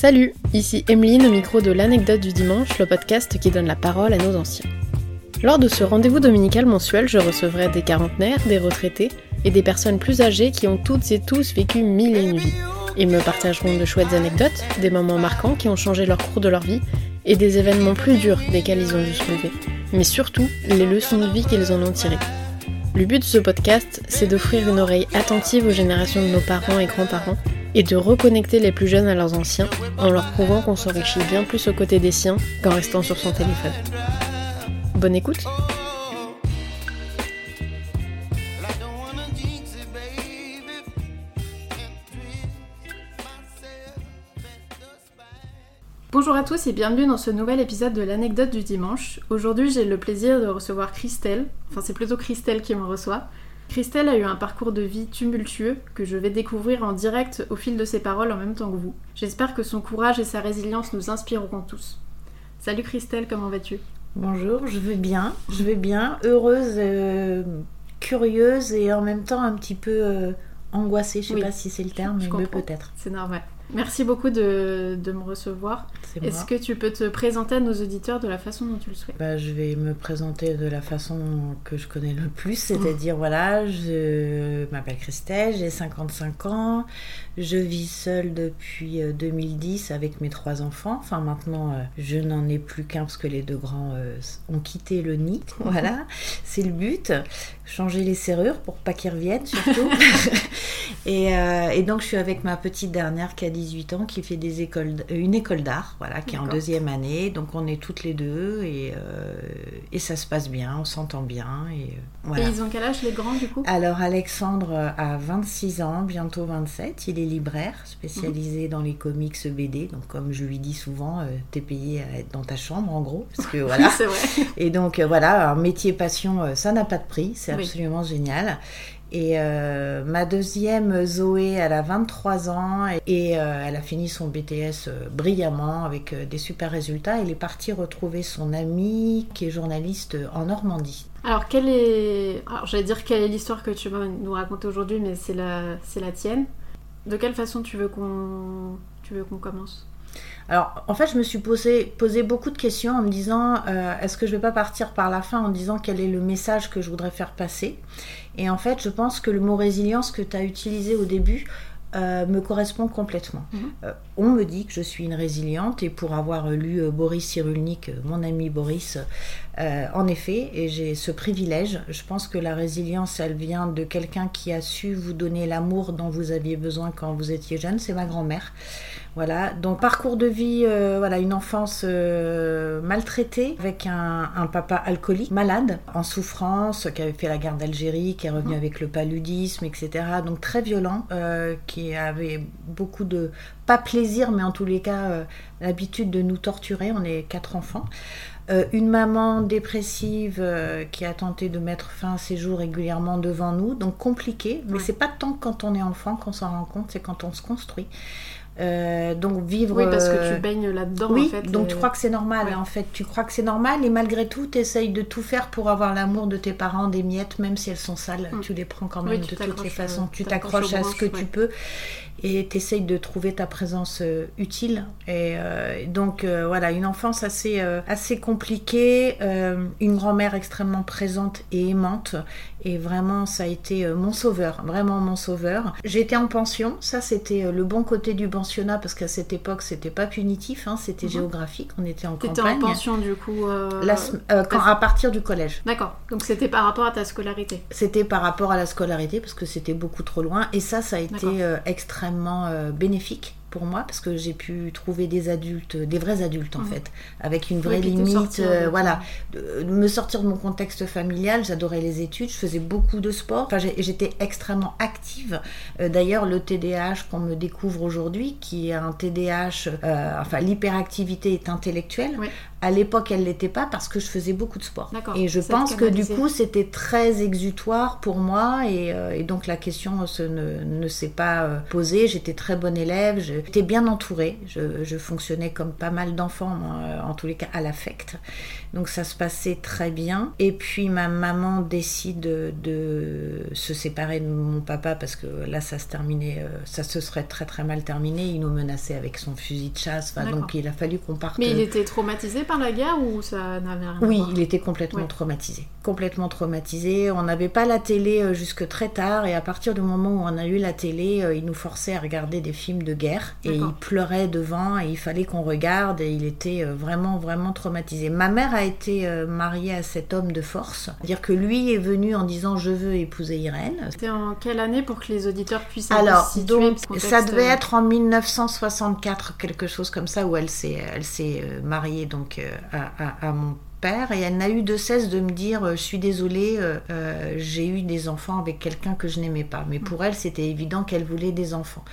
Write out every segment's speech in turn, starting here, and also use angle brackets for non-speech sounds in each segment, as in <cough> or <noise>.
Salut, ici Emeline au micro de l'anecdote du dimanche, le podcast qui donne la parole à nos anciens. Lors de ce rendez-vous dominical mensuel, je recevrai des quarantenaires, des retraités et des personnes plus âgées qui ont toutes et tous vécu mille et une vies. Ils me partageront de chouettes anecdotes, des moments marquants qui ont changé leur cours de leur vie et des événements plus durs desquels ils ont dû se relever. Mais surtout, les leçons de vie qu'ils en ont tirées. Le but de ce podcast, c'est d'offrir une oreille attentive aux générations de nos parents et grands-parents et de reconnecter les plus jeunes à leurs anciens en leur prouvant qu'on s'enrichit bien plus aux côtés des siens qu'en restant sur son téléphone. Bonne écoute Bonjour à tous et bienvenue dans ce nouvel épisode de l'anecdote du dimanche. Aujourd'hui j'ai le plaisir de recevoir Christelle, enfin c'est plutôt Christelle qui me reçoit, Christelle a eu un parcours de vie tumultueux que je vais découvrir en direct au fil de ses paroles en même temps que vous. J'espère que son courage et sa résilience nous inspireront tous. Salut Christelle, comment vas-tu? Bonjour, je vais bien, je vais bien, heureuse, euh, curieuse et en même temps un petit peu euh, angoissée, je sais pas si c'est le terme, mais peut-être. C'est normal. Merci beaucoup de, me recevoir. Est-ce que tu peux te présenter à nos auditeurs de la façon dont tu le souhaites? Bah, Je vais me présenter de la façon que je connais le plus, c'est-à-dire voilà, je m'appelle Christelle, j'ai 55 ans, je vis seule depuis 2010 euh, avec mes trois enfants. Enfin maintenant, euh, je n'en ai plus qu'un parce que les deux grands euh, ont quitté le nid. <laughs> Voilà, c'est le but. Changer les serrures pour pas qu'ils reviennent surtout. <laughs> <laughs> et, donc je suis avec ma petite dernière qui a 18 ans, qui fait des écoles, une école d'art, voilà, qui est en deuxième année. Donc on est toutes les deux et, et ça se passe bien, on s'entend bien. Et, voilà. et ils ont quel âge les grands du coup? Alors Alexandre a 26 ans, bientôt 27. Il est libraire spécialisé dans les comics BD. Donc, comme je lui dis souvent, euh, t'es payé à être dans ta chambre, en gros. Parce que <laughs> voilà. vrai. Et donc, euh, voilà, un métier passion, euh, ça n'a pas de prix. C'est absolument génial. Et ma deuxième, Zoé, elle a 23 ans et elle a fini son BTS brillamment avec des super résultats. Elle est partie retrouver son amie qui est journaliste en Normandie. Alors, quelle est. Alors, j'allais dire quelle est l'histoire que tu vas nous raconter aujourd'hui, mais c'est la... c'est la tienne. De quelle façon tu veux qu'on tu veux qu'on commence? Alors, en fait, je me suis posé, posé beaucoup de questions en me disant euh, est-ce que je vais pas partir par la fin en disant quel est le message que je voudrais faire passer? Et en fait, je pense que le mot résilience que tu as utilisé au début euh, me correspond complètement. Mhm. Euh, on me dit que je suis une résiliente et pour avoir lu euh, Boris Cyrulnik, mon ami Boris, en effet, et j'ai ce privilège, je pense que la résilience, elle vient de quelqu'un qui a su vous donner l'amour dont vous aviez besoin quand vous étiez jeune, c'est ma grand-mère. Voilà, donc parcours de vie, euh, voilà, une enfance euh, maltraitée avec un, papa alcoolique, malade, en souffrance, qui avait fait la guerre d'Algérie, qui est revenu avec le paludisme, etc. Donc très violent, euh, qui avait beaucoup de, pas plaisir, mais en tous les cas, l'habitude de nous torturer. On est quatre enfants. Une maman dépressive qui a tenté de mettre fin à ses jours régulièrement devant nous, donc compliqué, mais c'est pas tant quand on est enfant qu'on s'en rend compte, c'est quand on se construit. Euh, donc vivre. Oui, parce que tu euh, baignes là-dedans. Oui, en fait, donc tu crois que c'est normal. En fait, tu crois que c'est normal et malgré tout, tu essayes de tout faire pour avoir l'amour de tes parents, des miettes, même si elles sont sales. Mm. Tu les prends quand même de toutes les façons. tu t'accroches à ce que tu peux et tu essayes de trouver ta présence euh, utile. Et donc voilà, une enfance assez, assez compliquée, une grand-mère extrêmement présente et aimante et vraiment, ça a été euh, mon sauveur, vraiment mon sauveur. J'étais en pension, ça c'était euh, le bon côté du pensionnat parce qu'à cette époque c'était pas punitif, hein, c'était mhm. géographique, on était en campagne. T'étais en pension du coup euh, quand, À partir du collège. D'accord, donc c'était par rapport à ta scolarité C'était par rapport à la scolarité parce que c'était beaucoup trop loin et ça, ça a été extrêmement bénéfique pour moi parce que j'ai pu trouver des adultes, des vrais adultes en fait, avec une vraie limite. Euh, voilà, de, me sortir de mon contexte familial. J'adorais les études, je faisais beaucoup de sport. Enfin, j'étais extrêmement active. Euh, d'ailleurs, le TDAH qu'on me découvre aujourd'hui, qui est un TDAH, euh, enfin l'hyperactivité est intellectuelle. À l'époque, elle l'était pas parce que je faisais beaucoup de sport. Et je pense que du coup, c'était très exutoire pour moi et, donc la question se, ne, ne s'est pas posée. J'étais très bonne élève j'étais bien entourée. Je, fonctionnais comme pas mal d'enfants, en tous les cas à l'affect. Donc ça se passait très bien. Et puis ma maman décide de, se séparer de mon papa parce que là ça se terminait, euh, ça se serait très très mal terminé. Il nous menaçait avec son fusil de chasse. donc il a fallu qu'on parte. Mais il était traumatisé par la guerre ou ça n'avait rien Oui, à voir il était complètement traumatisé. Complètement traumatisé. On n'avait pas la télé euh, jusque très tard et à partir du moment où on a eu la télé, euh, il nous forçait à regarder des films de guerre et il pleurait devant et il fallait qu'on regarde et il était vraiment vraiment traumatisé. Ma mère a été euh, marié à cet homme de force. C'est-à-dire que lui est venu en disant je veux épouser Irène. C'était en quelle année pour que les auditeurs puissent Alors, situer, donc, ça devait euh, être en 1964, quelque chose comme ça, où elle s'est, elle s'est euh, mariée donc à, à, mon père et elle n'a eu de cesse de me dire je suis désolée j'ai eu des enfants avec quelqu'un que je n'aimais pas mais pour elle c'était évident qu'elle voulait des enfants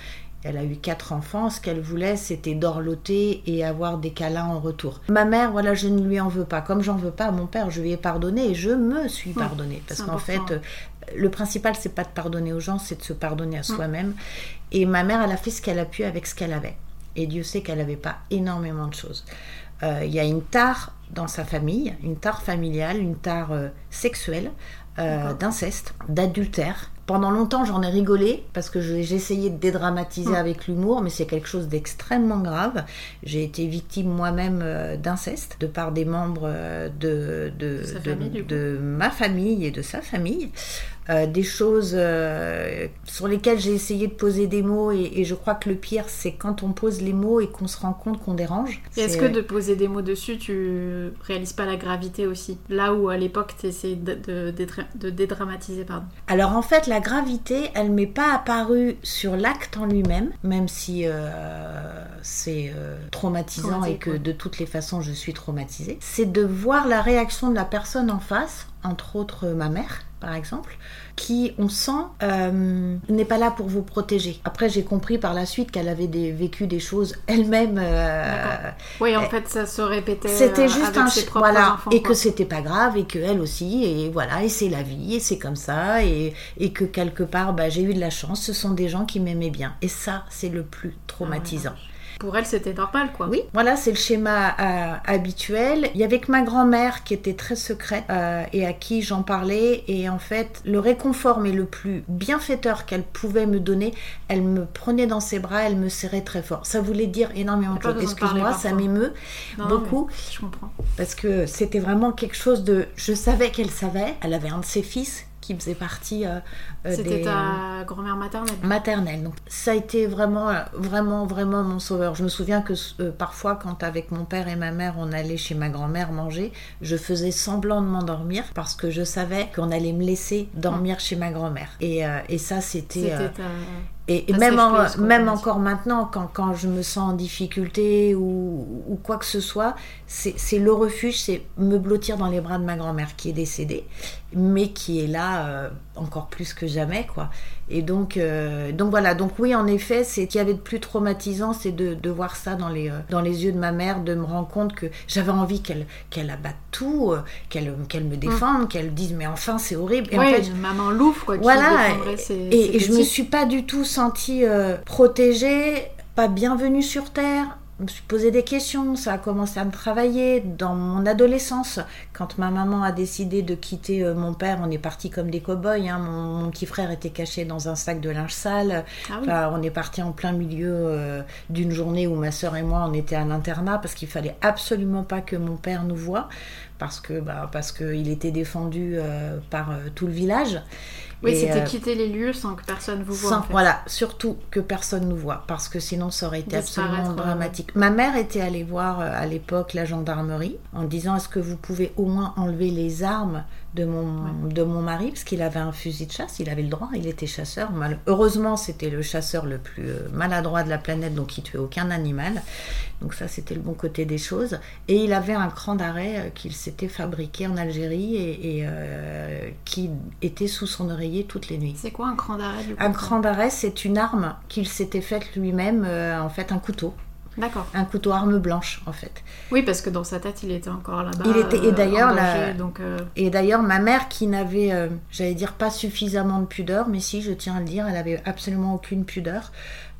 elle a eu quatre enfants. Ce qu'elle voulait, c'était dorloter et avoir des câlins en retour. Ma mère, voilà, je ne lui en veux pas. Comme j'en veux pas à mon père, je lui ai pardonné et je me suis hum, pardonnée. Parce qu'en fait, euh, le principal, c'est pas de pardonner aux gens, c'est de se pardonner à hum. soi-même. Et ma mère, elle a fait ce qu'elle a pu avec ce qu'elle avait. Et Dieu sait qu'elle n'avait pas énormément de choses. Euh, il y a une tare dans sa famille, une tare familiale, une tare euh, sexuelle, d'inceste, d'adultère, pendant longtemps, j'en ai rigolé parce que j'ai essayé de dédramatiser mm. avec l'humour, mais c'est quelque chose d'extrêmement grave. J'ai été victime moi-même euh, d'inceste de part des membres euh, de, de, de, ma famille et de sa famille. Euh, des choses sur lesquelles j'ai essayé de poser des mots et, je crois que le pire c'est quand on pose les mots et qu'on se rend compte qu'on dérange. est-ce que de poser des mots dessus, tu réalises pas la gravité aussi? Là où à l'époque tu essayais de, de, dédramatiser, pardon. Alors en fait, la gravité, elle m'est pas apparue sur l'acte en lui-même, même si euh, c'est euh, traumatisant et que de toutes les façons je suis traumatisée. C'est de voir la réaction de la personne en face, entre autres ma mère, par exemple, qui, on sent, euh, n'est pas là pour vous protéger. Après, j'ai compris par la suite qu'elle avait des, vécu des choses elle-même. Euh, oui, en fait, ça se répétait. C'était euh, juste un ses voilà, enfants, et que c'était pas grave et que elle aussi, et voilà, et c'est la vie, et c'est comme ça, et, et que quelque part, bah, j'ai eu de la chance. Ce sont des gens qui m'aimaient bien, et ça, c'est le plus traumatisant. Ah pour elle, c'était normal, quoi. Oui, voilà, c'est le schéma euh, habituel. Il y avait que ma grand-mère qui était très secrète euh, et à qui j'en parlais. Et en fait, le réconfort, mais le plus bienfaiteur qu'elle pouvait me donner, elle me prenait dans ses bras, elle me serrait très fort. Ça voulait dire énormément de choses. Excuse-moi, ça m'émeut beaucoup. Je comprends. Parce que c'était vraiment quelque chose de. Je savais qu'elle savait. Elle avait un de ses fils qui faisait partie euh, euh, C'était ta grand-mère maternelle Maternelle. Donc ça a été vraiment, vraiment, vraiment mon sauveur. Je me souviens que euh, parfois, quand avec mon père et ma mère, on allait chez ma grand-mère manger, je faisais semblant de m'endormir parce que je savais qu'on allait me laisser dormir mm. chez ma grand-mère. Et, et ça, c'était... Et, même, même encore maintenant, quand, quand, je me sens en difficulté ou, ou quoi que ce soit, c'est le refuge, c'est me blottir dans les bras de ma grand-mère qui est décédée, mais qui est là euh, encore plus que jamais, quoi. Et donc, euh, donc voilà, donc oui, en effet, c'est qu'il y avait de plus traumatisant, c'est de, de, voir ça dans les, euh, dans les yeux de ma mère, de me rendre compte que j'avais envie qu'elle qu'elle abatte tout, qu'elle qu'elle me défende, mm. qu'elle dise mais enfin c'est horrible. Et en fait, maman louve quoi. Voilà. et, et je me suis pas du tout sentie protégée, pas bienvenue sur terre je me suis posé des questions, ça a commencé à me travailler dans mon adolescence. Quand ma maman a décidé de quitter euh, mon père, on est parti comme des cow-boys. Hein. Mon, petit frère était caché dans un sac de linge sale. Ah on est parti en plein milieu euh, d'une journée où ma soeur et moi on était à l'internat parce qu'il fallait absolument pas que mon père nous voie parce que bah, parce qu'il était défendu euh, par tout le village. Oui, c'était euh, quitter les lieux sans que personne vous voit. Voilà, surtout que personne nous voit, parce que sinon ça aurait été absolument dramatique. Ma mère était allée voir euh, à l'époque la gendarmerie en disant est-ce que vous pouvez au moins enlever les armes de mon, de mon mari, parce qu'il avait un fusil de chasse, il avait le droit, il était chasseur. Heureusement, c'était le chasseur le plus euh, maladroit de la planète, donc il tuait aucun animal. Donc ça, c'était le bon côté des choses. Et il avait un cran d'arrêt euh, qu'il s'était fabriqué en Algérie et, euh, qui était sous son oreiller toutes les nuits. C'est quoi un cran d'arrêt Un cran d'arrêt, c'est une arme qu'il s'était faite lui-même, en fait un couteau. D'accord. Un couteau arme blanche, en fait. Oui, parce que dans sa tête, il était encore là-bas. Il était et d'ailleurs la... Euh, et d'ailleurs, ma mère qui n'avait, euh, j'allais dire, pas suffisamment de pudeur, mais si, je tiens à le dire, elle avait absolument aucune pudeur.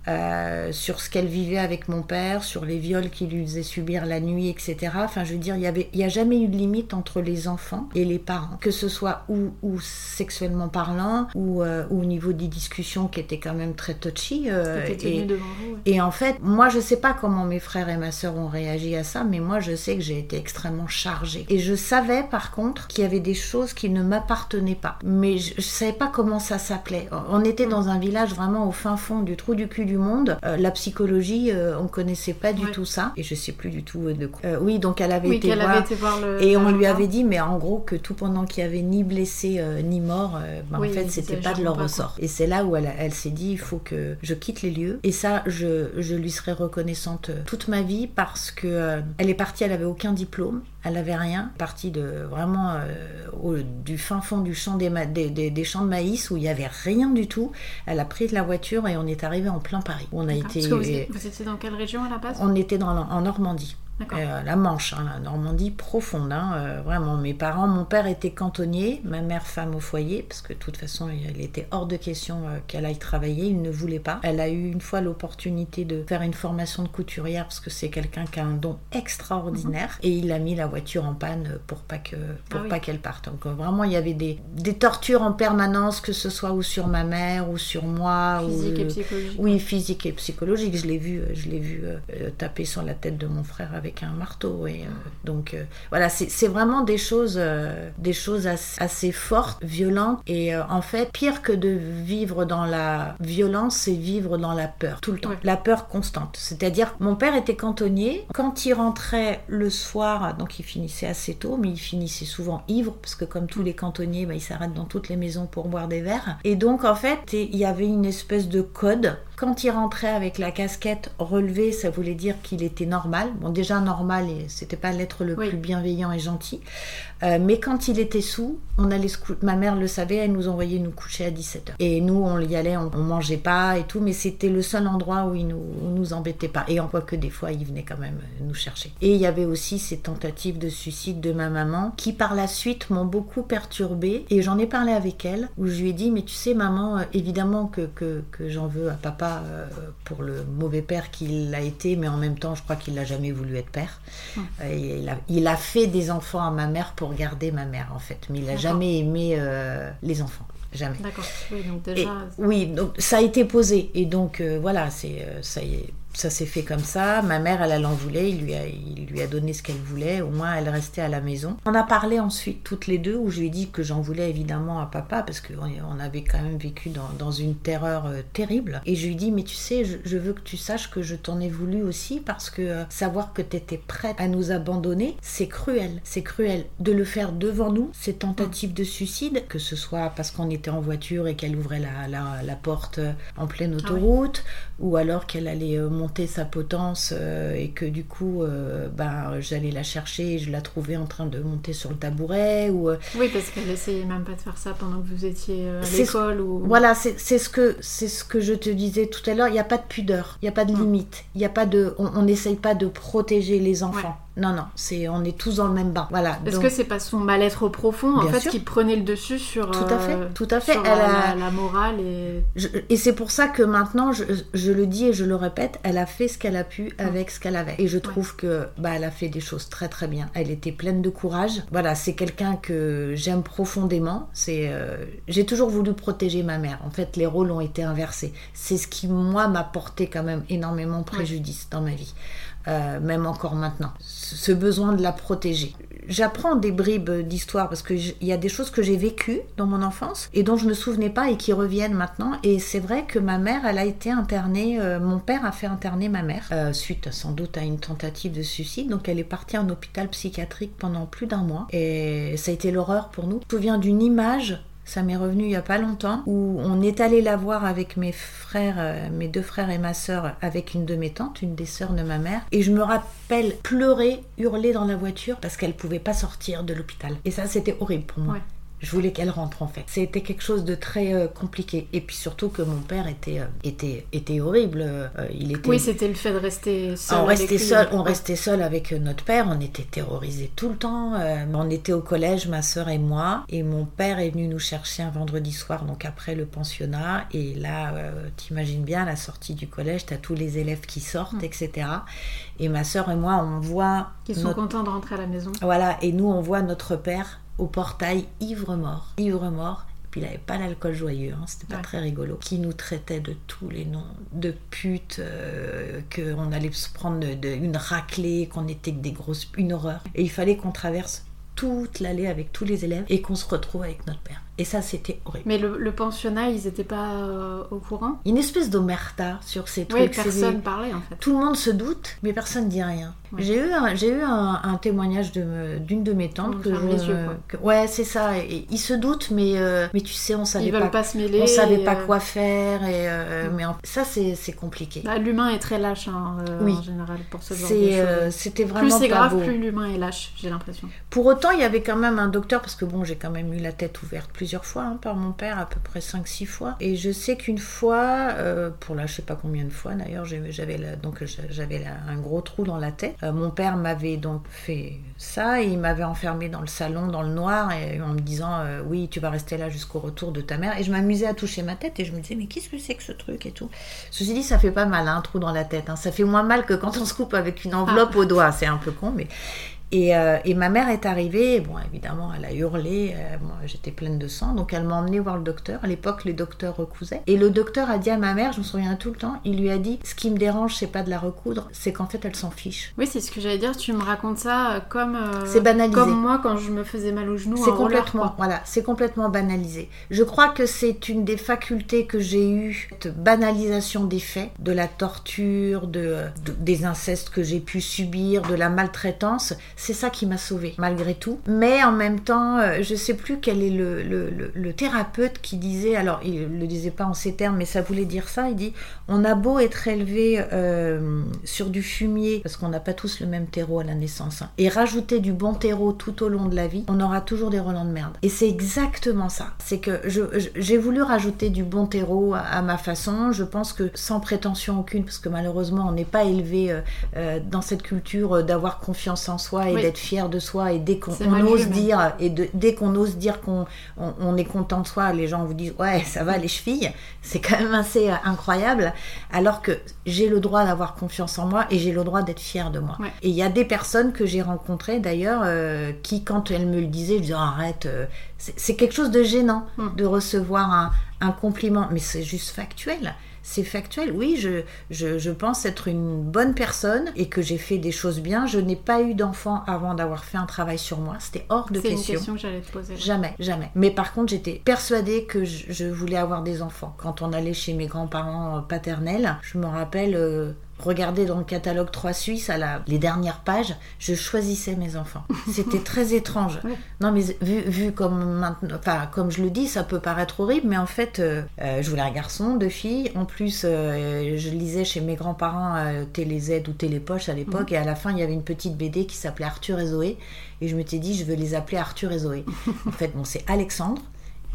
Euh, sur ce qu'elle vivait avec mon père, sur les viols qu'il lui faisait subir la nuit, etc. Enfin, je veux dire, il n'y a jamais eu de limite entre les enfants et les parents, que ce soit ou, ou sexuellement parlant, ou, euh, ou, au niveau des discussions qui étaient quand même très touchy. Euh, et, devant vous, et en fait, moi, je sais pas comment mes frères et ma soeur ont réagi à ça, mais moi, je sais que j'ai été extrêmement chargée. Et je savais, par contre, qu'il y avait des choses qui ne m'appartenaient pas. Mais je, ne savais pas comment ça s'appelait. On était dans un village vraiment au fin fond du trou du cul du monde. Euh, la psychologie, on connaissait pas du tout ça. Et je sais plus du tout de quoi. oui, donc elle avait, été, voir, Et on lui avait dit, mais en gros, que tout pendant qu'il y avait ni blessé ni mort, bah, en fait, c'était pas de leur ressort. Et c'est là où elle, elle s'est dit, il faut que je quitte les lieux. Et ça, je, je lui serai reconnaissante toute ma vie parce que euh, elle est partie, elle avait aucun diplôme, elle avait rien, partie de vraiment euh, du fin fond du champ des, des, des, champs de maïs où il y avait rien du tout. Elle a pris la voiture et on est arrivé en plein Paris. On a été. vous, étiez dans quelle région à la base? On était dans, en Normandie. Euh, la Manche, hein, la Normandie profonde, hein, euh, vraiment. Mes parents, mon père était cantonnier, ma mère femme au foyer, parce que de toute façon, il était hors de question euh, qu'elle aille travailler, il ne voulait pas. Elle a eu une fois l'opportunité de faire une formation de couturière, parce que c'est quelqu'un qui a un don extraordinaire, mhm. et il a mis la voiture en panne pour pas que pour ah pas qu'elle parte. Donc vraiment, il y avait des, des tortures en permanence, que ce soit ou sur ma mère ou sur moi. Physique et psychologique. Oui, physique et psychologique. Je l'ai vu, je l'ai vu taper sur la tête de mon frère avec un marteau. Et, euh, donc euh, voilà, c'est vraiment des choses, euh, des choses assez, fortes, violentes. Et en fait, pire que de vivre dans la violence, c'est vivre dans la peur, tout le temps. La peur constante. C'est-à-dire, mon père était cantonnier. Quand il rentrait le soir, donc il finissait assez tôt, mais il finissait souvent ivre, parce que comme tous les cantonniers, bah, il s'arrête dans toutes les maisons pour boire des verres. Et donc, en fait, il y avait une espèce de code quand il rentrait avec la casquette relevée, ça voulait dire qu'il était normal. Bon, déjà normal, et c'était pas l'être le plus bienveillant et gentil. Euh, mais quand il était sous, on allait se Ma mère le savait, elle nous envoyait nous coucher à 17h. Et nous, on y allait, on, mangeait pas et tout, mais c'était le seul endroit où il nous, nous embêtait pas. Et on voit que des fois, il venait quand même nous chercher. Et il y avait aussi ces tentatives de suicide de ma maman qui, par la suite, m'ont beaucoup perturbée. Et j'en ai parlé avec elle, où je lui ai dit, mais tu sais, maman, euh, évidemment que, que, que j'en veux à papa euh, pour le mauvais père qu'il a été, mais en même temps, je crois qu'il n'a jamais voulu être père. Euh, il, a, fait des enfants à ma mère pour garder ma mère, en fait, mais il n'a jamais aimé euh, les enfants. Jamais. D'accord. Oui, donc déjà. oui, donc ça a été posé. Et donc, voilà, c'est, ça y est ça s'est fait comme ça. Ma mère, elle, elle en voulait. Il lui, a, il lui a donné ce qu'elle voulait. Au moins, elle restait à la maison. On a parlé ensuite toutes les deux où je lui ai dit que j'en voulais évidemment à papa parce qu'on on avait quand même vécu dans, dans une terreur euh, terrible. Et je lui ai dit, mais tu sais, je, veux que tu saches que je t'en ai voulu aussi parce que euh, savoir que tu étais prête à nous abandonner, c'est cruel. C'est cruel. De le faire devant nous, ces tentatives de suicide, que ce soit parce qu'on était en voiture et qu'elle ouvrait la, la, la, porte en pleine ah autoroute, ou alors qu'elle allait monter sa potence euh, et que du coup euh, ben, j'allais la chercher et je la trouvais en train de monter sur le tabouret ou euh, oui parce qu'elle essayait même pas de faire ça pendant que vous étiez à l'école ou voilà c'est ce que c'est ce que je te disais tout à l'heure il n'y a pas de pudeur il n'y a pas de limite il y a pas de on n'essaye pas de protéger les enfants non, non, c'est on est tous dans le même bain. Voilà. Est-ce que c'est pas son mal-être profond en fait qui prenait le dessus sur tout à fait, euh, tout à fait. Elle la, a... la, morale et et c'est pour ça que maintenant je, je, le dis et je le répète, elle a fait ce qu'elle a pu avec ce qu'elle avait et je trouve que bah elle a fait des choses très très bien. Elle était pleine de courage. Voilà, c'est quelqu'un que j'aime profondément. C'est euh, j'ai toujours voulu protéger ma mère. En fait, les rôles ont été inversés. C'est ce qui moi m'a porté quand même énormément préjudice dans ma vie. Euh, même encore maintenant. Ce besoin de la protéger. J'apprends des bribes d'histoire parce qu'il y a des choses que j'ai vécues dans mon enfance et dont je ne me souvenais pas et qui reviennent maintenant. Et c'est vrai que ma mère, elle a été internée, euh, mon père a fait interner ma mère, euh, suite sans doute à une tentative de suicide. Donc elle est partie en hôpital psychiatrique pendant plus d'un mois et ça a été l'horreur pour nous. Je me souviens d'une image ça m'est revenu il y a pas longtemps, où on est allé la voir avec mes frères, euh, mes deux frères et ma sœur, avec une de mes tantes, une des sœurs de ma mère. Et je me rappelle pleurer, hurler dans la voiture parce qu'elle pouvait pas sortir de l'hôpital. Et ça, c'était horrible pour moi. Je voulais qu'elle rentre en fait. C'était quelque chose de très euh, compliqué. Et puis surtout que mon père était, euh, était, était horrible. Euh, il était... Oui, c'était le fait de rester seul. On restait seul, on restait seul avec notre père. On était terrorisés tout le temps. on était au collège, ma soeur et moi. Et mon père est venu nous chercher un vendredi soir, donc après le pensionnat. Et là, t'imagines bien, à la sortie du collège, t'as tous les élèves qui sortent, mm. etc. Et ma soeur et moi, on voit... Ils sont contents de rentrer à la maison. Voilà, et nous, on voit notre père au portail ivre-mort. Ivre-mort. Puis il n'avait pas l'alcool joyeux, hein, c'était pas très rigolo. Qui nous traitait de tous les noms, de putes, euh, qu'on allait se prendre de, une raclée, qu'on était que des grosses. une horreur. Et il fallait qu'on traverse toute l'allée avec tous les élèves et qu'on se retrouve avec notre père. Et ça, c'était horrible. Mais le, pensionnat, ils n'étaient pas euh, au courant? Une espèce d'omerta sur ces trucs. Oui, personne parlait en fait. Tout le monde se doute, mais personne ne dit rien. J'ai eu, un, j'ai eu un, témoignage de, d'une de mes tantes que je, ouais, c'est ça. ils se doutent, mais euh, mais tu sais, on savait ils pas, pas se mêler. On savait pas euh, quoi faire et mais ça c'est, c'est compliqué. Bah, l'humain est très lâche hein, oui. en général pour ce genre de choses. C'était vraiment plus c'est grave, plus l'humain est lâche, j'ai l'impression. Pour autant, il y avait quand même un docteur parce que bon, j'ai quand même eu la tête ouverte plusieurs plusieurs fois hein, par mon père, à peu près 5-6 fois. Et je sais qu'une fois, euh, pour là je sais pas combien de fois d'ailleurs, j'avais donc j'avais un gros trou dans la tête. Euh, mon père m'avait donc fait ça et il m'avait enfermé dans le salon dans le noir et en me disant euh, oui tu vas rester là jusqu'au retour de ta mère. Et je m'amusais à toucher ma tête et je me disais mais qu'est-ce que c'est que ce truc et tout. Ceci dit ça fait pas mal hein, un trou dans la tête. Hein. Ça fait moins mal que quand on se coupe avec une enveloppe ah. au doigt. C'est un peu con mais euh, et, ma mère est arrivée, bon évidemment elle a hurlé, euh, j'étais pleine de sang, donc elle m'a emmenée voir le docteur. À l'époque les docteurs recousaient. Et le docteur a dit à ma mère, je me souviens tout le temps, il lui a dit ce qui me dérange c'est pas de la recoudre, c'est qu'en fait elle s'en fiche. Oui c'est ce que j'allais dire, tu me racontes ça euh, comme, c'est banalisé. comme moi quand je me faisais mal au genou. C'est complètement, voilà, c'est complètement banalisé. Je crois que c'est une des facultés que j'ai eues, cette banalisation des faits, de la torture, de des incestes que j'ai pu subir, de la maltraitance c'est ça qui m'a sauvée, malgré tout. Mais en même temps, euh, je sais plus quel est le, le, thérapeute qui disait, alors il le disait pas en ces termes, mais ça voulait dire ça, il dit, on a beau être élevé euh, sur du fumier, parce qu'on n'a pas tous le même terreau à la naissance, hein, et rajouter du bon terreau tout au long de la vie, on aura toujours des relents de merde. Et c'est exactement ça. C'est que j'ai voulu rajouter du bon terreau à, ma façon, je pense que sans prétention aucune, parce que malheureusement on n'est pas élevé euh, dans cette culture d'avoir confiance en soi et d'être fier de soi et dès qu'on ose dire et dès qu'on ose dire qu'on on, est content de soi, les gens vous disent ouais ça va les chevilles, c'est quand même assez euh, incroyable. Alors que j'ai le droit d'avoir confiance en moi et j'ai le droit d'être fier de moi. Et il y a des personnes que j'ai rencontrées d'ailleurs euh, qui quand elles me le disaient, je disais arrête, euh, c'est quelque chose de gênant mm. de recevoir un, un compliment, mais c'est juste factuel c'est factuel. Oui, je, je, pense être une bonne personne et que j'ai fait des choses bien. Je n'ai pas eu d'enfant avant d'avoir fait un travail sur moi. C'était hors de question. C'est une question que j'allais te poser. Jamais, jamais. Mais par contre, j'étais persuadée que je, voulais avoir des enfants. Quand on allait chez mes grands-parents paternels, je me rappelle... Euh, Regardez dans le catalogue 3 Suisse, à la, les dernières pages, je choisissais mes enfants. <laughs> C'était très étrange. Non, mais vu, vu comme, maintenant, enfin, comme je le dis, ça peut paraître horrible, mais en fait, euh, euh, je voulais un garçon, deux filles. En plus, euh, je lisais chez mes grands-parents Télé Z ou Télé Poche à l'époque, mhm. et à la fin, il y avait une petite BD qui s'appelait Arthur et Zoé. Et je m'étais dit, je veux les appeler Arthur et Zoé. <laughs> en fait, bon, c'est Alexandre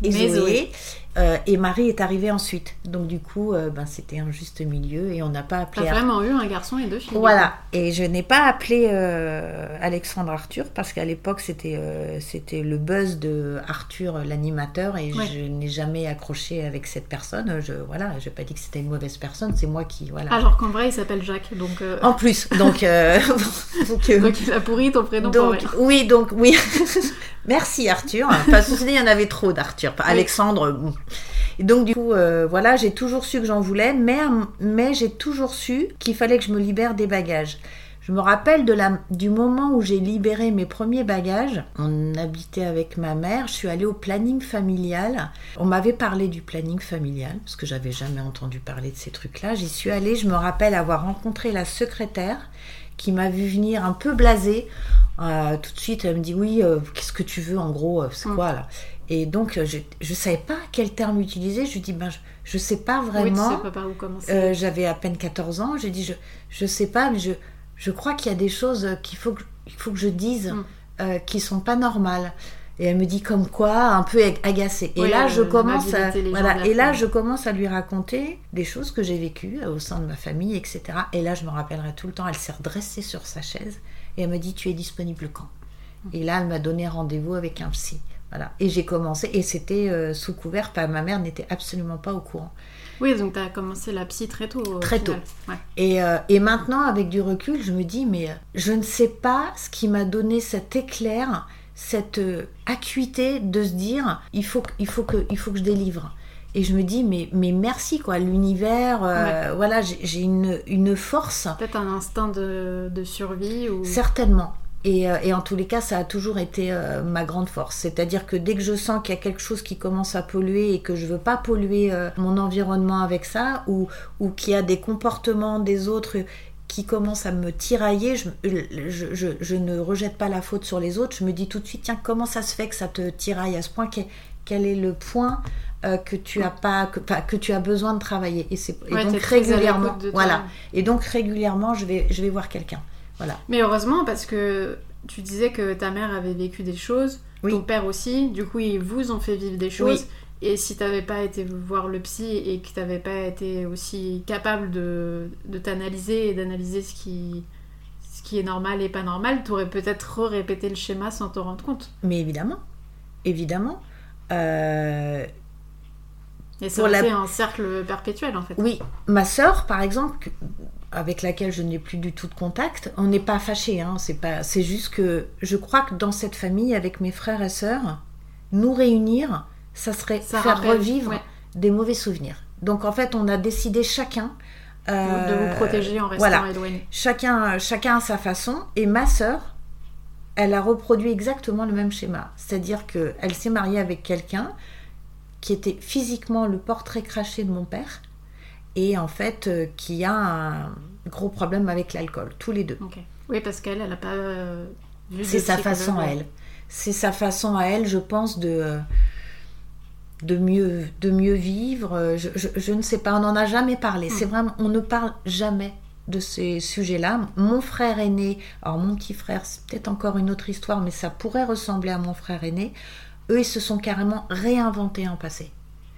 et Zoé. Euh, et Marie est arrivée ensuite. Donc du coup, euh, ben, c'était un juste milieu et on n'a pas appelé... T'as vraiment eu un garçon et deux filles. Voilà. Et je n'ai pas appelé euh, Alexandre Arthur parce qu'à l'époque, c'était c'était le buzz de Arthur, l'animateur, et je n'ai jamais accroché avec cette personne. Je voilà, n'ai pas dit que c'était une mauvaise personne, c'est moi qui... Voilà. Alors qu'en vrai, il s'appelle Jacques, donc... En plus, donc... <laughs> donc, donc, il a pourri ton prénom donc, Oui, donc oui. <laughs> Merci Arthur. Parce que il y en avait trop d'Arthur. Alexandre... Et donc du coup, euh, voilà, j'ai toujours su que j'en voulais, mais, mais j'ai toujours su qu'il fallait que je me libère des bagages. Je me rappelle de la, du moment où j'ai libéré mes premiers bagages. On habitait avec ma mère. Je suis allée au planning familial. On m'avait parlé du planning familial parce que j'avais jamais entendu parler de ces trucs-là. J'y suis allée. Je me rappelle avoir rencontré la secrétaire qui m'a vu venir un peu blasée. Euh, tout de suite, elle me dit oui, euh, qu'est-ce que tu veux en gros C'est mm. quoi là? Et donc, je ne savais pas quel terme utiliser. Je dis, ben, je ne sais pas vraiment. Oui, pas où commencer. Euh, J'avais à peine 14 ans. J'ai dit, je ne sais pas, mais je, je crois qu'il y a des choses qu'il faut, que, faut que je dise mm. euh, qui sont pas normales. Et elle me dit comme quoi, un peu agacée. Et Oui, là, euh, je commence à, voilà, et là, je commence à lui raconter des choses que j'ai vécues euh, au sein de ma famille, etc. Et là, je me rappellerai tout le temps. Elle s'est redressée sur sa chaise et elle me dit, tu es disponible quand? Et là, elle m'a donné rendez-vous avec un psy. Voilà. Et j'ai commencé, et c'était euh, sous couvert, pas, ma mère n'était absolument pas au courant. Oui, donc tu as commencé la psy très tôt. au Très final. Ouais. Et, euh, et maintenant, avec du recul, je me dis, mais je ne sais pas ce qui m'a donné cet éclair, cette euh, acuité de se dire, il faut, que- il faut, que, il faut que je délivre. Et je me dis, mais, mais merci, quoi, l'univers, euh, voilà, j'ai j'ai une, une force, Peut-être un instinct de, de survie ou. certainement. Et, euh, et en tous les cas, ça a toujours été euh, ma grande force. C'est-à-dire que dès que je sens qu'il y a quelque chose qui commence à polluer et que je veux pas polluer euh, mon environnement avec ça, ou, ou qu'il y a des comportements des autres qui commencent à me tirailler, je, je, je- je ne rejette pas la faute sur les autres. Je me dis tout de suite, tiens, comment ça se fait que ça te tiraille à ce point? Quel, quel est le point euh, que tu as pas que, tu as besoin de travailler? Et c'est et Ouais, donc régulièrement voilà. Et donc régulièrement je vais je vais voir quelqu'un voilà Mais heureusement, parce que tu disais que ta mère avait vécu des choses, Oui. ton père aussi, du coup, ils vous ont fait vivre des choses. Oui. Et si t'avais pas été voir le psy et que t'avais pas été aussi capable de, de t'analyser et d'analyser ce qui, ce qui est normal et pas normal, t'aurais peut-être répété le schéma sans te rendre compte. Mais évidemment, évidemment. Euh, Et ça la- été un cercle perpétuel en fait. oui, ma sœur, par exemple, avec laquelle je n'ai plus du tout de contact, on n'est pas fâchés. Hein, c'est pas, c'est juste que je crois que dans cette famille, avec mes frères et sœurs, nous réunir, ça serait Ça faire rappelle, revivre ouais. des mauvais souvenirs. Donc en fait, on a décidé chacun euh, de vous protéger en restant voilà. éloigné. chacun, chacun à sa façon. Et ma sœur, elle a reproduit exactement le même schéma. C'est-à-dire qu'elle s'est mariée avec quelqu'un qui était physiquement le portrait craché de mon père et en fait euh, qui a un gros problème avec l'alcool, tous les deux. Ok. Oui, parce qu'elle, elle a pas euh, vu C'est sa façon à elle. C'est sa façon à elle, je pense, de, de, mieux, de mieux vivre. Je, je- je ne sais pas, on n'en a jamais parlé. C'est vraiment, on ne parle jamais de ces sujets-là. Mon frère aîné, alors mon petit frère, c'est peut-être encore une autre histoire, mais ça pourrait ressembler à mon frère aîné. Eux, ils se sont carrément réinventés en passé.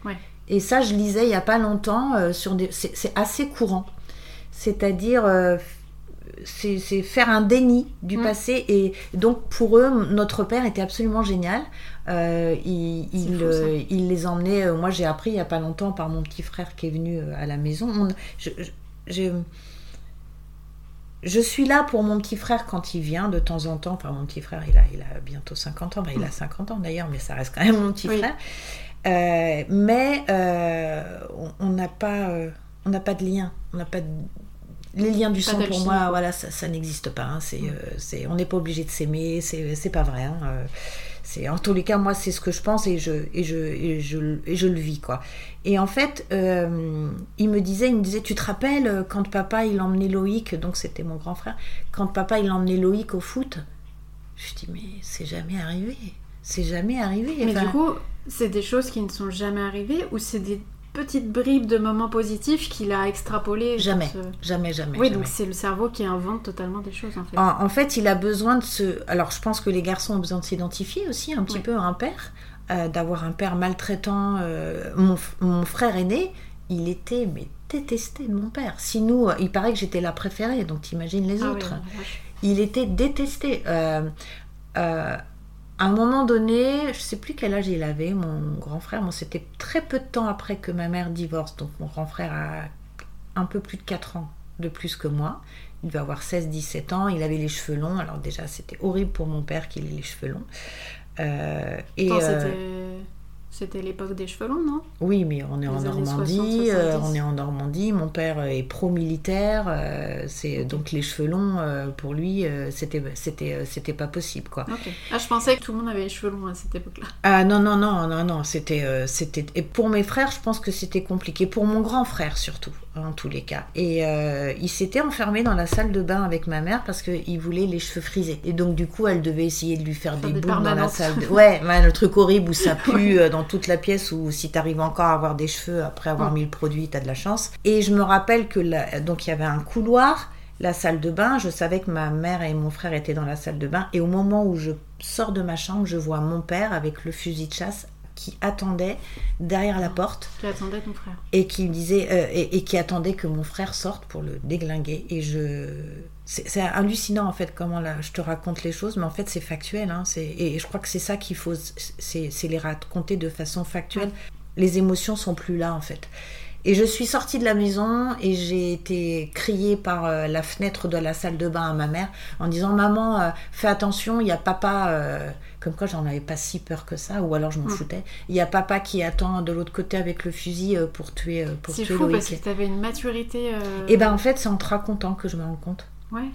Ouais. Et ça, je lisais il n'y a pas longtemps, euh, sur des... c'est assez courant. C'est-à-dire, euh, c'est faire un déni du Mm. passé. Et donc, pour eux, notre père était absolument génial. Euh, il, il, fou, euh, il les emmenait. moi, j'ai appris il n'y a pas longtemps par mon petit frère qui est venu à la maison. On- je, je- je- suis là pour mon petit frère quand il vient de temps en temps. Enfin, mon petit frère, il a, il a bientôt 50 ans. Il a 50 ans d'ailleurs, mais ça reste quand même mon petit Oui. frère. Euh, mais euh, on- n'a pas, euh, on n'a pas de lien. On n'a pas de- les liens du Pas sang pour moi, voilà, ça, ça n'existe pas. hein. C'est, c'est, on n'est pas obligé de s'aimer. C'est, c'est pas vrai. hein. C'est, en tous les cas, moi, c'est ce que je pense et je, et je, et je, et je le vis, quoi. Et en fait, il me disait, il me disait, tu te rappelles quand papa il emmenait Loïc, donc c'était mon grand frère, quand papa il emmenait Loïc au foot? Je dis mais c'est jamais arrivé, c'est jamais arrivé. Mais Enfin, du coup, c'est des choses qui ne sont jamais arrivées ou c'est des petites bribes de moments positifs qu'il a extrapolées jamais, jamais, jamais. Oui, jamais. donc c'est le cerveau qui invente totalement des choses en fait. En, en fait, il a besoin de se. Alors, je pense que les garçons ont besoin de s'identifier aussi un petit Oui. peu à un père, euh, d'avoir un père maltraitant. euh, mon, mon frère aîné, il était mais détesté de mon père. Si nous, il paraît que j'étais la préférée, donc t'imagines les Ah autres. Il était détesté. Euh, euh, à un moment donné, je sais plus quel âge il avait, mon grand frère. Moi, c'était très peu de temps après que ma mère divorce. Donc, mon grand frère a un peu plus de 4 ans de plus que moi. Il devait avoir 16-17 ans. Il avait les cheveux longs. Alors, déjà, c'était horrible pour mon père qu'il ait les cheveux longs. Euh, et, Attends, euh, c'était- l'époque des cheveux longs, non? Oui, mais on est en Les Normandie. 60, euh, 70. on est en Normandie. Mon père est pro-militaire. euh, c'est donc les cheveux longs euh, pour lui, euh, c'était c'était euh, c'était pas possible quoi. Ah, je pensais que tout le monde avait les cheveux longs à cette époque-là. Ah non non non non non c'était euh, c'était et pour mes frères je pense que c'était compliqué pour mon grand frère surtout en tous les cas. Et euh, il s'était enfermé dans la salle de bain avec ma mère parce qu'il voulait les cheveux frisés. Et donc du coup elle devait essayer de lui faire, des des boules dans la salle de... <laughs> ouais ouais, le truc horrible où ça <laughs> pue euh, dans toute la pièce ou si t'arrives encore à avoir des cheveux après avoir mis le produit t'as de la chance. Et je me rappelle que la- donc il y avait un couloir la salle de bain, je savais que ma mère et mon frère étaient dans la salle de bain. Et au moment où je sors de ma chambre, je vois mon père avec le fusil de chasse qui attendait derrière la porte. Qui attendait ton frère. Et qui me disait euh, et, et, qui attendait que mon frère sorte pour le déglinguer. Et je c'est hallucinant en fait comment là je te raconte les choses, mais en fait c'est factuel. Hein, et je crois que c'est ça qu'il faut, c'est les raconter de façon factuelle. Les émotions sont plus là en fait. Et je suis sortie de la maison et j'ai été criée par euh, la fenêtre de la salle de bain à ma mère en disant Maman, euh, fais attention, il y a papa. Euh, comme quoi j'en avais pas si peur que ça, ou alors je m'en mm. foutais. Il y a papa qui attend de l'autre côté avec le fusil pour tuer, pour tuer fou parce que tu avais une maturité. Et ben en fait, c'est en te racontant que je me rends compte. Ouais.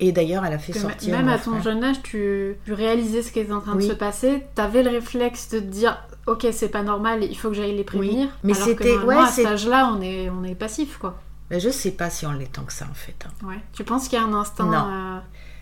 Et d'ailleurs, elle a fait sortir. Même à ton jeune âge, tu, réalisais ce qui était en train de se passer. Tu avais le réflexe de te dire Ok, c'est pas normal, il faut que j'aille les prévenir. Mais c'était. Ouais, à cet âge-là, on est, on est passif, quoi. Mais je sais pas si on l'est tant que ça, en fait. Hein. Ouais. Tu penses qu'il y a un instinct. Euh,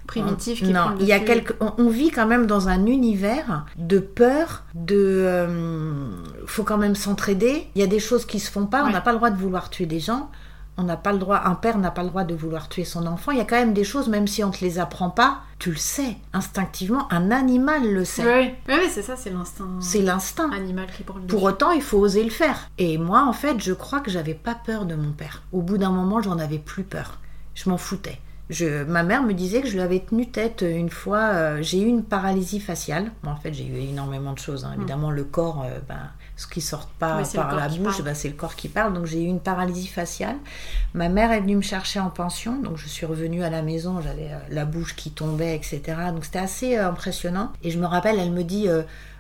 primitif qui non, il y a quelque on, vit quand même dans un univers de peur, de euh, faut quand même s'entraider. Il y a des choses qui se font pas. On n'a pas le droit de vouloir tuer des gens on n'a pas le droit, un père n'a pas le droit de vouloir tuer son enfant. Il y a quand même des choses, même si on ne te les apprend pas, tu le sais. Instinctivement, un animal le sait. Oui, oui, c'est ça, c'est l'instinct. C'est l'instinct. Animal qui le Pour autant, il faut oser le faire. Et moi, en fait, je crois que j'avais pas peur de mon père. Au bout d'un moment, j'en avais plus peur. Je m'en foutais. Je, ma mère me disait que je lui avais tenu tête une fois. Euh, j'ai eu une paralysie faciale. en fait, j'ai eu énormément de choses. Hein. Mm. Évidemment, le corps, euh, ben, ce qui sort pas par la bouche, ben, c'est le corps qui parle. Donc j'ai eu une paralysie faciale. Ma mère est venue me chercher en pension, donc je suis revenue à la maison. J'avais euh, la bouche qui tombait, etc. Donc c'était assez impressionnant. Et je me rappelle, elle me dit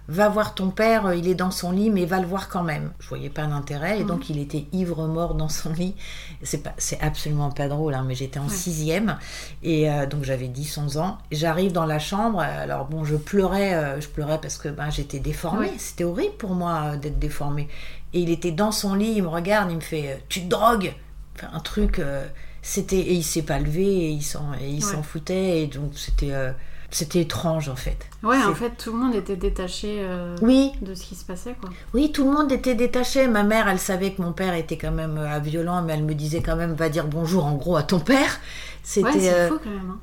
va voir ton père, il est dans son lit, mais va le voir quand même. Je voyais pas d'intérêt, et mhm. donc il était ivre mort dans son lit. C'est pas, c'est absolument pas drôle, hein, mais j'étais en sixième, et euh, donc j'avais 10-11 ans. J'arrive dans la chambre, alors bon, je pleurais, euh, je pleurais parce que ben, j'étais déformée. C'était horrible pour moi euh, d'être déformée. Et il était dans son lit, il me regarde, il me fait, tu te drogues, enfin, un truc. c'était et il s'est pas levé, et il s'en, et il s'en foutait, et donc c'était c'était étrange en fait. Ouais, en fait, tout le monde était détaché euh, oui. de ce qui se passait. Quoi. Oui, tout le monde était détaché. Ma mère, elle savait que mon père était quand même euh, violent, mais elle me disait quand même va dire bonjour en gros à ton père. C'était. Ouais, c'est euh, fou quand même. Hein.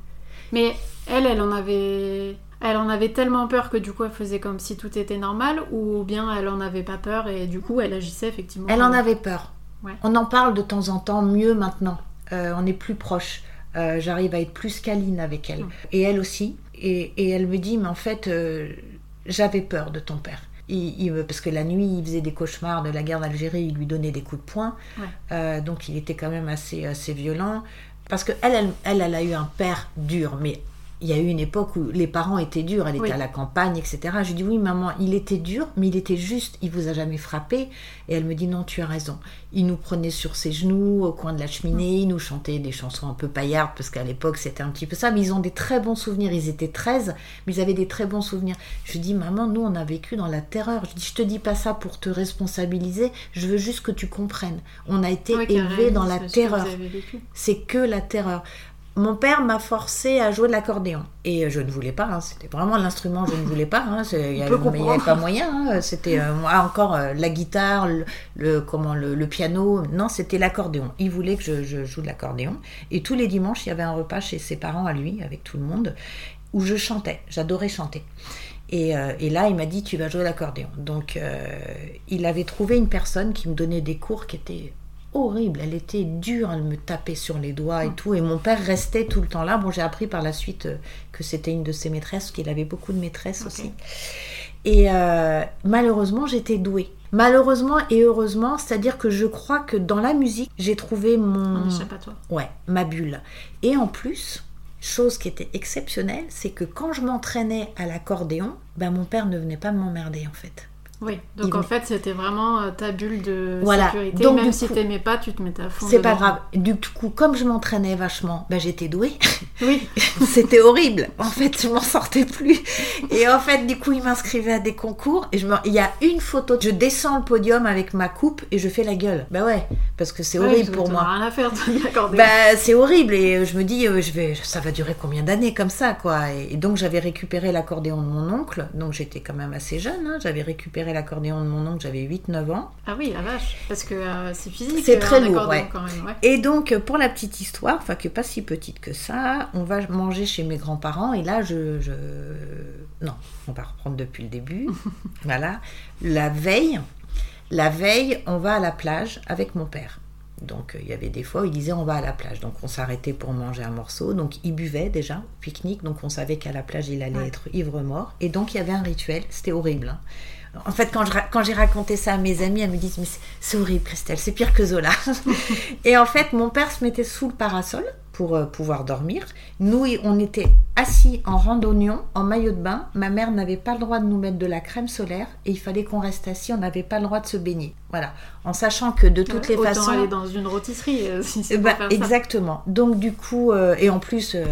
Mais elle, elle en avait. Elle en avait tellement peur que du coup elle faisait comme si tout était normal ou bien elle en avait pas peur et du coup elle agissait effectivement. Elle en avait peur. Ouais. On en parle de temps en temps mieux maintenant. on est plus proche. J'arrive à être plus câline avec elle. Hum. Et elle aussi. Et, elle me dit, mais en fait, euh, j'avais peur de ton père. Il, parce que la nuit, il faisait des cauchemars de la guerre d'Algérie, il lui donnait des coups de poing. Euh, donc il était quand même assez, assez violent. Parce qu'elle, elle, elle, elle, a eu un père dur, mais il y a eu une époque où les parents étaient durs, elle était à la campagne, etc. Je lui dis oui maman, il était dur, mais il était juste, il vous a jamais frappé. Et elle me dit non, tu as raison. Il nous prenait sur ses genoux au coin de la cheminée, il nous chantait des chansons un peu paillardes, parce qu'à l'époque c'était un petit peu ça, mais ils ont des très bons souvenirs. Ils étaient 13, mais ils avaient des très bons souvenirs. Je lui dis maman, nous on a vécu dans la terreur. Je dis je te dis pas ça pour te responsabiliser, je veux juste que tu comprennes. On a été élevés dans la terreur. C'est que la terreur mon père m'a forcé à jouer de l'accordéon. Et je ne voulais pas, hein. c'était vraiment l'instrument, je ne voulais pas. Hein. il n'y avait, pas moyen. Hein. c'était euh, encore euh, la guitare, le, comment, le, piano. Non, c'était l'accordéon. Il voulait que je, joue de l'accordéon. Et tous les dimanches, il y avait un repas chez ses parents à lui, avec tout le monde, où je chantais. J'adorais chanter. Et, euh, et, là, il m'a dit, tu vas jouer de l'accordéon. Donc, il avait trouvé une personne qui me donnait des cours qui étaient horrible. Elle était dure, elle me tapait sur les doigts et mm. tout. Et mon père restait tout le temps là. Bon, j'ai appris par la suite euh, que c'était une de ses maîtresses, qu'il avait beaucoup de maîtresses aussi. Et euh, malheureusement, j'étais douée. Malheureusement et heureusement, c'est-à-dire que je crois que dans la musique, j'ai trouvé mon. échappatoire. Ouais, ma bulle. Et en plus, chose qui était exceptionnelle, c'est que quand je m'entraînais à l'accordéon, ben mon père ne venait pas m'emmerder en fait. Oui, donc en fait, c'était vraiment euh, ta bulle de voilà. sécurité. Donc, Même si tu t'aimais pas, tu te mettais à fond. C'est pas grave. Du coup, comme je m'entraînais vachement, ben, j'étais douée. Oui. <laughs> c'était horrible. En fait, je m'en sortais plus. Et en fait, du coup, il m'inscrivait à des concours. Et je me... il y a une photo. Je descends le podium avec ma coupe et je fais la gueule. Ben ouais. parce que c'est horrible pour moi. rien à faire de l'accordéon. Bah, c'est horrible et je me dis, euh, je vais, ça va durer combien d'années comme ça, quoi? Et, et donc j'avais récupéré l'accordéon de mon oncle, donc j'étais quand même assez jeune, hein. j'avais récupéré l'accordéon de mon oncle, j'avais 8-9 ans. Ah oui, la vache. Parce que euh, c'est physique. C'est euh, très lourd, ouais. quand même, ouais. Et donc, euh, pour la petite histoire, enfin que pas si petite que ça, on va manger chez mes grands-parents et là, je, je... Non, on va reprendre depuis le début. <laughs> voilà. La veille, la veille, on va à la plage avec mon père. Donc, il y avait des fois où il disait on va à la plage. Donc, on s'arrêtait pour manger un morceau. Donc, il buvait déjà, pique-nique. Donc, on savait qu'à la plage, il allait Ouais. être ivre-mort. Et donc, il y avait un rituel. C'était horrible. hein. En fait, quand je ra- quand j'ai raconté ça à mes amis, elles me disent Mais c'est- horrible, Christelle, c'est pire que Zola. <laughs> Et en fait, mon père se mettait sous le parasol pour euh, pouvoir dormir. Nous, on était assis en randonnion, en maillot de bain. Ma mère n'avait pas le droit de nous mettre de la crème solaire et il fallait qu'on reste assis. On n'avait pas le droit de se baigner. Voilà. En sachant que de toutes Ouais, les autant façons. aller dans une rôtisserie euh, si c'est Eh ben, ça. exactement. Donc du coup, euh, et en plus, euh,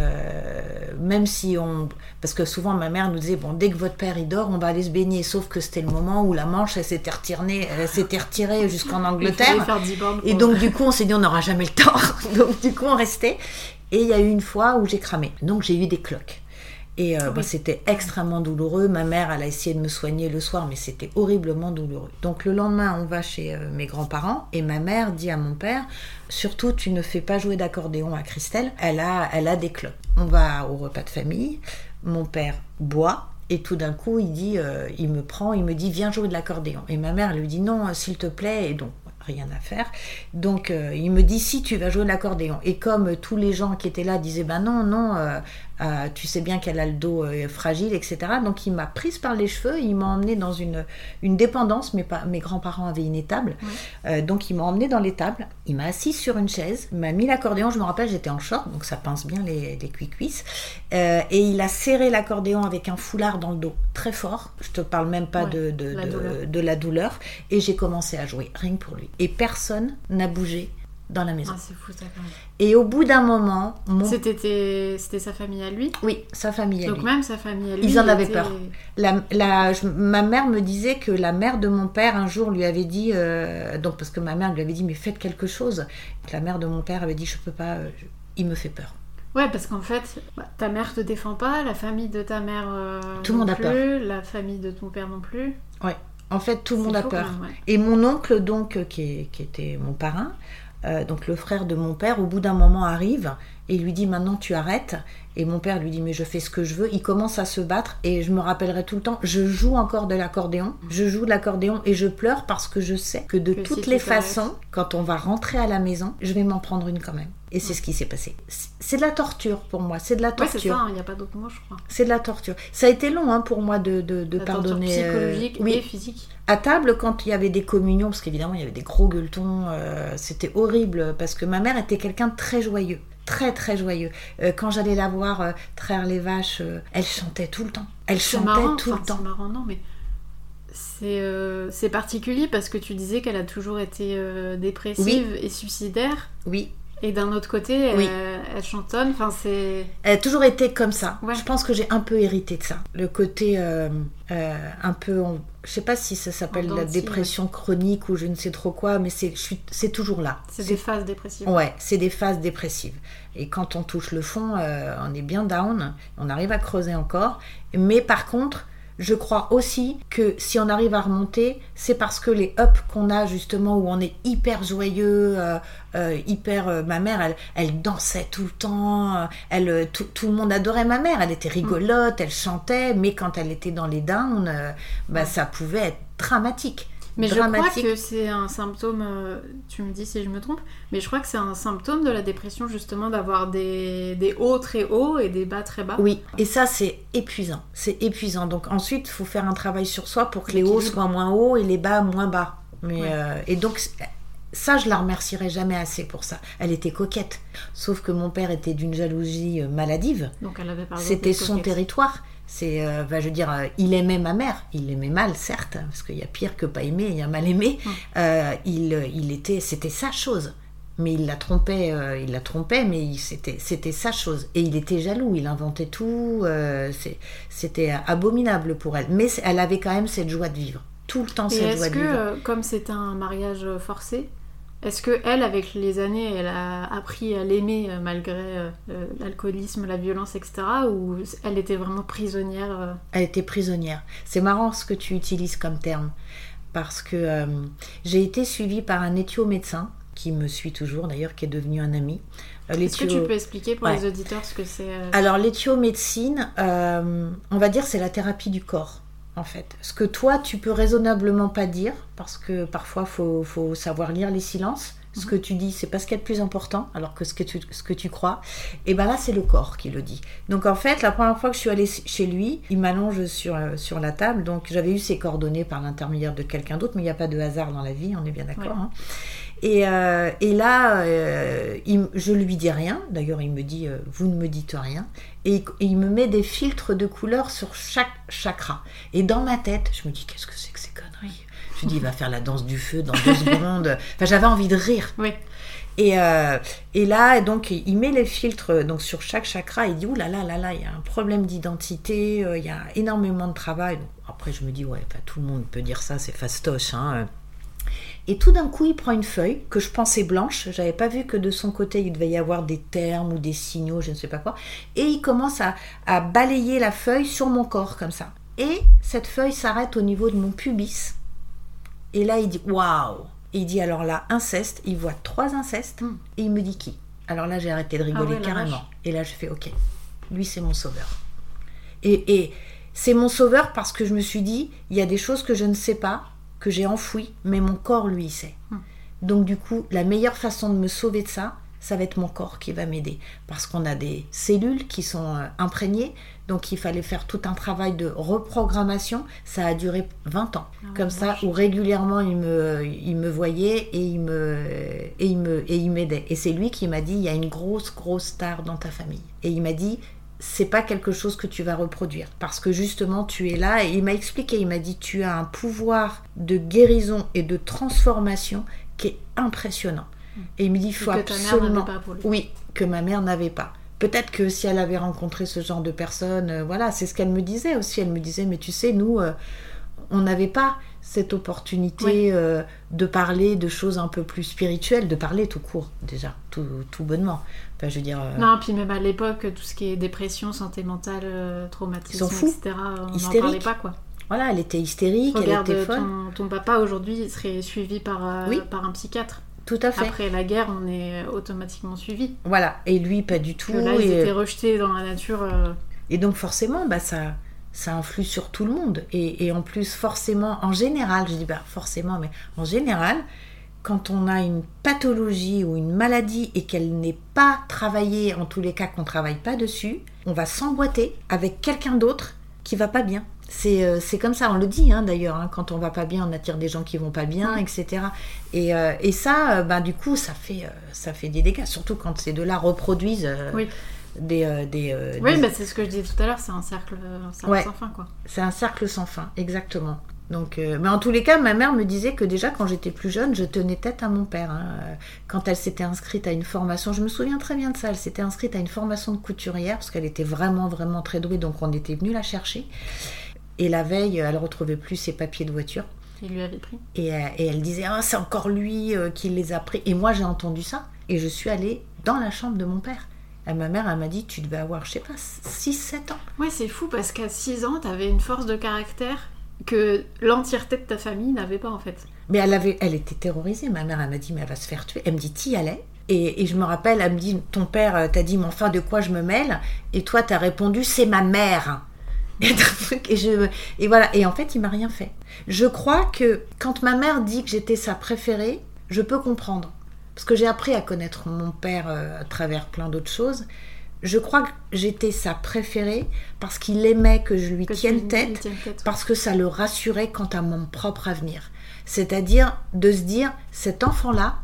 même si on, parce que souvent ma mère nous disait bon, dès que votre père il dort, on va aller se baigner. Sauf que c'était le moment où la Manche elle s'était retirée, elle s'était retirée jusqu'en Angleterre. faire 10 bornes Et donc du coup, on s'est dit on n'aura jamais le temps. <laughs> donc du coup, on restait. Et il y a eu une fois où j'ai cramé. Donc j'ai eu des cloques. Et euh, Ah bah, c'était extrêmement douloureux. Ma mère, elle a essayé de me soigner le soir, mais c'était horriblement douloureux. Donc le lendemain, on va chez euh, mes grands-parents et ma mère dit à mon père, surtout tu ne fais pas jouer d'accordéon à Christelle, elle a, elle a des cloques. On va au repas de famille, mon père boit. Et tout d'un coup, il dit, euh, il me prend, il me dit, viens jouer de l'accordéon. Et ma mère lui dit, non, s'il te plaît. Et donc, rien à faire. Donc, euh, il me dit, si, tu vas jouer de l'accordéon. Et comme euh, tous les gens qui étaient là disaient, ben non, non, euh, euh, tu sais bien qu'elle a le dos euh, fragile, etc. Donc, il m'a prise par les cheveux, il m'a emmenée dans une, une dépendance. Mes, mes grands-parents avaient une étable. Euh, donc, il m'a emmenée dans l'étable. Il m'a assise sur une chaise, m'a mis l'accordéon. Je me rappelle, j'étais en short, donc ça pince bien les, les cuisses. Et il a serré l'accordéon avec un foulard dans le dos, très fort. Je te parle même pas de, de, la de- de la douleur. Et j'ai commencé à jouer, rien que pour lui. Et personne n'a bougé dans la maison. Ah, c'est fou ça quand même. Et au bout d'un moment, mon... C'était tes- c'était sa famille à lui? Oui, sa famille à Donc lui. même sa famille à lui. Ils en avaient était- peur. La, la- je- ma mère me disait que la mère de mon père un jour lui avait dit, euh, donc parce que ma mère lui avait dit mais faites quelque chose. La mère de mon père avait dit je peux pas, euh, il me fait peur. Ouais, parce qu'en fait, bah, ta mère te défend pas, la famille de ta mère euh, Tout le monde a plus, peur. la famille de ton père non plus. En fait tout le monde a peur. même, ouais. Et mon oncle, donc, euh, qui, est- qui était mon parrain, donc le frère de mon père, au bout d'un moment arrive et lui dit maintenant tu arrêtes. Et mon père lui dit mais je fais ce que je veux. Il commence à se battre et je me rappellerai tout le temps, je joue encore de l'accordéon. Je joue de l'accordéon et je pleure parce que je sais que de Que toutes les façons, quand on va rentrer à la maison, je vais m'en prendre une quand même. Et c'est ce qui s'est passé. C'est- de la torture pour moi, c'est de la Ouais, c'est torture. ça, il n'y a pas d'autre mot, je crois. c'est de la torture. Ça a été long hein, pour moi de, de, de La torture pardonner. euh, psychologique oui, et physique. à table, quand il y avait des communions, parce qu'évidemment il y avait des gros gueuletons, euh, c'était horrible parce que ma mère était quelqu'un de très joyeux, très très joyeux. Euh, quand j'allais la voir euh, traire les vaches, euh, elle chantait tout le temps. Elle chantait marrant, tout le temps. C'est marrant, non, mais c'est particulier parce que tu disais qu'elle a toujours été dépressive et suicidaire. Oui, Et d'un autre côté, elle, Oui. elle chantonne. Enfin, c'est. elle a toujours été comme ça. Ouais. Je pense que j'ai un peu hérité de ça. Le côté euh, euh, un peu, on- je sais pas si ça s'appelle la dépression chronique ou je ne sais trop quoi, mais c'est, suis- c'est toujours là. C'est des phases dépressives. Ouais, c'est des phases dépressives. Et quand on touche le fond, euh, on est bien down, on arrive à creuser encore. Mais par contre, je crois aussi que si on arrive à remonter, c'est parce que les ups qu'on a justement, où on est hyper joyeux, euh, euh, hyper... euh, ma mère, elle, elle dansait tout le temps, elle, tout, tout le monde adorait ma mère, elle était rigolote, elle chantait, mais quand elle était dans les downs, bah, ça pouvait être dramatique. Mais je crois que c'est un symptôme, euh, tu me dis si je me trompe, mais je crois que c'est un symptôme de la dépression justement d'avoir des, des hauts très hauts et des bas très bas. Oui, et ça c'est épuisant, c'est épuisant. Donc ensuite, il faut faire un travail sur soi pour que les hauts soient moins hauts et les bas moins bas. Mais Ouais. euh, et donc ça, je la remercierai jamais assez pour ça. Elle était coquette, sauf que mon père était d'une jalousie euh, maladive. Donc elle avait C'était son territoire. C'est, euh, bah, je veux dire, euh, il aimait ma mère. Il l'aimait mal, certes, parce qu'il y a pire que pas aimer, il y a mal aimé. Mm. Euh, il, euh, il était, c'était sa chose. Mais il la trompait, il la trompait, mais il- c'était, c'était sa chose. Et il était jaloux, il inventait tout. c'est- c'était abominable pour elle. Mais c'est- elle avait quand même cette joie de vivre. Tout le temps Et cette joie est-ce de que, vivre. euh, comme c'était un mariage forcé, Est-ce que elle, avec les années, elle a appris à l'aimer euh, malgré euh, euh, l'alcoolisme, la violence, etc. Ou elle était vraiment prisonnière Elle était prisonnière. C'est marrant ce que tu utilises comme terme. Parce que j'ai été suivie par un éthio-médecin, qui me suit toujours d'ailleurs, qui est devenu un ami. Est-ce que tu peux expliquer pour les auditeurs ce que c'est Alors l'éthio-médecine, on va dire c'est la thérapie du corps en fait. Ce que toi, tu peux raisonnablement pas dire, parce que parfois, il faut, savoir lire les silences. Ce que tu dis, c'est pas ce qui est le plus important, alors que ce que tu, ce que tu crois. Et ben là, c'est le corps qui le dit. Donc en fait, la première fois que je suis allée chez lui, il m'allonge sur, euh, sur la table. Donc j'avais eu ses coordonnées par l'intermédiaire de quelqu'un d'autre, mais il n'y a pas de hasard dans la vie, on est bien d'accord. Hein. Et, euh, et, là, euh, il, je lui dis rien. D'ailleurs, il me dit Vous ne me dites rien et, il me met des filtres de couleurs sur chaque chakra. Et dans ma tête, je me dis qu'est-ce que c'est que ces conneries? Je dis il va faire la danse du feu dans deux <laughs> secondes. Enfin, j'avais envie de rire. Oui. Et, euh, et, là, donc, il met les filtres donc, sur chaque chakra. Il dit Ouh là là là là, il y a un problème d'identité, euh, il y a énormément de travail. après, je me dis Ouais, tout le monde peut dire ça, c'est fastoche. Hein. Et tout d'un coup, il prend une feuille que je pensais blanche. J'avais pas vu que de son côté, il devait y avoir des termes ou des signaux, je ne sais pas quoi. Et il commence à, balayer la feuille sur mon corps comme ça. Et cette feuille s'arrête au niveau de mon pubis. Et là, il dit waouh Il dit alors là, inceste. Il voit trois incestes. Hmm. Et il me dit qui? Alors là, j'ai arrêté de rigoler ah carrément. Et là, je fais ok, lui, c'est mon sauveur. Et, et c'est mon sauveur parce que je me suis dit, il y a des choses que je ne sais pas que j'ai enfoui, mais mon corps, lui, sait. Hmm. Donc du coup, la meilleure façon de me sauver de ça, ça va être mon corps qui va m'aider. Parce qu'on a des cellules qui sont euh, imprégnées, donc il fallait faire tout un travail de reprogrammation. Ça a duré 20 ans, ah comme ça, où régulièrement il me, il me voyait et il me, et il me, et il m'aidait. Et c'est lui qui m'a dit, il y a une grosse, grosse star dans ta famille. Et il m'a dit, c'est pas quelque chose que tu vas reproduire parce que justement tu es là et il m'a expliqué, il m'a dit tu as un pouvoir de guérison et de transformation qui est impressionnant. Et il me dit il faut absolument oui que ma mère n'avait pas. Peut-être que si elle avait rencontré ce genre de personnes, euh, voilà, c'est ce qu'elle me disait aussi. Elle me disait mais tu sais nous euh, on n'avait pas cette opportunité euh, de parler de choses un peu plus spirituelles, de parler tout court déjà, tout, tout bonnement. Enfin, je veux dire. Euh, non, puis même à l'époque, tout ce qui est dépression, santé mentale, euh, traumatisme, etc. On n'en parlait pas quoi. Voilà, elle était hystérique, elle était folle. Ton, ton papa aujourd'hui serait suivi par, par un psychiatre. Tout à fait. Après la guerre, on est automatiquement suivi. Voilà, et lui pas du tout. là, il était rejeté dans la nature. Et donc forcément, bah ça ça influe sur tout le monde. Et, en plus, forcément, en général, je dis pas forcément, mais en général, quand on a une pathologie ou une maladie et qu'elle n'est pas travaillée, en tous les cas qu'on ne travaille pas dessus, on va s'emboîter avec quelqu'un d'autre qui va pas bien. C'est, euh, comme ça, on le dit hein, d'ailleurs, hein, quand on va pas bien, on attire des gens qui vont pas bien, etc. Et, euh, et ça, euh, bah, du coup, ça fait, ça fait des dégâts, surtout quand ces deux-là reproduisent oui des... Des oui, bah, c'est ce que je disais tout à l'heure, c'est un cercle, sans fin. quoi. C'est un cercle sans fin, exactement. Donc, euh, mais en tous les cas, ma mère me disait que déjà quand j'étais plus jeune, je tenais tête à mon père. Hein. Quand elle s'était inscrite à une formation, je me souviens très bien de ça, elle s'était inscrite à une formation de couturière parce qu'elle était vraiment, vraiment très douée, donc on était venu la chercher. Et la veille, elle retrouvait plus ses papiers de voiture. Il lui avait pris. Et, et elle disait, ah, c'est encore lui qui les a pris. Et moi, j'ai entendu ça. Et je suis allée dans la chambre de mon père. Et ma mère, elle m'a dit, tu devais avoir, je sais pas, 6-7 ans. Ouais, c'est fou parce qu'à 6 ans, tu avais une force de caractère que l'entièreté de ta famille n'avait pas en fait. Mais elle, avait, était terrorisée. Ma mère, elle m'a dit, mais elle va se faire tuer. Elle me dit, t'y allais et, je me rappelle, elle me dit, ton père euh, t'a dit, mais enfin, de quoi je me mêle? Et toi, t'as répondu, c'est ma mère. <laughs> Et, et voilà. Et en fait, il m'a rien fait. Je crois que quand ma mère dit que j'étais sa préférée, je peux comprendre parce que j'ai appris à connaître mon père euh, à travers plein d'autres choses. Je crois que j'étais sa préférée parce qu'il aimait que je lui tienne, tête, parce que ça le rassurait quant à mon propre avenir. C'est-à-dire de se dire, cet enfant-là,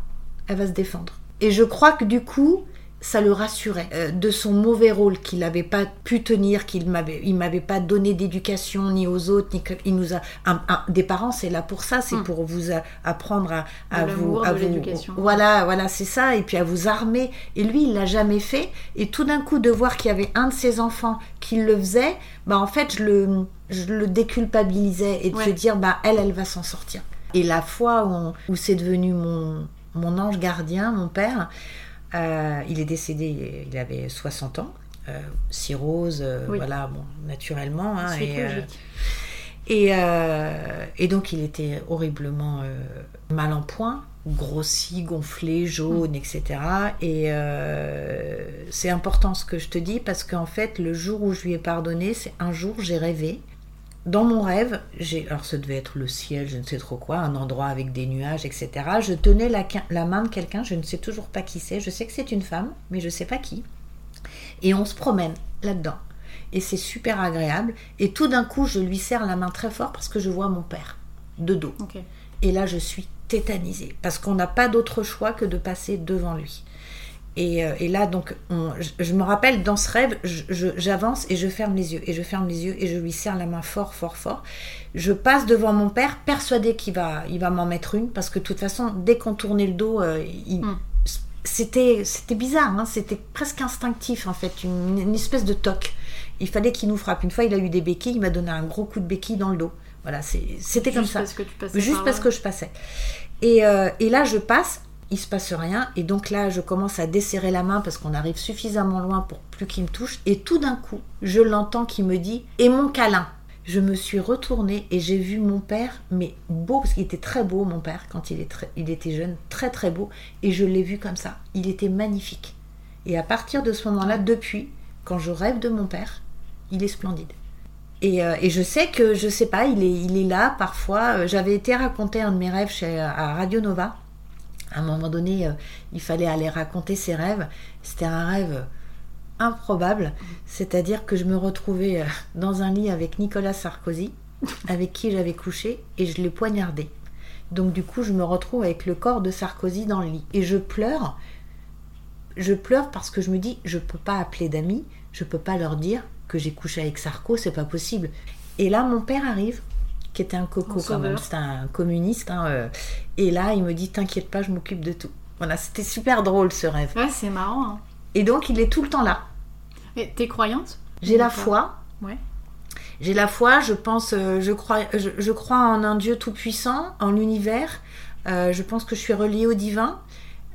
elle va se défendre. Et je crois que du coup, ça le rassurait euh, de son mauvais rôle qu'il n'avait pas pu tenir, qu'il m'avait, il m'avait pas donné d'éducation ni aux autres, ni il nous a, des parents c'est là pour ça, c'est hmm. pour vous apprendre à, à vous, à vous, voilà, voilà c'est ça, et puis à vous armer. Et lui il l'a jamais fait, et tout d'un coup de voir qu'il y avait un de ses enfants qui le faisait, bah en fait je le, je le déculpabilisais et de se dire bah elle elle va s'en sortir. Et la fois où, où c'est devenu mon mon ange gardien, mon père, euh, il est décédé, il avait 60 ans, euh, cirrhose, euh, Oui. voilà, bon, naturellement. hein, et, euh, et, et donc il était horriblement mal en point, grossi, gonflé, jaune, etc. Et euh, c'est important ce que je te dis parce qu'en fait, le jour où je lui ai pardonné, c'est un jour j'ai rêvé. Dans mon rêve, j'ai, alors ça devait être le ciel, je ne sais trop quoi, un endroit avec des nuages, etc. Je tenais la, main de quelqu'un, je ne sais toujours pas qui c'est. Je sais que c'est une femme, mais je ne sais pas qui. Et on se promène là-dedans. Et c'est super agréable. Et tout d'un coup, je lui serre la main très fort parce que je vois mon père de dos. Et là, je suis tétanisée parce qu'on n'a pas d'autre choix que de passer devant lui. Et, euh, et là, donc, on- je, je me rappelle dans ce rêve, j'avance et je ferme les yeux. Et je ferme les yeux et je lui serre la main fort, fort, fort. Je passe devant mon père, persuadée qu'il va, il va m'en mettre une parce que de toute façon, dès qu'on tournait le dos, euh, il- Mm. c'était, c'était bizarre, hein, c'était presque instinctif en fait, une, une espèce de toc. Il fallait qu'il nous frappe. Une fois, il a eu des béquilles, il m'a donné un gros coup de béquille dans le dos. Voilà, c'était comme ça. parce que tu passais Juste par parce là. que je passais. Et, euh, et là, je passe, il se passe rien. Et donc là, je commence à desserrer la main parce qu'on arrive suffisamment loin pour plus qu'il me touche. Et tout d'un coup, je l'entends qui me dit Et mon câlin Je me suis retournée et j'ai vu mon père, mais beau, parce qu'il était très beau, mon père, quand il, est très- il était jeune, très très beau. Et je l'ai vu comme ça. Il était magnifique. Et à partir de ce moment-là, depuis, quand je rêve de mon père, il est splendide. Et, euh, et je sais que, je sais pas, il est, il est là parfois. Euh, J'avais été raconter un de mes rêves chez, à Radio Nova. À un moment donné, euh, il fallait aller raconter ses rêves. C'était un rêve improbable. C'est-à-dire que je me retrouvais euh, dans un lit avec Nicolas Sarkozy, <laughs> avec qui j'avais couché, et je l'ai poignardé. Donc du coup, je me retrouve avec le corps de Sarkozy dans le lit. Et je pleure. Je pleure parce que je me dis, je peux pas appeler d'amis, je peux pas leur dire que j'ai couché avec Sarko, c'est pas possible. Et là, mon père arrive, qui était un coco quand même, c'était un communiste. hein, euh, et là, il me dit, t'inquiète pas, je m'occupe de tout. Voilà, c'était super drôle ce rêve. Ouais, c'est marrant. Hein. Et donc, il est tout le temps là. Et t'es croyante? J'ai la foi. Ouais. J'ai la foi, je pense, euh, je crois, je, je crois en un Dieu tout-puissant, en l'univers. Euh, je pense que je suis reliée au divin,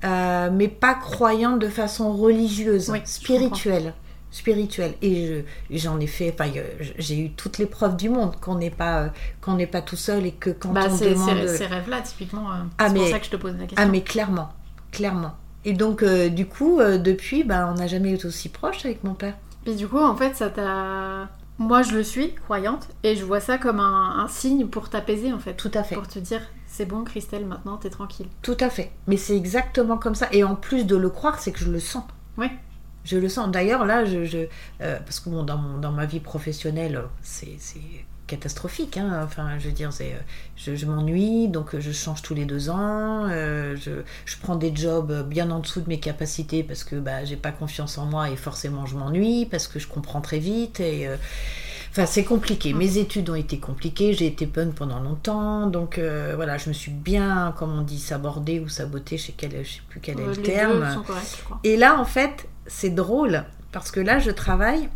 euh, mais pas croyante de façon religieuse, Oui, spirituelle. Spirituelle. Et je- j'en ai fait, enfin, euh, j'ai eu toutes les preuves du monde qu'on n'est pas, euh, qu'on n'est pas tout seul et que quand Bah, on demande. ces, rêves-là, typiquement. euh, Ah, c'est pour ça que je te pose la question. Ah mais clairement, clairement. Et donc euh, du coup, euh, depuis, bah, on n'a jamais été aussi proche avec mon père. Et du coup, en fait, ça t'a. Moi, je le suis, croyante, et je vois ça comme un, un signe pour t'apaiser, en fait. Tout à fait. Pour te dire, c'est bon, Christelle, maintenant, t'es tranquille. Tout à fait. Mais c'est exactement comme ça. Et en plus de le croire, c'est que je le sens. Oui. Je le sens. D'ailleurs, là, je, je- euh, parce que bon, dans, mon- dans ma vie professionnelle, c'est catastrophique. hein. Enfin, je veux dire, je, je m'ennuie, donc euh, je change tous les deux ans. euh, je, je prends des jobs bien en dessous de mes capacités parce que bah, j'ai pas confiance en moi et forcément je m'ennuie parce que je comprends très vite et euh, Enfin, c'est compliqué. Mes études ont été compliquées. J'ai été punk pendant longtemps. Donc, euh, voilà, je me suis bien, comme on dit, sabordée ou sabotée, je sais, quel, je sais plus quel est le terme. deux sont corrects, je crois. Et là, en fait, c'est drôle parce que là, je travaille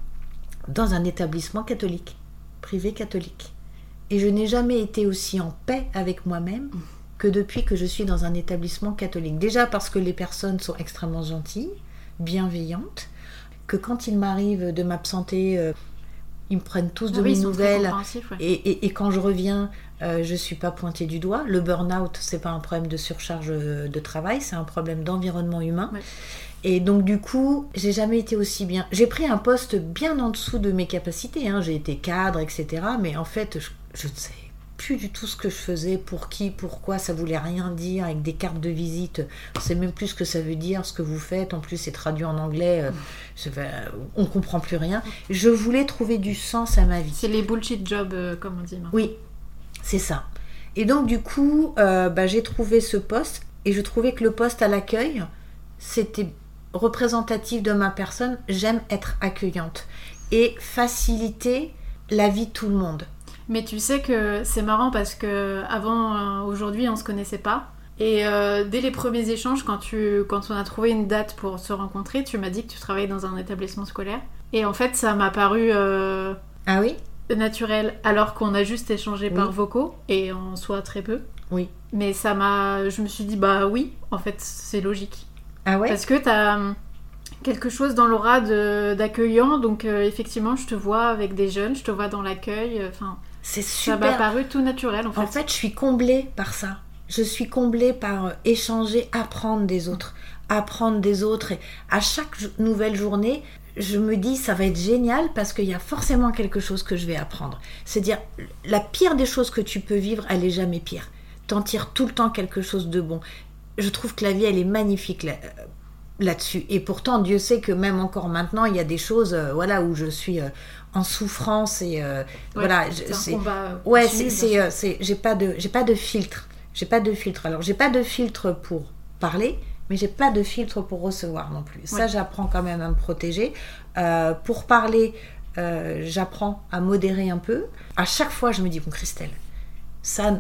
dans un établissement catholique, privé catholique. Et je n'ai jamais été aussi en paix avec moi-même que depuis que je suis dans un établissement catholique. Déjà parce que les personnes sont extrêmement gentilles, bienveillantes, que quand il m'arrive de m'absenter, euh, ils me prennent tous de oui, mes nouvelles. ouais. Et, et- et quand je reviens, euh, je suis pas pointée du doigt. Le burn-out, c'est pas un problème de surcharge euh, de travail, c'est un problème d'environnement humain. Ouais. Et donc du coup, j'ai jamais été aussi bien. J'ai pris un poste bien en dessous de mes capacités. hein. J'ai été cadre, etc. Mais en fait, je, je ne sais plus du tout ce que je faisais, pour qui, pourquoi. Ça voulait rien dire avec des cartes de visite. On sait même plus ce que ça veut dire, ce que vous faites. En plus, c'est traduit en anglais. euh, on comprend plus rien. Je voulais trouver du sens à ma vie. C'est les bullshit jobs, euh, comme on dit. maintenant. Oui, c'est ça. Et donc du coup, euh, bah, j'ai trouvé ce poste et je trouvais que le poste à l'accueil, c'était représentatif de ma personne. J'aime être accueillante et faciliter la vie de tout le monde. Mais tu sais que c'est marrant parce que avant euh, aujourd'hui on se connaissait pas. Et euh, dès les premiers échanges, quand, tu, quand on a trouvé une date pour se rencontrer, tu m'as dit que tu travaillais dans un établissement scolaire. Et en fait, ça m'a paru euh, Ah oui? naturel, alors qu'on a juste échangé par vocaux, et en soi très peu. Oui. Mais ça m'a. Je me suis dit, bah oui, en fait, c'est logique. Ah ouais Parce que t'as hum, quelque chose dans l'aura d'accueillant, donc euh, effectivement, je te vois avec des jeunes, je te vois dans l'accueil, euh, enfin, C'est ça m'a super. paru tout naturel en fait. En fait, je suis comblée par ça. Je suis comblée par euh, échanger, apprendre des autres. Apprendre des autres. Et à chaque nouvelle journée, je me dis, ça va être génial parce qu'il y a forcément quelque chose que je vais apprendre. C'est-à-dire, la pire des choses que tu peux vivre, elle est jamais pire. T'en tires tout le temps quelque chose de bon. Je trouve que la vie, elle est magnifique là- euh, là-dessus. Et pourtant, Dieu sait que même encore maintenant, il y a des choses euh, voilà, où je suis euh, en souffrance et euh, Ouais, voilà, je- c'est combat. Ouais, c'est, j'ai pas de, j'ai pas de filtre. J'ai pas de filtre. Alors, j'ai pas de filtre pour parler, mais j'ai pas de filtre pour recevoir non plus. Ça, j'apprends quand même à me protéger. Pour parler, j'apprends à modérer un peu. À chaque fois, je me dis bon, Christelle, ça,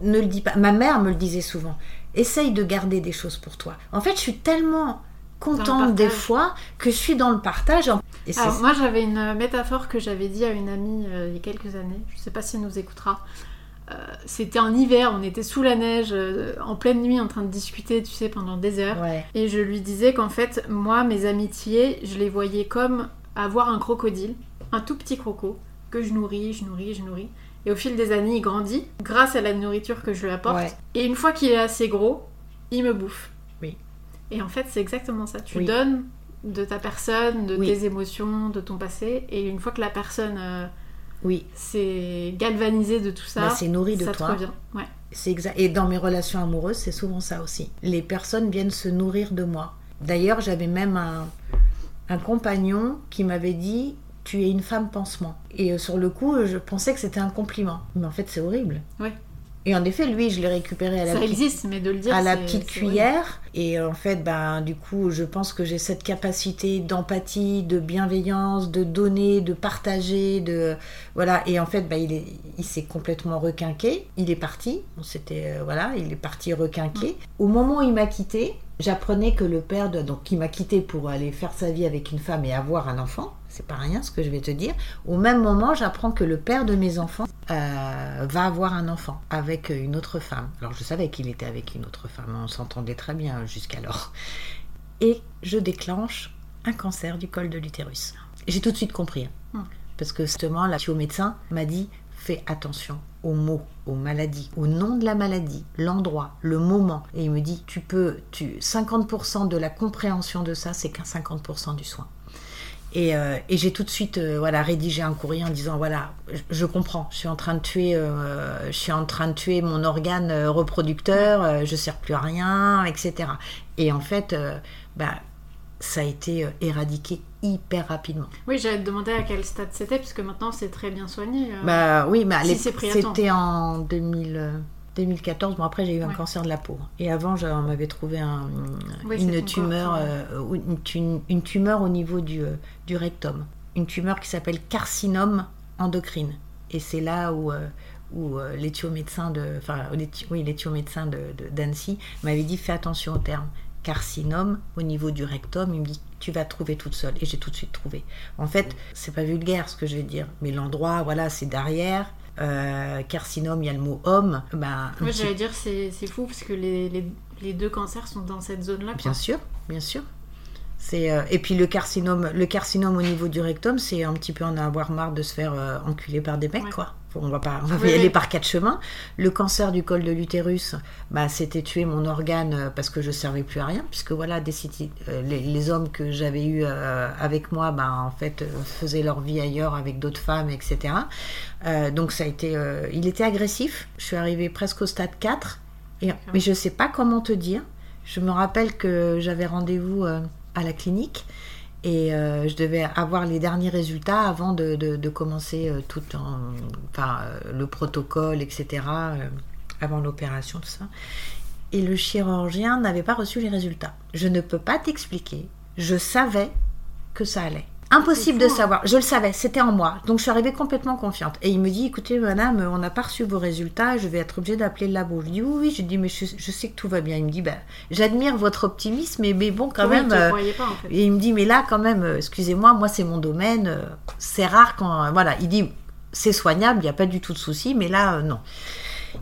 ne le dis pas. Ma mère me le disait souvent. Essaye de garder des choses pour toi. En fait, je suis tellement contente des fois que je suis dans le partage. Et Alors, moi, j'avais une métaphore que j'avais dit à une amie euh, il y a quelques années. Je sais pas si elle nous écoutera. Euh, C'était en hiver, on était sous la neige, euh, en pleine nuit, en train de discuter, tu sais, pendant des heures. ouais. Et je lui disais qu'en fait, moi, mes amitiés, je les voyais comme avoir un crocodile, un tout petit croco, que je nourris, je nourris, je nourris. Et au fil des années, il grandit grâce à la nourriture que je lui apporte. Ouais. Et une fois qu'il est assez gros, il me bouffe. Oui. Et en fait, c'est exactement ça. Tu Oui. donnes de ta personne, de Oui. tes émotions, de ton passé. Et une fois que la personne euh, Oui, s'est galvanisée de tout ça, Bah, c'est nourri de ça te toi. revient. Ouais. C'est exact. Et dans mes relations amoureuses, c'est souvent ça aussi. Les personnes viennent se nourrir de moi. D'ailleurs, j'avais même un, un compagnon qui m'avait dit Tu es une femme pansement. Et euh, sur le coup, je pensais que c'était un compliment. Mais en fait, c'est horrible. Ouais. Et en effet, lui, je l'ai récupéré à la Ça petite existe, mais de le dire, à la petite cuillère. Et euh, en fait, ben, du coup, je pense que j'ai cette capacité d'empathie, de bienveillance, de donner, de partager, de voilà. Et en fait, ben, il est, il s'est complètement requinqué. Il est parti. On s'était, euh, voilà, il est parti requinqué. Au moment où il m'a quitté, j'apprenais que le père de, donc, qui m'a quitté pour aller faire sa vie avec une femme et avoir un enfant. C'est pas rien ce que je vais te dire. Au même moment, j'apprends que le père de mes enfants euh, va avoir un enfant avec une autre femme. Alors je savais qu'il était avec une autre femme, on s'entendait très bien jusqu'alors. Et je déclenche un cancer du col de l'utérus. J'ai tout de suite compris. hein. Hmm. Parce que justement, la médecin m'a dit fais attention aux mots, aux maladies, au nom de la maladie, l'endroit, le moment. Et il me dit tu peux, tu 50% de la compréhension de ça, c'est qu'un 50% du soin. Et, euh, et j'ai tout de suite euh, voilà rédigé un courrier en disant voilà je, je comprends je suis en train de tuer euh, je suis en train de tuer mon organe reproducteur je sers plus à rien etc et en fait bah ça a été éradiqué hyper rapidement Oui, j'allais te demander à quel stade c'était, puisque maintenant c'est très bien soigné. bah oui mais Si c'était en 2000 euh, 2014 bon après j'ai eu un Ouais. cancer de la peau. Et avant on m'avait trouvé un- Oui, c'est une tumeur euh, une, tu- une tumeur au niveau du, euh, du rectum. Une tumeur qui s'appelle carcinome endocrine. Et c'est là où euh, où euh, l'éthiomédecin de enfin oui de- d'Annecy m'avait dit fais attention au terme carcinome au niveau du rectum. Il me dit tu vas trouver toute seule. Et j'ai tout de suite trouvé. En fait c'est pas vulgaire ce que je vais dire mais l'endroit voilà c'est derrière euh, carcinome il y a le mot homme ben Moi, j'allais dire, c'est fou, parce que les, les, les deux cancers sont dans cette zone-là. Bien sûr, bien sûr. C'est euh, et puis le carcinome, le carcinome au niveau du rectum, c'est un petit peu en avoir marre de se faire euh, enculer par des mecs, Ouais. quoi. On va pas, on va Oui, y aller par quatre chemins. Le cancer du col de l'utérus, bah, c'était tuer mon organe euh, parce que je servais plus à rien, puisque voilà, des euh, les, les hommes que j'avais eu euh, avec moi, bah, en fait, faisaient leur vie ailleurs avec d'autres femmes, etc. Euh, donc ça a été, il était agressif. Je suis arrivée presque au stade 4, et, mais je sais pas comment te dire. Je me rappelle que j'avais rendez-vous à la clinique et euh, je devais avoir les derniers résultats avant de, commencer euh, tout en, enfin, euh, le protocole, etc., avant l'opération, tout ça. Et le chirurgien n'avait pas reçu les résultats. Je ne peux pas t'expliquer. Je savais que ça allait. Impossible de hein. savoir. Je le savais, c'était en moi. Donc je suis arrivée complètement confiante. Et il me dit, écoutez madame, on n'a pas reçu vos résultats, je vais être obligée d'appeler le labo. Je dis oui, oui, je dis mais je, je sais que tout va bien. Il me dit, bah, j'admire votre optimisme, mais, mais bon quand Oui, même... euh, pas, en fait. et il me dit, mais là, quand même, euh, excusez-moi, moi, c'est mon domaine. euh, C'est rare quand. euh, Voilà, il dit, c'est soignable, il n'y a pas du tout de souci, mais là, non.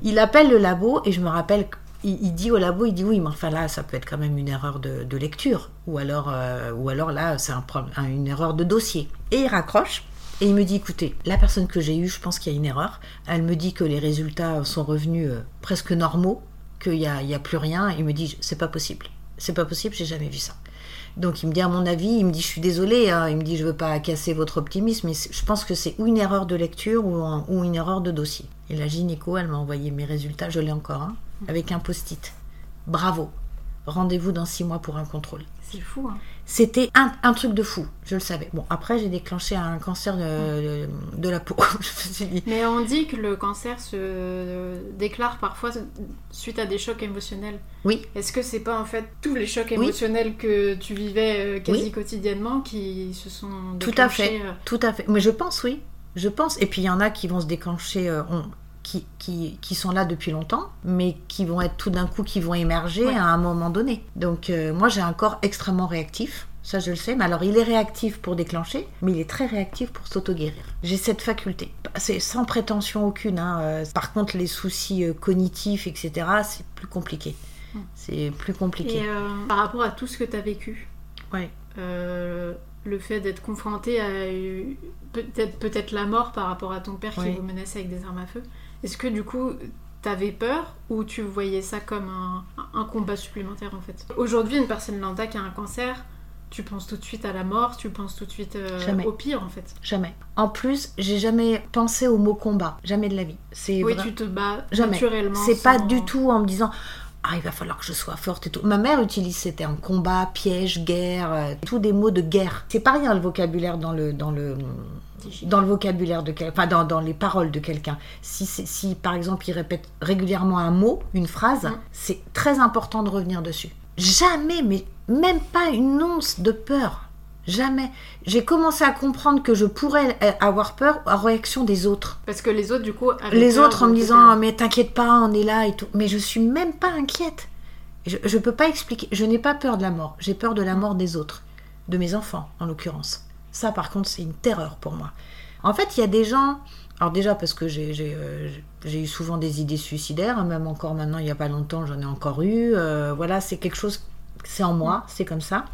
Il appelle le labo et je me rappelle, il, dit au labo, il dit oui, mais enfin là, ça peut être quand même une erreur de, lecture. Ou alors, euh, ou alors là, c'est un, une erreur de dossier. Et il raccroche. Et il me dit, écoutez, la personne que j'ai eue, je pense qu'il y a une erreur. Elle me dit que les résultats sont revenus euh, presque normaux, qu'il n'y a, plus rien. Il me dit, c'est pas possible. C'est pas possible, j'ai jamais vu ça. Donc il me dit, à mon avis, il me dit, je suis désolée, hein. il me dit, je veux pas casser votre optimisme, mais je pense que c'est ou une erreur de lecture ou, ou une erreur de dossier. Et la gynéco, elle m'a envoyé mes résultats, je l'ai encore, hein, avec un post-it. Bravo. Rendez-vous dans six mois pour un contrôle. C'est fou. Hein. C'était un, un truc de fou, je le savais. Bon, après, j'ai déclenché un cancer de, de, de la peau. <laughs> je me suis dit, Mais on dit que le cancer se déclare parfois suite à des chocs émotionnels. oui, Est-ce que c'est pas en fait tous les chocs Oui. émotionnels que tu vivais euh, quasi Oui. quotidiennement qui se sont Tout à déclenchés, fait, euh, tout à fait. Mais je pense, oui, je pense. Et puis il y en a qui vont se déclencher, euh, on- qui, qui, qui sont là depuis longtemps, mais qui vont être tout d'un coup, qui vont émerger Ouais. à un moment donné. Donc euh, moi j'ai un corps extrêmement réactif. Ça, je le sais. Mais alors, il est réactif pour déclencher, mais il est très réactif pour s'auto-guérir. J'ai cette faculté. C'est sans prétention aucune. hein. Euh, Par contre, les soucis euh, cognitifs, etc., c'est plus compliqué. Mm. C'est plus compliqué. Et euh, par rapport à tout ce que tu as vécu, Ouais. euh, le fait d'être confronté à peut-être la mort par rapport à ton père qui vous menaçait avec des armes à feu, est-ce que du coup t'avais peur ou tu voyais ça comme un, un combat supplémentaire en fait? Aujourd'hui, une personne lambda qui a un cancer, tu penses tout de suite à la mort, tu penses tout de suite euh, au pire en fait. Jamais. En plus, j'ai jamais pensé au mot combat. Jamais de la vie. C'est Oui, vrai- tu te bats Jamais. naturellement. C'est pas du tout en me disant ah il va falloir que je sois forte et tout. Ma mère utilise ces termes combat, piège, guerre, euh, tous des mots de guerre. C'est pas rien le vocabulaire dans le dans le dans le vocabulaire de quelqu'un, enfin dans, dans les paroles de quelqu'un. Si si par exemple il répète régulièrement un mot, une phrase, c'est très important de revenir dessus. Jamais, mais même pas une once de peur. Jamais. J'ai commencé à comprendre que je pourrais avoir peur en réaction des autres Parce que les autres, du coup, les autres en me disant. Ah, mais t'inquiète pas on est là et tout mais je suis même pas inquiète je, je peux pas expliquer je n'ai pas peur de la mort j'ai peur de la mort des autres de mes enfants en l'occurrence ça par contre c'est une terreur pour moi en fait il y a des gens alors déjà parce que j'ai euh, eu souvent des idées suicidaires hein, même encore maintenant il y a pas longtemps j'en ai encore eu euh, voilà c'est quelque chose c'est en moi c'est comme ça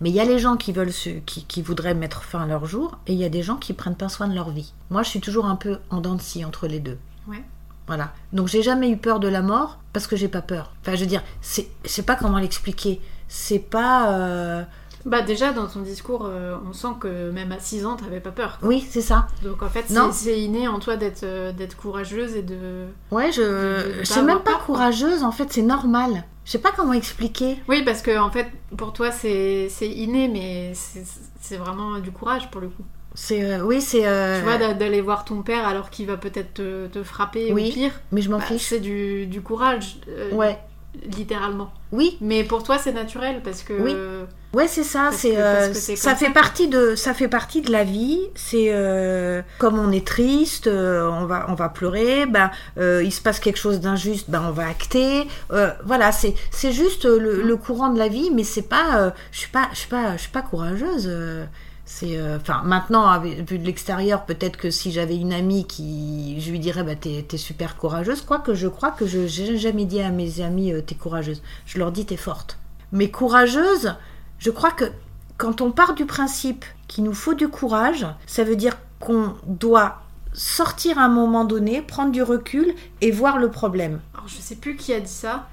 mais il y a les gens qui veulent qui, qui voudraient mettre fin à leur jour et il y a des gens qui prennent pas soin de leur vie. Moi, je suis toujours un peu en dents de scie entre les deux. Ouais. Voilà. Donc j'ai jamais eu peur de la mort parce que j'ai pas peur. Enfin, je veux dire, c'est, pas comment l'expliquer. C'est pas. euh, Bah déjà, dans ton discours, euh, on sent que même à 6 ans, t'avais pas peur. quoi. Oui, c'est ça. Donc en fait, c'est inné en toi d'être euh, d'être courageuse et de... Ouais, De- je, de je suis même pas peur, quoi. courageuse. En fait, c'est normal. Je sais pas comment expliquer. Oui, parce que en fait, pour toi, c'est inné, mais c'est vraiment du courage pour le coup. C'est, euh, oui, c'est. euh, Tu vois, d'a- d'aller voir ton père alors qu'il va peut-être te, te frapper Oui, ou pire, mais je m'en bah, fiche. c'est du, du courage, euh, Ouais. Littéralement. Oui, Mais pour toi, c'est naturel parce que... Oui. Ouais, c'est ça. C'est euh, c'est ça fait ça, partie de ça fait partie de la vie. C'est euh, comme on est triste, euh, on va on va pleurer. Ben il se passe quelque chose d'injuste, ben on va acter. Voilà, c'est c'est juste le, le courant de la vie, mais c'est pas. je suis pas je suis pas je suis pas courageuse. Euh, euh, enfin maintenant avec- vu de l'extérieur peut-être que si j'avais une amie qui je lui dirais bah t'es t'es super courageuse quoique je crois que je j'ai jamais dit à mes amis euh, t'es courageuse je leur dis t'es forte mais courageuse je crois que quand on part du principe qu'il nous faut du courage, ça veut dire qu'on doit sortir à un moment donné, prendre du recul et voir le problème. Alors, je sais plus qui a dit ça,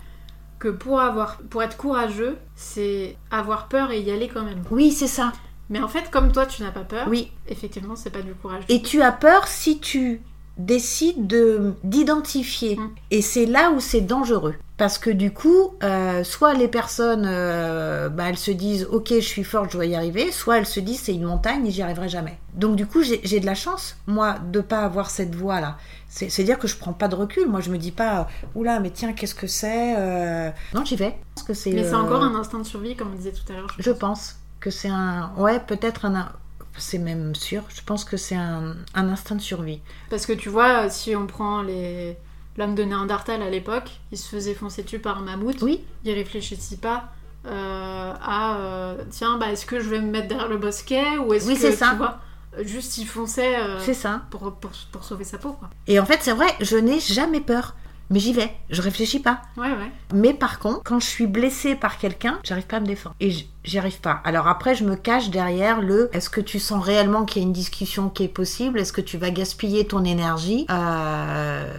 que pour, avoir, pour être courageux, c'est avoir peur et y aller quand même. Oui, c'est ça. Mais en fait, comme toi, tu n'as pas peur, Oui. effectivement, c'est pas du courage. Et tu as peur si tu décides de d'identifier. Mm. Et c'est là où c'est dangereux. Parce que du coup, euh, soit les personnes, euh, bah, elles se disent, ok, je suis forte, je dois y arriver, soit elles se disent, c'est une montagne et j'y arriverai jamais. Donc du coup, j'ai de la chance, moi, de pas avoir cette voie-là. C'est c'est dire que je prends pas de recul. Moi, je me dis pas, oula, mais tiens, qu'est-ce que c'est euh, Non, j'y vais. Parce que c'est. Mais c'est encore un instinct de survie, comme on disait tout à l'heure. Je pense que c'est un. Ouais, peut-être un. C'est même sûr. Je pense que c'est un, un instinct de survie. Parce que tu vois, si on prend les... l'homme de Néandertal à l'époque, il se faisait foncer dessus par un mammouth, Oui, il réfléchissait pas euh, à euh, tiens, bah, est-ce que je vais me mettre derrière le bosquet ou est-ce Oui, que c'est tu ça. vois juste il fonçait euh, C'est ça. pour, pour, pour sauver sa peau. Quoi. Et en fait, c'est vrai, je n'ai jamais peur. Mais j'y vais, je réfléchis pas. Ouais, ouais. Mais par contre, quand je suis blessée par quelqu'un, j'arrive pas à me défendre. Et j'y arrive pas. Alors après, je me cache derrière le est-ce que tu sens réellement qu'il y a une discussion qui est possible? Est-ce que tu vas gaspiller ton énergie? Euh,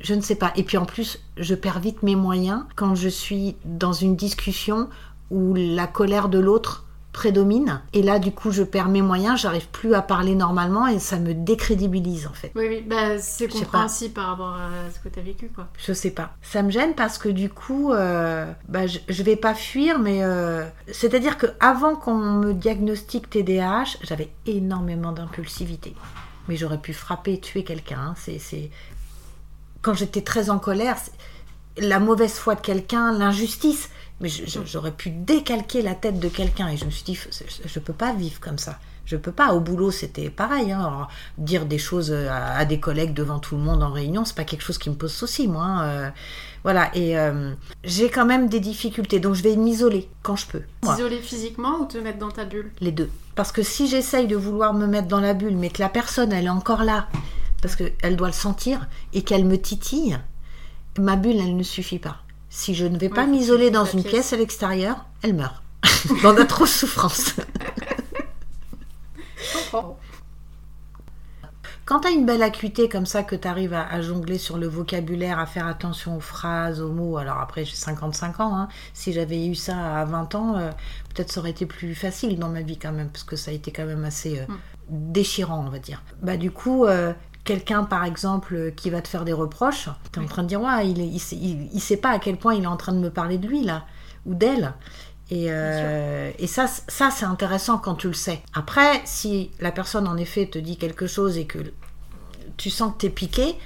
Je ne sais pas. Et puis en plus, je perds vite mes moyens quand je suis dans une discussion où la colère de l'autre prédomine. Et là, du coup, je perds mes moyens, j'arrive plus à parler normalement et ça me décrédibilise en fait. Oui, oui, bah, c'est compréhensible par rapport à ce que t'as vécu, quoi. Je sais pas. Ça me gêne parce que du coup, euh, bah, je, je vais pas fuir, mais euh, c'est-à-dire que avant qu'on me diagnostique TDAH, j'avais énormément d'impulsivité. Mais j'aurais pu frapper et tuer quelqu'un. hein. C'est, c'est... Quand j'étais très en colère, la mauvaise foi de quelqu'un, l'injustice. Mais je- j'aurais pu décalquer la tête de quelqu'un et je me suis dit, je, je peux pas vivre comme ça. Je peux pas. Au boulot, c'était pareil. hein. Alors, dire des choses à, à des collègues devant tout le monde en réunion, c'est pas quelque chose qui me pose souci, moi. hein. Euh, voilà. Et euh, j'ai quand même des difficultés, donc je vais m'isoler quand je peux. T'isoler physiquement ou te mettre dans ta bulle? Les deux. Parce que si j'essaye de vouloir me mettre dans la bulle, mais que la personne, elle est encore là, parce qu'elle doit le sentir et qu'elle me titille, ma bulle, elle ne suffit pas. Si je ne vais pas m'isoler dans une pièce. pièce à l'extérieur, elle meurt. <laughs> dans d'atroces souffrances. Quand tu as une belle acuité comme ça, que tu arrives à, à jongler sur le vocabulaire, à faire attention aux phrases, aux mots, alors après j'ai 55 ans, hein. si j'avais eu ça à 20 ans, euh, peut-être ça aurait été plus facile dans ma vie quand même, parce que ça a été quand même assez euh, déchirant, on va dire. Bah du coup, euh, quelqu'un par exemple euh, qui va te faire des reproches, tu es en train de dire, ouais, il, il, sait, il- il sait pas à quel point il est en train de me parler de lui là, ou d'elle. Et, euh, et ça, ça c'est intéressant quand tu le sais. Après, si la personne en effet te dit quelque chose et que tu sens que t'es piqué,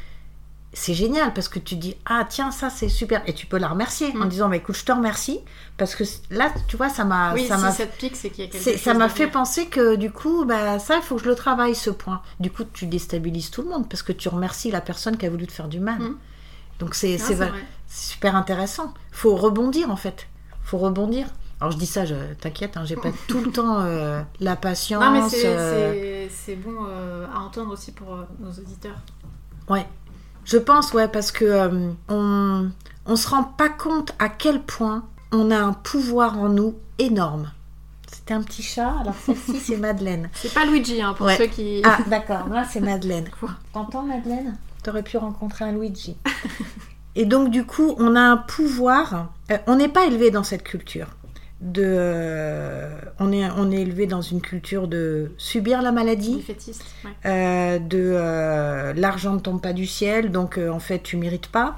c'est génial parce que tu dis ah tiens ça c'est super. Et tu peux la remercier en Mm. disant bah écoute je te remercie parce que là tu vois ça m'a Oui, ça si m'a ça pique, c'est qu'il y a quelque c'est- chose ça m'a fait penser que du coup bah ça il faut que je le travaille ce point. Du coup tu déstabilises tout le monde parce que tu remercies la personne qui a voulu te faire du mal. Mm. donc c'est Ah, c'est super intéressant. Faut rebondir en fait. Faut rebondir. Alors je dis ça je t'inquiète hein, j'ai pas <laughs> tout le temps euh, la patience Non, mais c'est euh, bon euh, à entendre aussi pour nos auditeurs. Ouais. Je pense, ouais, parce que euh, on, on se rend pas compte à quel point on a un pouvoir en nous énorme. C'était un petit chat, alors celle-ci c'est Madeleine. <laughs> C'est pas Luigi, hein, pour Ouais. ceux qui. Ah, d'accord, là c'est Madeleine. <laughs> T'entends Madeleine? T'aurais pu rencontrer un Luigi. <laughs> Et donc du coup, on a un pouvoir. euh, on n'est pas élevé dans cette culture. De, on est on est élevé dans une culture de subir la maladie, ouais. euh, de euh, l'argent ne tombe pas du ciel, donc euh, en fait tu mérites pas.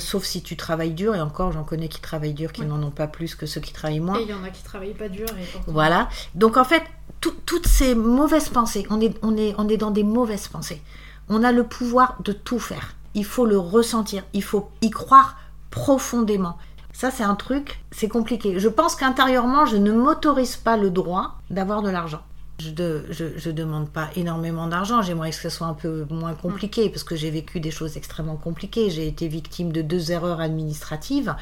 Sauf si tu travailles dur, et encore j'en connais qui travaillent dur, qui Ouais. n'en ont pas plus que ceux qui travaillent moins. Et il y en a qui travaillent pas dur et pourtant- Voilà. Donc en fait, tout- toutes ces mauvaises pensées, on est, on, est, on est dans des mauvaises pensées. On a le pouvoir de tout faire. Il faut le ressentir, il faut y croire profondément. Ça, c'est un truc, c'est compliqué. Je pense qu'intérieurement, je ne m'autorise pas le droit d'avoir de l'argent. Je ne je, je demande pas énormément d'argent, j'aimerais que ce soit un peu moins compliqué parce que j'ai vécu des choses extrêmement compliquées. J'ai été victime de deux erreurs administratives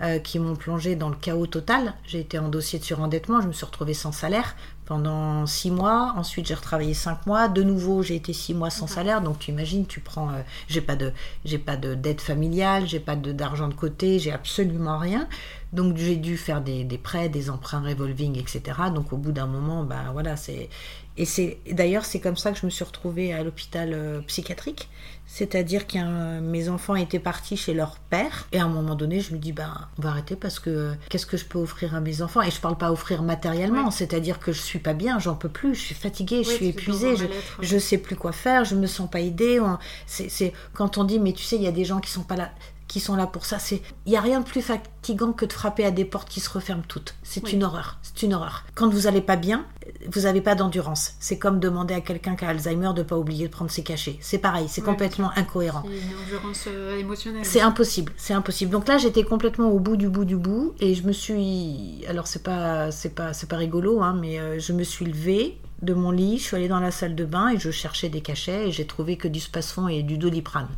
euh, qui m'ont plongé dans le chaos total. J'ai été en dossier de surendettement, je me suis retrouvée sans salaire pendant six mois. Ensuite, j'ai retravaillé cinq mois. De nouveau, j'ai été six mois sans salaire. Donc, tu imagines, tu prends, euh, j'ai pas de, j'ai pas de dette familiale, j'ai pas de- d'argent de côté, j'ai absolument rien. Donc, j'ai dû faire des, des prêts, des emprunts revolving, etc. Donc, au bout d'un moment, bah voilà, c'est et c'est d'ailleurs c'est comme ça que je me suis retrouvée à l'hôpital euh, psychiatrique. C'est-à-dire que mes enfants étaient partis chez leur père et à un moment donné, je me dis ben on va arrêter parce que euh, qu'est-ce que je peux offrir à mes enfants? Et je parle pas offrir matériellement, Ouais. c'est-à-dire que je suis pas bien, j'en peux plus, je suis fatiguée, je suis épuisée, je, ouais. je sais plus quoi faire, je me sens pas aidée. on- C'est c'est- quand on dit mais tu sais il y a des gens qui sont pas là qui sont là pour ça, c'est il y a rien de plus fatigant que de frapper à des portes qui se referment toutes. C'est Oui. une horreur, c'est une horreur. Quand vous allez pas bien, vous avez pas d'endurance. C'est comme demander à quelqu'un qui a Alzheimer de pas oublier de prendre ses cachets. C'est pareil, c'est complètement incohérent. C'est une endurance euh, émotionnelle. C'est impossible, c'est impossible. Donc là, j'étais complètement au bout du bout du bout et je me suis alors c'est pas c'est pas c'est pas rigolo hein, mais euh, je me suis levée de mon lit, je suis allée dans la salle de bain et je cherchais des cachets et j'ai trouvé que du spasfon et du doliprane.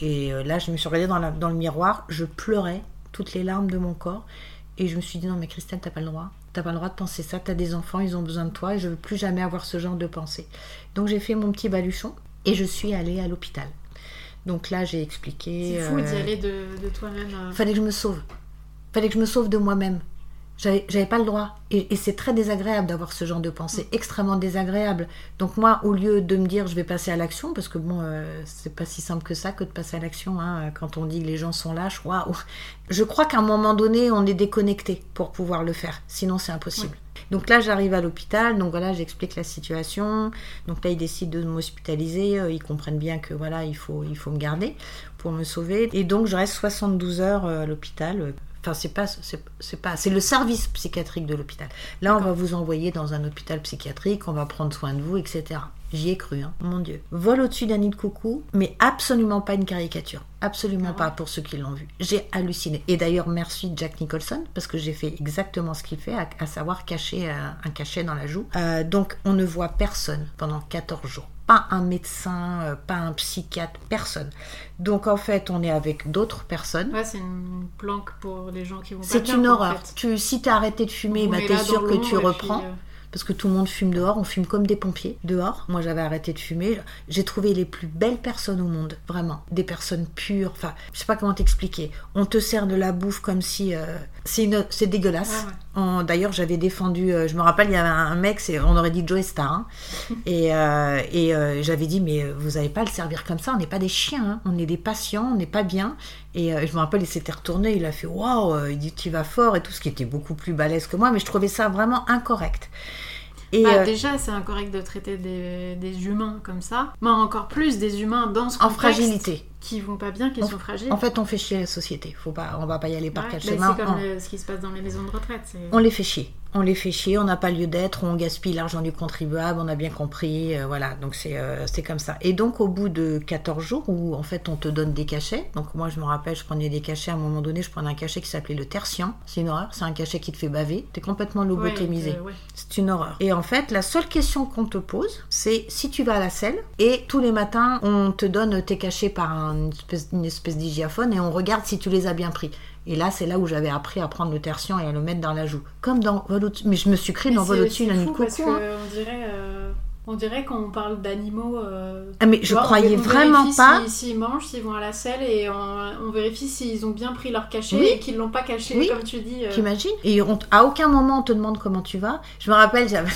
Et euh, là, je me suis regardée dans, la- dans le miroir, je pleurais toutes les larmes de mon corps et je me suis dit non mais Christelle, t'as pas le droit. T'as pas le droit de penser ça. T'as des enfants, ils ont besoin de toi et je veux plus jamais avoir ce genre de pensée. Donc j'ai fait mon petit baluchon et je suis allée à l'hôpital. Donc là, j'ai expliqué. C'est fou d'y euh, aller de, de toi-même. euh. Fallait que je me sauve. Fallait que je me sauve de moi-même. J'avais pas le droit. Et, et c'est très désagréable d'avoir ce genre de pensée, extrêmement désagréable. Donc moi, au lieu de me dire je vais passer à l'action, parce que bon, euh, c'est pas si simple que ça que de passer à l'action, hein, quand on dit que les gens sont lâches, waouh. Je crois qu'à un moment donné, on est déconnecté pour pouvoir le faire. Sinon, c'est impossible. Donc là, j'arrive à l'hôpital, donc voilà, j'explique la situation. Donc là, ils décident de m'hospitaliser. euh, Ils comprennent bien que voilà, il faut, il faut me garder pour me sauver. Et donc, je reste 72 heures euh, à l'hôpital. Enfin, c'est pas, c'est, pas, c'est le service psychiatrique de l'hôpital. Là, on va vous envoyer dans un hôpital psychiatrique, on va prendre soin de vous, etc. J'y ai cru, hein. mon Dieu. Vol au-dessus d'un nid de coucou, mais absolument pas une caricature. Absolument pas pour ceux qui l'ont vu. J'ai halluciné. Et d'ailleurs, merci Jack Nicholson, parce que j'ai fait exactement ce qu'il fait, à, à savoir cacher euh, un cachet dans la joue. Euh, donc, on ne voit personne pendant 14 jours. Pas un médecin, euh, pas un psychiatre, personne. Donc, en fait, on est avec d'autres personnes. Ouais, c'est une planque pour les gens qui vont pas C'est une en horreur. fait. Tu, si t'as arrêté de fumer, bah, t'es là sûr que tu puis, reprends. euh, Parce que tout le monde fume dehors, on fume comme des pompiers dehors. Moi j'avais arrêté de fumer. J'ai trouvé les plus belles personnes au monde, vraiment. Des personnes pures. Enfin, je sais pas comment t'expliquer. On te sert de la bouffe comme si. euh, c'est dégueulasse. Ouais, ouais. En- D'ailleurs, j'avais défendu. euh, je me rappelle, il y avait un mec, on aurait dit Joe Star. hein. <laughs> et euh, et euh, j'avais dit, mais vous n'allez pas le servir comme ça. On n'est pas des chiens. hein. On est des patients. On n'est pas bien. Et euh, je me rappelle, il s'était retourné. Il a fait waouh. Il dit, tu vas fort et tout, ce qui était beaucoup plus balèze que moi. Mais je trouvais ça vraiment incorrect. Et Bah, euh, Déjà, c'est incorrect de traiter des, des humains comme ça, mais encore plus des humains dans ce en contexte fragilité. qui vont pas bien, qui sont fragiles. En fait, on fait chier la société. Faut pas, on va pas y aller par Ouais, quatre bah, chemins. c'est comme On- le- ce qui se passe dans les maisons de retraite. on les fait chier. On les fait chier, on n'a pas lieu d'être, on gaspille l'argent du contribuable, on a bien compris, euh, voilà, donc c'est euh, c'est comme ça. Et donc au bout de 14 jours où en fait on te donne des cachets, donc moi je me rappelle, je prenais des cachets, à un moment donné je prenais un cachet qui s'appelait le tertian, c'est une horreur, c'est un cachet qui te fait baver, t'es complètement lobotomisé. ouais. C'est une horreur. Et en fait, la seule question qu'on te pose, c'est si tu vas à la selle et tous les matins, on te donne tes cachets par un espèce, une espèce d'hygiaphone et on regarde si tu les as bien pris. Et là, c'est là où j'avais appris à prendre le tertian et à le mettre dans la joue. Comme dans Vol. Mais je me suis Mais dans Vol au-dessus de fou coucou. parce hein. qu'on dirait, euh, on dirait qu'on parle d'animaux. euh, Ah, mais tu je vois, on croyais on vraiment pas. si- S'ils mangent, s'ils vont à la selle et on, on vérifie s'ils ont bien pris leur cachet Oui. et qu'ils l'ont pas caché, Oui. comme tu dis. euh, T'imagines Et on- à aucun moment on te demande comment tu vas. Je me rappelle, <laughs> j'avais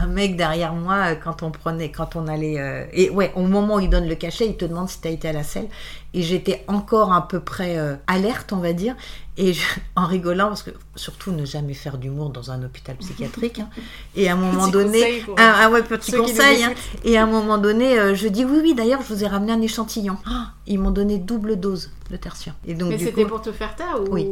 un mec derrière moi euh, quand on prenait, quand on allait. euh, et ouais, au moment où il donne le cachet, il te demande si t'as été à la selle. Et j'étais encore à peu près euh, alerte, on va dire. Et je- <laughs> en rigolant, parce que surtout ne jamais faire d'humour dans un hôpital psychiatrique. hein. Et à un moment Petit donné, ah, ah ouais, petit conseil. hein. Et à un moment donné, euh, je dis oui, oui. D'ailleurs, je vous ai ramené un échantillon. Ah, ils m'ont donné double dose de tertian. Et donc Mais c'était pour te faire taire ou? Oui.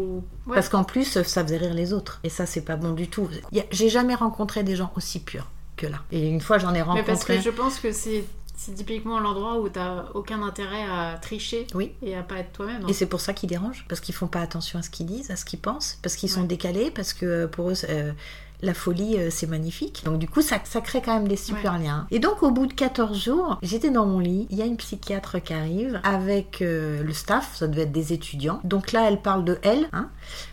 Ouais. parce qu'en plus, ça faisait rire les autres. Et ça, c'est pas bon du tout. J'ai jamais rencontré des gens aussi purs que là. Et une fois, j'en ai Mais parce rencontré. que je pense que c'est c'est typiquement l'endroit où t'as aucun intérêt à tricher Oui. et à pas être toi-même. hein. Et c'est pour ça qu'ils dérangent. Parce qu'ils font pas attention à ce qu'ils disent, à ce qu'ils pensent. Parce qu'ils sont Ouais. décalés. Parce que euh, pour eux, euh, la folie, euh, c'est magnifique. Donc du coup, ça, ça crée quand même des super liens. Et donc, au bout de 14 jours, j'étais dans mon lit. Il y a une psychiatre qui arrive avec euh, le staff. Ça devait être des étudiants. Donc là, elle parle de elle. hein,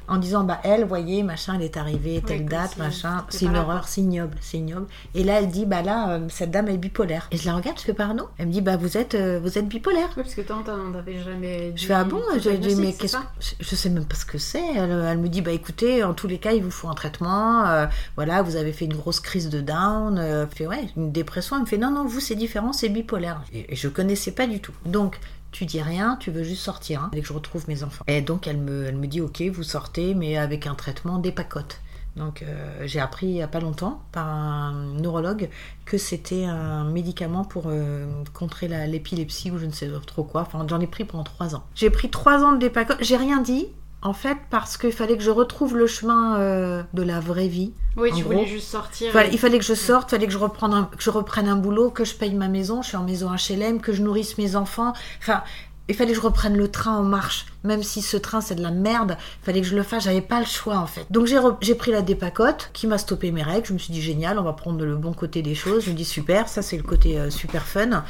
en disant, bah elle, voyez, machin, elle est arrivée, telle date, machin. C'est une horreur, c'est ignoble, c'est ignoble. Et là, elle dit, bah là, euh, cette dame est bipolaire. Et je la regarde, je fais pardon? Elle me dit, bah vous êtes, vous êtes bipolaire. Oui, parce que toi, t'en avais jamais. Je dit fais ah bon? Je dis mais qu'est-ce que je, je sais même pas ce que c'est. Elle, elle me dit bah écoutez en tous les cas il vous faut un traitement. Voilà vous avez fait une grosse crise de down. Euh, ouais une dépression. Elle me fait non non vous c'est différent c'est bipolaire. Et, je connaissais pas du tout. Donc tu dis rien, tu veux juste sortir, hein, que je retrouve mes enfants. Et donc elle me, elle me dit ok vous sortez mais avec un traitement des pacotes. Donc euh, j'ai appris il n'y a pas longtemps par un neurologue que c'était un médicament pour euh, contrer l'épilepsie ou je ne sais trop quoi. Enfin j'en ai pris pendant trois ans. J'ai pris trois ans de dépacote. J'ai rien dit en fait parce qu'il fallait que je retrouve le chemin euh, de la vraie vie. Oui, tu gros, voulais juste sortir. Il fallait, et- il fallait que je sorte, il fallait que je, reprenne un, que je reprenne un boulot, que je paye ma maison, je suis en maison HLM, que je nourrisse mes enfants. Enfin, il fallait que je reprenne le train en marche. Même si ce train c'est de la merde, il fallait que je le fasse, j'avais pas le choix en fait. Donc j'ai re- j'ai pris la dépacote qui m'a stoppé mes règles. Je me suis dit génial, on va prendre le bon côté des choses. Je me dis super, ça c'est le côté euh, super fun.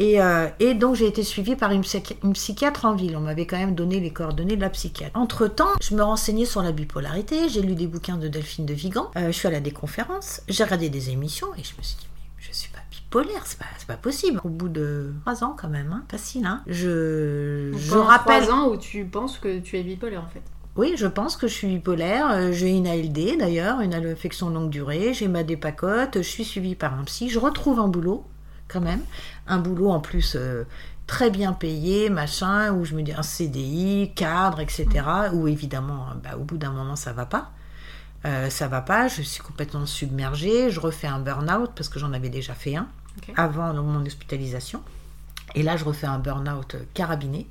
Et, euh, et donc j'ai été suivie par une, psychi- une psychiatre en ville. On m'avait quand même donné les coordonnées de la psychiatre. Entre-temps, je me renseignais sur la bipolarité, j'ai lu des bouquins de Delphine de Vigan, euh, je suis allée à des conférences, j'ai regardé des émissions et je me suis dit, mais je suis pas bipolaire, c'est pas, pas possible. Au bout de trois ans quand même, hein, facile. Hein, je, Donc, je rappelle... trois ans où tu penses que tu es bipolaire en fait. Oui, je pense que je suis bipolaire. Euh, J'ai une ALD d'ailleurs, une affection longue durée. J'ai ma dépacote. Je suis suivie par un psy. Je retrouve un boulot, quand même. Un boulot en plus euh, très bien payé, machin, où je me dis un CDI, cadre, etc. Où évidemment, euh, bah, au bout d'un moment, ça va pas. Euh, ça va pas. Je suis complètement submergée. Je refais un burn-out parce que j'en avais déjà fait un avant mon hospitalisation. Et là, je refais un burn-out carabiné.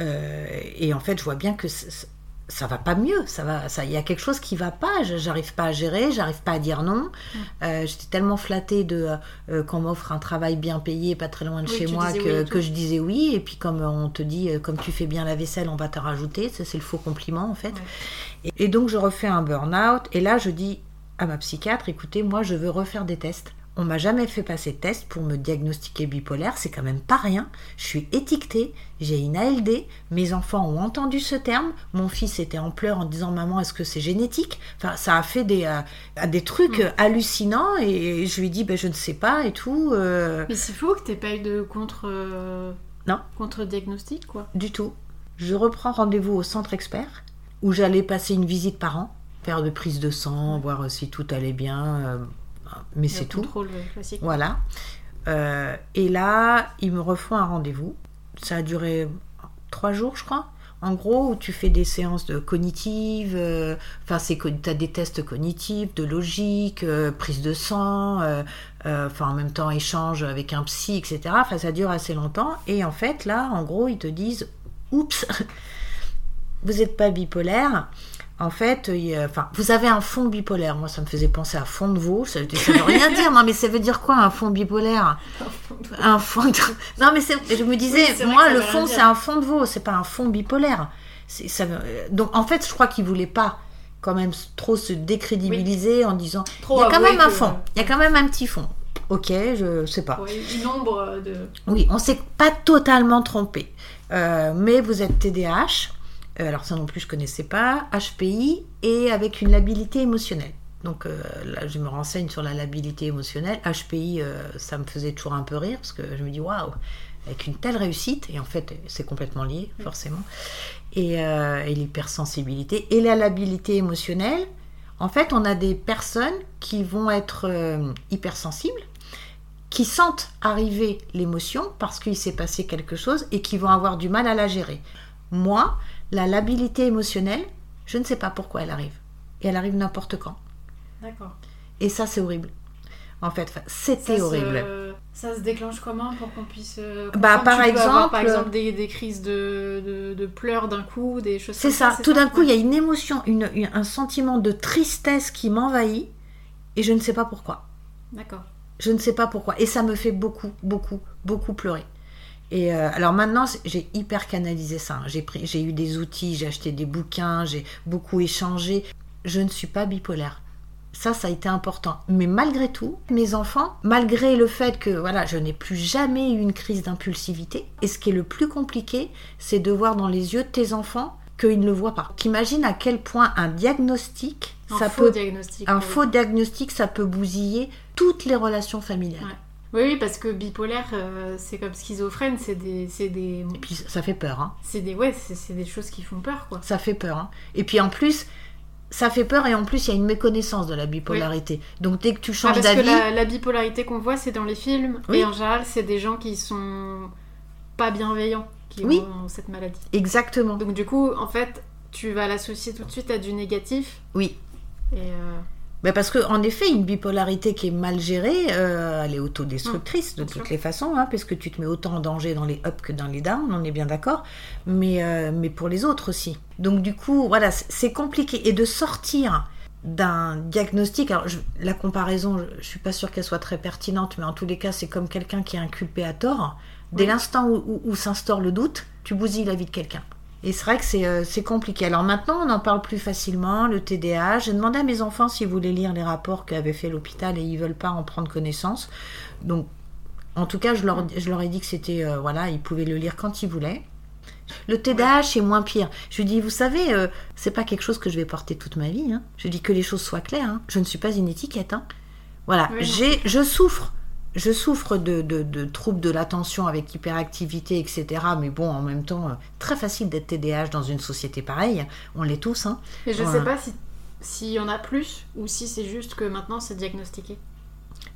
Euh, et en fait, je vois bien que ça va pas mieux. Ça va, ça, il y a quelque chose qui va pas. Je- J'arrive pas à gérer, j'arrive pas à dire non. Mm. Euh, J'étais tellement flattée de euh, qu'on m'offre un travail bien payé, pas très loin de Oui, chez moi, que, oui je disais oui. Et puis comme on te dit, euh, comme tu fais bien la vaisselle, on va te rajouter. Ça, c'est le faux compliment en fait. Ouais. Et, et donc je refais un burn-out. Et là, je dis à ma psychiatre, écoutez, moi, je veux refaire des tests. On m'a jamais fait passer de test pour me diagnostiquer bipolaire, c'est quand même pas rien. Je suis étiquetée, j'ai une ALD, mes enfants ont entendu ce terme, mon fils était en pleurs en disant maman est-ce que c'est génétique? Enfin ça a fait des, euh, des trucs euh, hallucinants et je lui dis ben, je ne sais pas et tout. euh, Mais c'est fou que t'aies pas eu de contre. euh, Non. Contre-diagnostic quoi. Du tout. Je reprends rendez-vous au centre expert où j'allais passer une visite par an, faire de prise de sang, voir si tout allait bien, mais c'est tout. Euh, classique. Voilà. Euh, et là, ils me refont un rendez-vous. Ça a duré trois jours, je crois. En gros, où tu fais des séances de cognitives, euh, enfin, c'est tu as des tests cognitifs, de logique, euh, prise de sang, euh, euh, enfin, en même temps, échange avec un psy, etc. Enfin, ça dure assez longtemps. Et en fait, là, en gros, ils te disent Oups, <laughs> vous n'êtes pas bipolaire. En fait, enfin, vous avez un fond bipolaire. Moi, ça me faisait penser à fond de veau. Ça, ça veut rien dire. Non, mais ça veut dire quoi un fond bipolaire? Un fond. De... Non, mais je me disais, Oui, moi, le fond, c'est un fond de veau. C'est pas un fond bipolaire. Ça... Donc, en fait, je crois qu'ils voulaient pas quand même trop se décrédibiliser en disant, Trop il y a quand même un que- fond. Il y a quand même un petit fond. Ok, je sais pas. Ouais, une ombre de. Oui, on s'est pas totalement trompé. Euh, mais vous êtes TDAH, euh, alors ça non plus je connaissais pas, HPI et avec une labilité émotionnelle. Donc euh, là, je me renseigne sur la labilité émotionnelle. HPI, euh, ça me faisait toujours un peu rire parce que je me dis waouh, avec une telle réussite, et en fait c'est complètement lié forcément, et, euh, et l'hypersensibilité et la labilité émotionnelle. En fait, on a des personnes qui vont être euh, hypersensibles, qui sentent arriver l'émotion parce qu'il s'est passé quelque chose et qui vont avoir du mal à la gérer. Moi, la labilité émotionnelle, je ne sais pas pourquoi elle arrive. Et elle arrive n'importe quand. D'accord. Et ça, c'est horrible. En fait, c'était Ça se- horrible. Ça se déclenche comment pour qu'on puisse. euh, Bah, par avoir, par exemple- exemple, des, des crises de, de, de pleurs d'un coup, des choses C'est comme ça. Tout d'un coup, il y a une émotion, une- une- un sentiment de tristesse qui m'envahit et je ne sais pas pourquoi. D'accord. Je ne sais pas pourquoi. Et ça me fait beaucoup, beaucoup, beaucoup pleurer. Et euh, alors maintenant, j'ai hyper canalisé ça. hein. J'ai eu des outils, j'ai acheté des bouquins, j'ai beaucoup échangé. Je ne suis pas bipolaire. Ça, ça a été important. Mais malgré tout, mes enfants, malgré le fait que voilà, je n'ai plus jamais eu une crise d'impulsivité, et ce qui est le plus compliqué, c'est de voir dans les yeux de tes enfants qu'ils ne le voient pas. T'imagines à quel point un diagnostic, Un ça faux peut, diagnostic. un pour le faux diagnostic, ça peut bousiller toutes les relations familiales. Ouais. Oui, oui, parce que bipolaire, euh, c'est comme schizophrène, c'est des, des, Et puis ça fait peur, hein. c'est des, ouais, c'est des choses qui font peur, quoi. Ça fait peur, hein. Et puis en plus, ça fait peur et en plus il y a une méconnaissance de la bipolarité. Donc dès que tu Ah, changes parce que d'avis, la, la bipolarité qu'on voit, c'est dans les films, Oui. et en général, c'est des gens qui sont pas bienveillants qui Oui. ont cette maladie. exactement. Donc du coup, en fait, tu vas l'associer tout de suite à du négatif. Oui. Et euh, Mais parce que en effet, une bipolarité qui est mal gérée, euh, elle est autodestructrice de Mmh, bien toutes sûr. les façons, hein, parce que tu te mets autant en danger dans les ups que dans les downs, on est bien d'accord, mais, euh, mais pour les autres aussi. Donc du coup, voilà, c'est- c'est compliqué. Et de sortir d'un diagnostic, alors je- la comparaison, je, je suis pas sûre qu'elle soit très pertinente, mais en tous les cas, c'est comme quelqu'un qui est inculpé à tort. Dès Oui. l'instant où, où- où s'instaure le doute, tu bousilles la vie de quelqu'un. Et c'est vrai que c'est euh, c'est compliqué. Alors maintenant, on en parle plus facilement, le TDAH. J'ai demandé à mes enfants s'ils voulaient lire les rapports qu'avait fait l'hôpital et ils veulent pas en prendre connaissance. Donc, En tout cas, je leur, je leur ai dit que c'était, euh, voilà, ils pouvaient le lire quand ils voulaient. Le TDAH est moins pire. Je lui dis, vous savez, euh, c'est pas quelque chose que je vais porter toute ma vie. hein. Je dis que les choses soient claires. hein. Je ne suis pas une étiquette. hein. Voilà, Oui, j'ai, je souffre. Je souffre de, de, de troubles de l'attention avec hyperactivité, etc. Mais bon, en même temps, euh, très facile d'être TDAH dans une société pareille. On l'est tous. Hein. Et je Ouais. sais pas si s'il y en a plus ou si c'est juste que maintenant c'est diagnostiqué.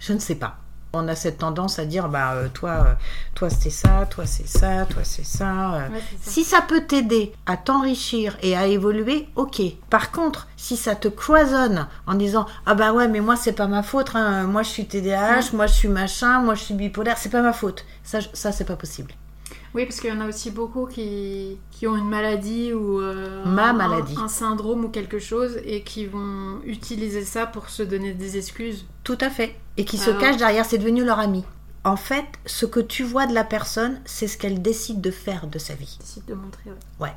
Je ne sais pas. On a cette tendance à dire, bah, euh, toi, euh, toi c'est ça, toi c'est ça, toi c'est ça. euh. Ouais, c'est ça. Si ça peut t'aider à t'enrichir et à évoluer, ok. Par contre, si ça te cloisonne en disant ah bah ouais mais moi c'est pas ma faute, hein, moi je suis TDAH, moi je suis machin, moi je suis bipolaire, c'est pas ma faute. Ça, ça c'est pas possible. Oui, parce qu'il y en a aussi beaucoup qui, qui ont une maladie ou euh, Ma un- maladie. un syndrome ou quelque chose et qui vont utiliser ça pour se donner des excuses. Tout à fait. Et qui se cachent derrière, c'est devenu leur ami. En fait, ce que tu vois de la personne, c'est ce qu'elle décide de faire de sa vie. Décide de montrer. ouais. Ouais.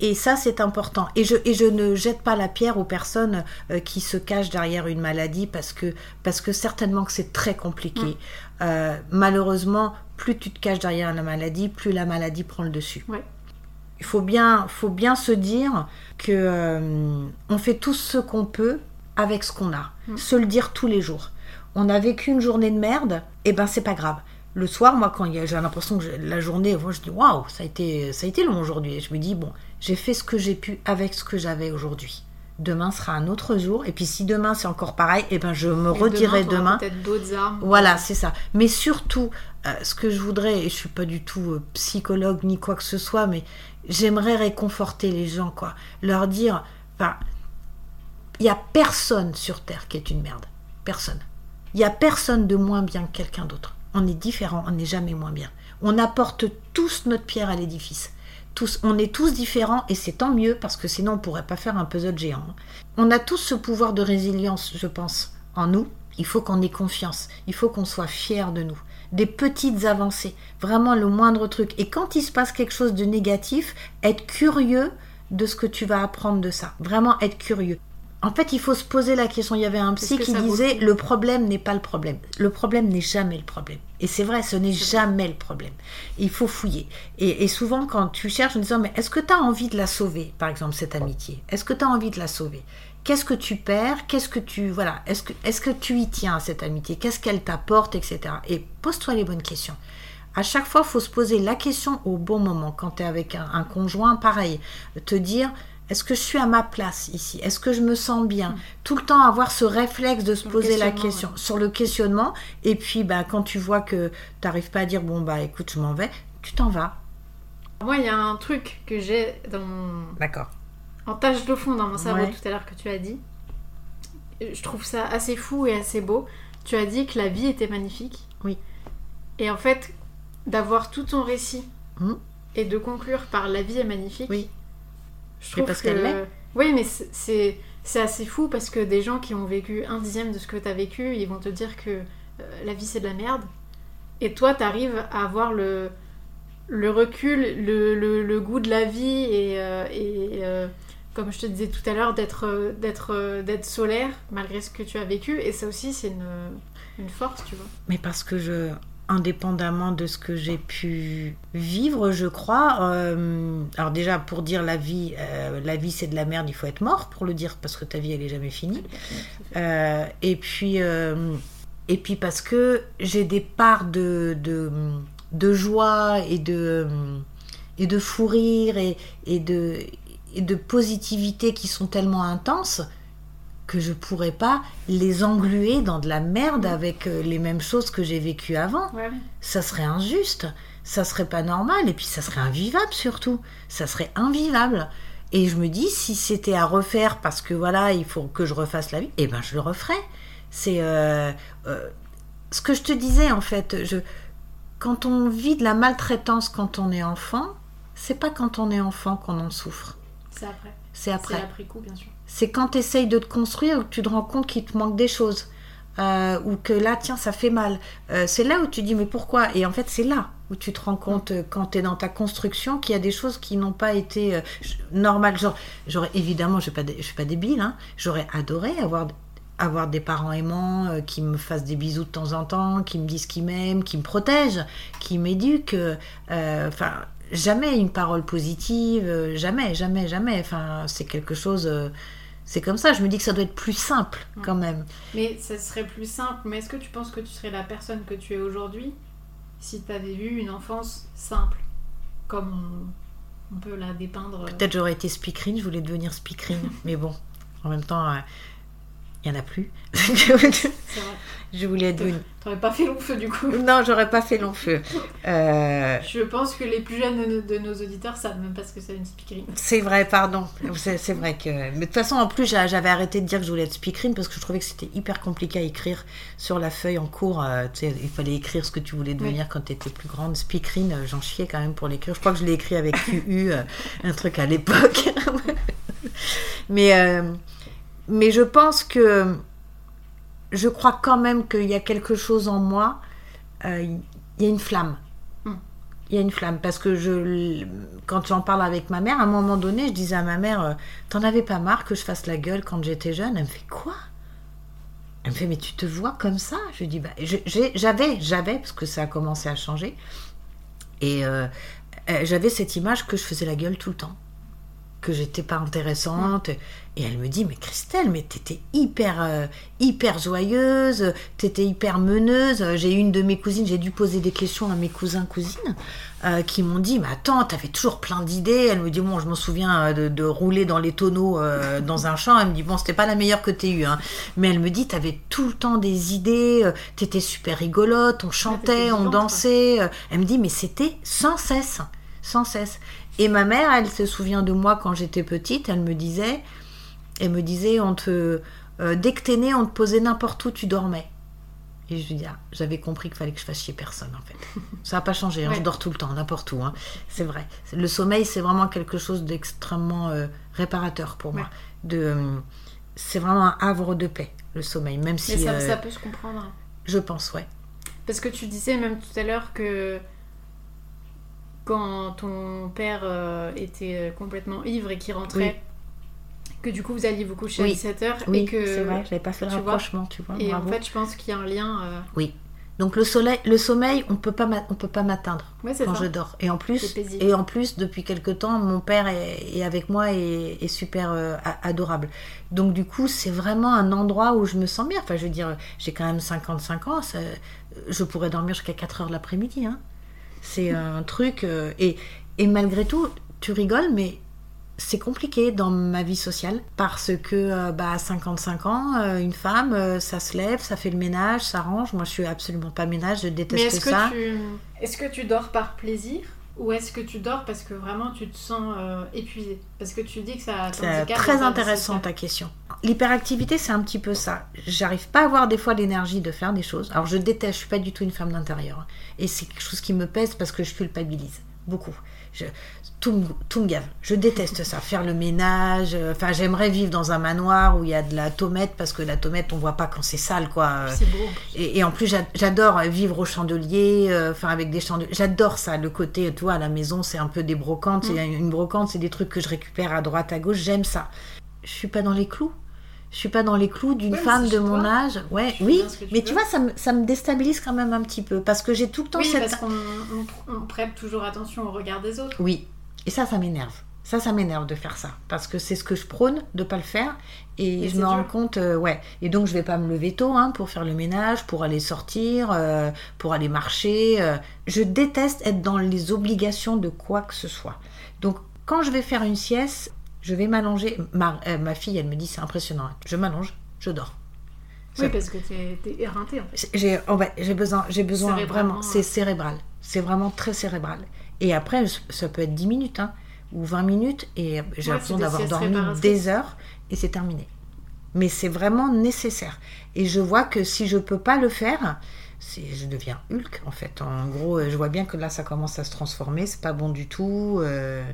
Et ça, c'est important. Et je, et je ne jette pas la pierre aux personnes euh, qui se cachent derrière une maladie parce que, parce que certainement que c'est très compliqué. Euh, malheureusement, plus tu te caches derrière la maladie, plus la maladie prend le dessus. Ouais. Il faut bien, faut bien se dire que euh, on fait tout ce qu'on peut avec ce qu'on a. Mm. Se le dire tous les jours. On a vécu une journée de merde, et ben c'est pas grave. Le soir, moi, quand j'ai l'impression que la journée, moi, je dis waouh, ça a été, ça a été long aujourd'hui. Et je me dis bon, j'ai fait ce que j'ai pu avec ce que j'avais aujourd'hui. Demain sera un autre jour, et puis si demain c'est encore pareil, et ben je me Et redirai t'auras demain. Peut-être d'autres armes. Voilà, c'est ça. Mais surtout, ce que je voudrais, et je suis pas du tout euh, psychologue ni quoi que ce soit, mais j'aimerais réconforter les gens, quoi. Leur dire, enfin, il y a personne sur Terre qui est une merde. Personne. Il y a personne de moins bien que quelqu'un d'autre. On est différent, on n'est jamais moins bien. On apporte tous notre pierre à l'édifice. Tous, on est tous différents et c'est tant mieux parce que sinon on pourrait pas faire un puzzle géant. hein. On a tous ce pouvoir de résilience, je pense, en nous. Il faut qu'on ait confiance. Il faut qu'on soit fier de nous. Des petites avancées, vraiment le moindre truc. Et quand il se passe quelque chose de négatif, être curieux de ce que tu vas apprendre de ça. Vraiment être curieux. En fait, il faut se poser la question. Il y avait un psy qui disait le problème n'est pas le problème. Le problème n'est jamais le problème. Et c'est vrai, ce n'est jamais le problème. Il faut fouiller. Et, et souvent, quand tu cherches en disant mais est-ce que tu as envie de la sauver, par exemple, cette amitié? Est-ce que tu as envie de la sauver? Qu'est-ce que tu perds? Qu'est-ce que tu voilà Est-ce que est-ce que tu y tiens à cette amitié? Qu'est-ce qu'elle t'apporte, etc. Et pose-toi les bonnes questions. À chaque fois, il faut se poser la question au bon moment. Quand tu es avec un, un conjoint, pareil, te dire est-ce que je suis à ma place ici? Est-ce que je me sens bien? Tout le temps avoir ce réflexe de se Sur poser la question ouais. sur le questionnement. Et puis, bah, quand tu vois que tu n'arrives pas à dire bon bah écoute, je m'en vais, tu t'en vas. Moi, il y a un truc que j'ai dans mon... D'accord. En tâche de fond dans mon cerveau Ouais. tout à l'heure que tu as dit. Je trouve ça assez fou et assez beau. Tu as dit que la vie était magnifique. Oui. Et en fait, d'avoir tout ton récit Mhm. et de conclure par la vie est magnifique. Oui. Je trouve parce que... qu'elle l'est. Oui, mais c'est- c'est c'est assez fou parce que des gens qui ont vécu un dixième de ce que tu as vécu, ils vont te dire que euh, la vie c'est de la merde. Et toi, tu arrives à avoir le, le recul, le, le- le goût de la vie et, euh, et, euh, comme je te disais tout à l'heure, d'être euh, d'être euh, d'être solaire malgré ce que tu as vécu. Et ça aussi, c'est une, une force, tu vois. Mais parce que je, indépendamment de ce que j'ai pu vivre, je crois. euh, alors déjà, pour dire la vie, euh, la vie c'est de la merde, il faut être mort pour le dire parce que ta vie elle est jamais finie. Euh, et puis, et puis parce que j'ai des parts de, de, de joie et de, et de fou rire et, et de, et de positivité qui sont tellement intenses que je pourrais pas les engluer dans de la merde avec euh, les mêmes choses que j'ai vécues avant. Ouais. Ça serait injuste, ça serait pas normal et puis ça serait invivable surtout. Ça serait invivable. Et je me dis, si c'était à refaire parce que voilà, il faut que je refasse la vie, eh ben je le referais. C'est euh, euh, ce que je te disais en fait. Je, quand on vit de la maltraitance quand on est enfant, c'est pas quand on est enfant qu'on en souffre. C'est après. C'est C'est après. après coup, bien sûr. C'est quand tu essayes de te construire ou que tu te rends compte qu'il te manque des choses. Euh, ou que là, tiens, ça fait mal. Euh, c'est là où tu dis, mais pourquoi? Et en fait, c'est là où tu te rends compte, euh, quand tu es dans ta construction, qu'il y a des choses qui n'ont pas été normales. Genre, j'aurais évidemment, je ne suis pas débile, hein, j'aurais adoré avoir, avoir des parents aimants qui me fassent des bisous de temps en temps, qui me disent qu'ils m'aiment, qui me protègent, qui m'éduquent. Enfin, jamais une parole positive, euh, jamais, jamais, jamais. Enfin, c'est quelque chose. euh, c'est comme ça. Je me dis que ça doit être plus simple quand même. Mais ça serait plus simple. Mais est-ce que tu penses que tu serais la personne que tu es aujourd'hui si tu avais eu une enfance simple Comme on, on peut la dépeindre. euh, Peut-être j'aurais été speakerine, je voulais devenir speakerine, <laughs> mais bon, en même temps, il n'y en a plus. <laughs> C'est vrai. je voulais être. T'aurais pas fait long feu du coup. Non, j'aurais pas fait long feu. <laughs> Euh, Je pense que les plus jeunes de nos, auditeurs savent même pas ce que c'est une speakerine. c'est vrai, pardon. C'est vrai que. Mais de toute façon, en plus, j'a- j'avais arrêté de dire que je voulais être speakerine parce que je trouvais que c'était hyper compliqué à écrire sur la feuille en cours. euh, tu sais, il fallait écrire ce que tu voulais devenir quand tu étais plus grande. Speakerine, euh, j'en chiais quand même pour l'écrire. Je crois que je l'ai écrit avec QU, euh, un truc à l'époque. <laughs> mais, mais je pense que. Je crois quand même qu'il y a quelque chose en moi. euh, Il y a une flamme. Hmm. Il y a une flamme parce que je, quand j'en parle avec ma mère, à un moment donné, je disais à ma mère, euh, t'en avais pas marre que je fasse la gueule quand j'étais jeune? Elle me fait quoi? Elle me fait, mais tu te vois comme ça? Je lui dis, bah, j'avais, j'avais, parce que ça a commencé à changer, et euh, j'avais cette image que je faisais la gueule tout le temps, que j'étais pas intéressante. Et elle me dit, mais Christelle, mais t'étais hyper, euh, hyper joyeuse, t'étais hyper meneuse. J'ai eu une de mes cousines, j'ai dû poser des questions à mes cousins, cousines, euh, qui m'ont dit, mais attends, t'avais toujours plein d'idées. Elle me dit, bon, je m'en souviens euh, de, de rouler dans les tonneaux euh, <laughs> dans un champ. Elle me dit, bon, c'était pas la meilleure que t'aies eue, hein. mais elle me dit, t'avais tout le temps des idées, t'étais super rigolote, on chantait, on dansait. Elle me dit, mais c'était sans cesse, sans cesse. Et ma mère, elle se souvient de moi quand j'étais petite, elle me disait, elle me disait, on te, euh, dès que t'es née, on te posait n'importe où, tu dormais. Et je lui dis, ah, j'avais compris qu'il fallait que je fasse chier personne, en fait. <laughs> Ça n'a pas changé, hein, Ouais. je dors tout le temps, n'importe où. hein. C'est vrai. Le sommeil, c'est vraiment quelque chose d'extrêmement euh, réparateur pour moi. De, euh, c'est vraiment un havre de paix, le sommeil, même si Mais ça, euh, ça peut se comprendre. je pense, ouais. Parce que tu disais même tout à l'heure que quand ton père euh, était complètement ivre et qu'il rentrait, que du coup vous alliez vous coucher Oui. à 17h Oui, et que c'est vrai, j'avais pas fait le tu vois. rapprochement, tu vois. et bravo. en fait je pense qu'il y a un lien euh, Oui. Donc le soleil, le sommeil, on peut pas, on peut pas m'atteindre ouais quand ça je dors. Et en plus, et en plus, depuis quelque temps, mon père est, est avec moi et est super euh, adorable. Donc du coup, c'est vraiment un endroit où je me sens bien. Enfin, je veux dire, j'ai quand même 55 ans, ça- je pourrais dormir jusqu'à 4 heures l'après-midi. Hein. C'est un truc. euh, et, et malgré tout, tu rigoles, mais c'est compliqué dans ma vie sociale parce que euh, bah, à 55 ans, euh, une femme, euh, ça se lève, ça fait le ménage, ça range. Moi, je suis absolument pas ménage, je mais déteste est-ce que ça. tu est-ce que tu dors par plaisir? Ou est-ce que tu dors parce que vraiment tu te sens euh, épuisé parce que tu dis que ça C'est très intéressant ta question. L'hyperactivité, c'est un petit peu ça. J'arrive pas à avoir des fois l'énergie de faire des choses. Alors je déteste, je suis pas du tout une femme d'intérieur. hein. Et c'est quelque chose qui me pèse parce que je culpabilise beaucoup. Je, tout, me, tout me gave. Je déteste ça. Faire le ménage. euh, Enfin, j'aimerais vivre dans un manoir où il y a de la tomate parce que la tomate, on voit pas quand c'est sale, quoi. c'est beau Et, et en plus, j'a- j'adore vivre au chandelier, euh, enfin avec des chandeliers. J'adore ça, le côté, tu vois, à la maison, c'est un peu des brocantes. Mm. C'est Une brocante, c'est des trucs que je récupère à droite, à gauche. J'aime ça. Je suis pas dans les clous. Je suis pas dans les clous d'une Ouais, femme de mon toi. âge. Ouais, Tu oui. tu Mais veux. tu vois, ça me, ça me déstabilise quand même un petit peu parce que j'ai tout le temps oui cette. parce qu'on on, on prête toujours attention au regard des autres Oui. Et ça, ça m'énerve. Ça, ça m'énerve de faire ça. Parce que c'est ce que je prône, de pas le faire. Et, Et je me rends dur. compte, euh, ouais. Et donc, je vais pas me lever tôt hein, pour faire le ménage, pour aller sortir, euh, pour aller marcher. euh. Je déteste être dans les obligations de quoi que ce soit. Donc, quand je vais faire une sieste, je vais m'allonger. Ma, euh, ma fille, elle me dit, c'est impressionnant. Je m'allonge, je dors. oui parce que t'es t'es éreinté en fait j'ai oh j'ai besoin, j'ai besoin vraiment, c'est ouais. cérébral. C'est vraiment très cérébral. Et après, ça peut être 10 minutes hein, ou 20 minutes et j'ai Ouais, l'impression c'est d'avoir dormi des heures et c'est terminé. Mais c'est vraiment nécessaire. Et je vois que si je peux pas le faire, c'est, je deviens Hulk en fait. En gros, euh, je vois bien que là, ça commence à se transformer. C'est pas bon du tout. euh,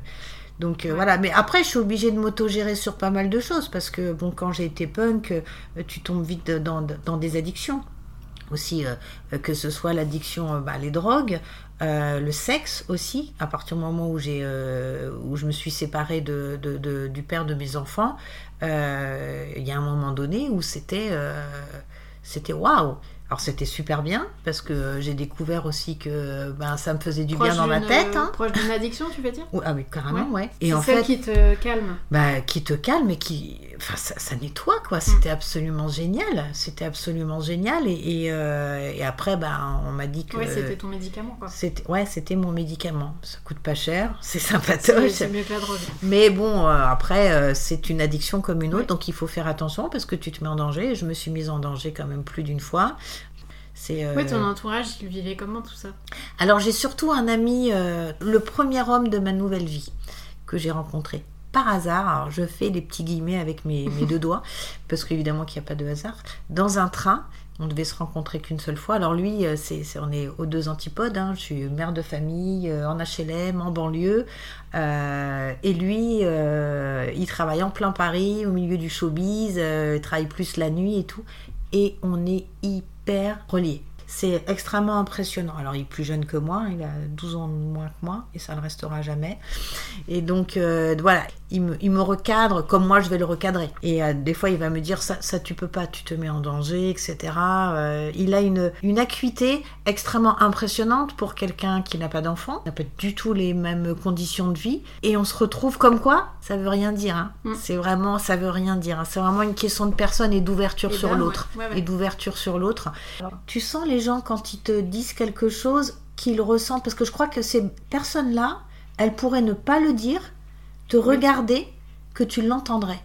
donc euh, Ouais. voilà, mais après je suis obligée de m'autogérer sur pas mal de choses parce que bon quand j'ai été punk, euh, tu tombes vite dans, dans des addictions aussi, euh, que ce soit l'addiction, euh, bah, les drogues, Euh, le sexe aussi, à partir du moment où, j'ai, où je me suis séparée de, de- de- du père de mes enfants, il y a un moment donné où c'était, c'était waouh. Alors c'était super bien parce que j'ai découvert aussi que ben, ça me faisait du bien dans ma tête. hein. Proche d'une addiction, tu veux dire <laughs> Ah oui, carrément, ouais. Et C'est en celle fait, qui te calme. bah, qui te calme et qui. Enfin, ça, ça nettoie, Mm. quoi. C'était absolument génial. C'était absolument génial. Et, et, euh, et après, bah, on m'a dit que. Ouais, c'était ton médicament, quoi. c'était- ouais, c'était mon médicament. Ça coûte pas cher, <laughs> c'est sympatoche. c'est mieux que la drogue. Mais bon, euh, après, euh, c'est une addiction comme une autre, donc il faut faire attention parce que tu te mets en danger. Je me suis mise en danger quand même plus d'une fois. C'est. euh, Ouais, ton entourage, il vivait comment tout ça? Alors j'ai surtout un ami, euh, le premier homme de ma nouvelle vie que j'ai rencontré par hasard. Alors je fais des petits guillemets avec mes, mes deux <laughs> doigts parce qu'évidemment qu'il n'y a pas de hasard. Dans un train, on devait se rencontrer qu'une seule fois. Alors lui, euh, c'est, on est aux deux antipodes. hein. Je suis mère de famille euh, en HLM, en banlieue, Euh, et lui, euh, il travaille en plein Paris, au milieu du showbiz. euh, il travaille plus la nuit et tout. Et on est hyper reliés. C'est extrêmement impressionnant. Alors, il est plus jeune que moi, il a 12 ans moins que moi, et ça ne restera jamais. Et donc, euh, voilà, il me, il me recadre comme moi je vais le recadrer. Et euh, des fois, il va me dire ça, ça tu peux pas, tu te mets en danger, etc. Euh, il a une, une acuité extrêmement impressionnante pour quelqu'un qui n'a pas d'enfant, n'a pas du tout les mêmes conditions de vie. Et on se retrouve comme quoi Ça veut rien dire. hein. Mm. C'est vraiment, ça veut rien dire. hein. C'est vraiment une question de personne et d'ouverture Et sur d'âme, l'autre. ouais. Ouais, ouais. Et d'ouverture sur l'autre. Tu sens les gens quand ils te disent quelque chose qu'ils ressentent, parce que je crois que ces personnes-là, elles pourraient ne pas le dire, te regarder, que tu l'entendrais.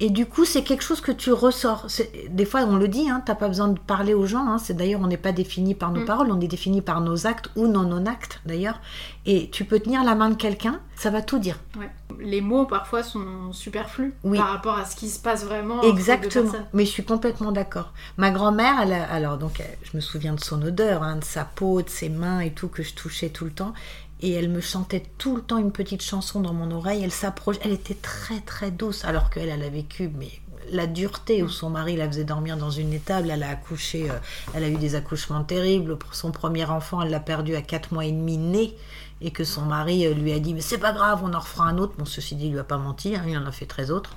Et du coup, c'est quelque chose que tu ressors. Des fois, on le dit, hein, t'as pas besoin de parler aux gens. hein. C'est d'ailleurs, on n'est pas défini par nos Mm. paroles, on est défini par nos actes ou non non-actes d'ailleurs. Et tu peux tenir la main de quelqu'un, ça va tout dire. Ouais. Les mots, parfois, sont superflus Oui. par rapport à ce qui se passe vraiment. Exactement. Mais je suis complètement d'accord. Ma grand-mère, alors donc, elle- je me souviens de son odeur, hein, de sa peau, de ses mains et tout que je touchais tout le temps. Et elle me chantait tout le temps une petite chanson dans mon oreille. Elle s'approche. Elle était très très douce, alors qu'elle, elle a vécu, mais la dureté où son mari la faisait dormir dans une étable. Elle a accouché, euh, elle a eu des accouchements terribles. Pour son premier enfant, elle l'a perdu à 4 mois et demi né. Et que son mari euh, lui a dit Mais c'est pas grave, on en refera un autre. Bon, ceci dit, il lui a pas menti, hein, il en a fait 13 autres.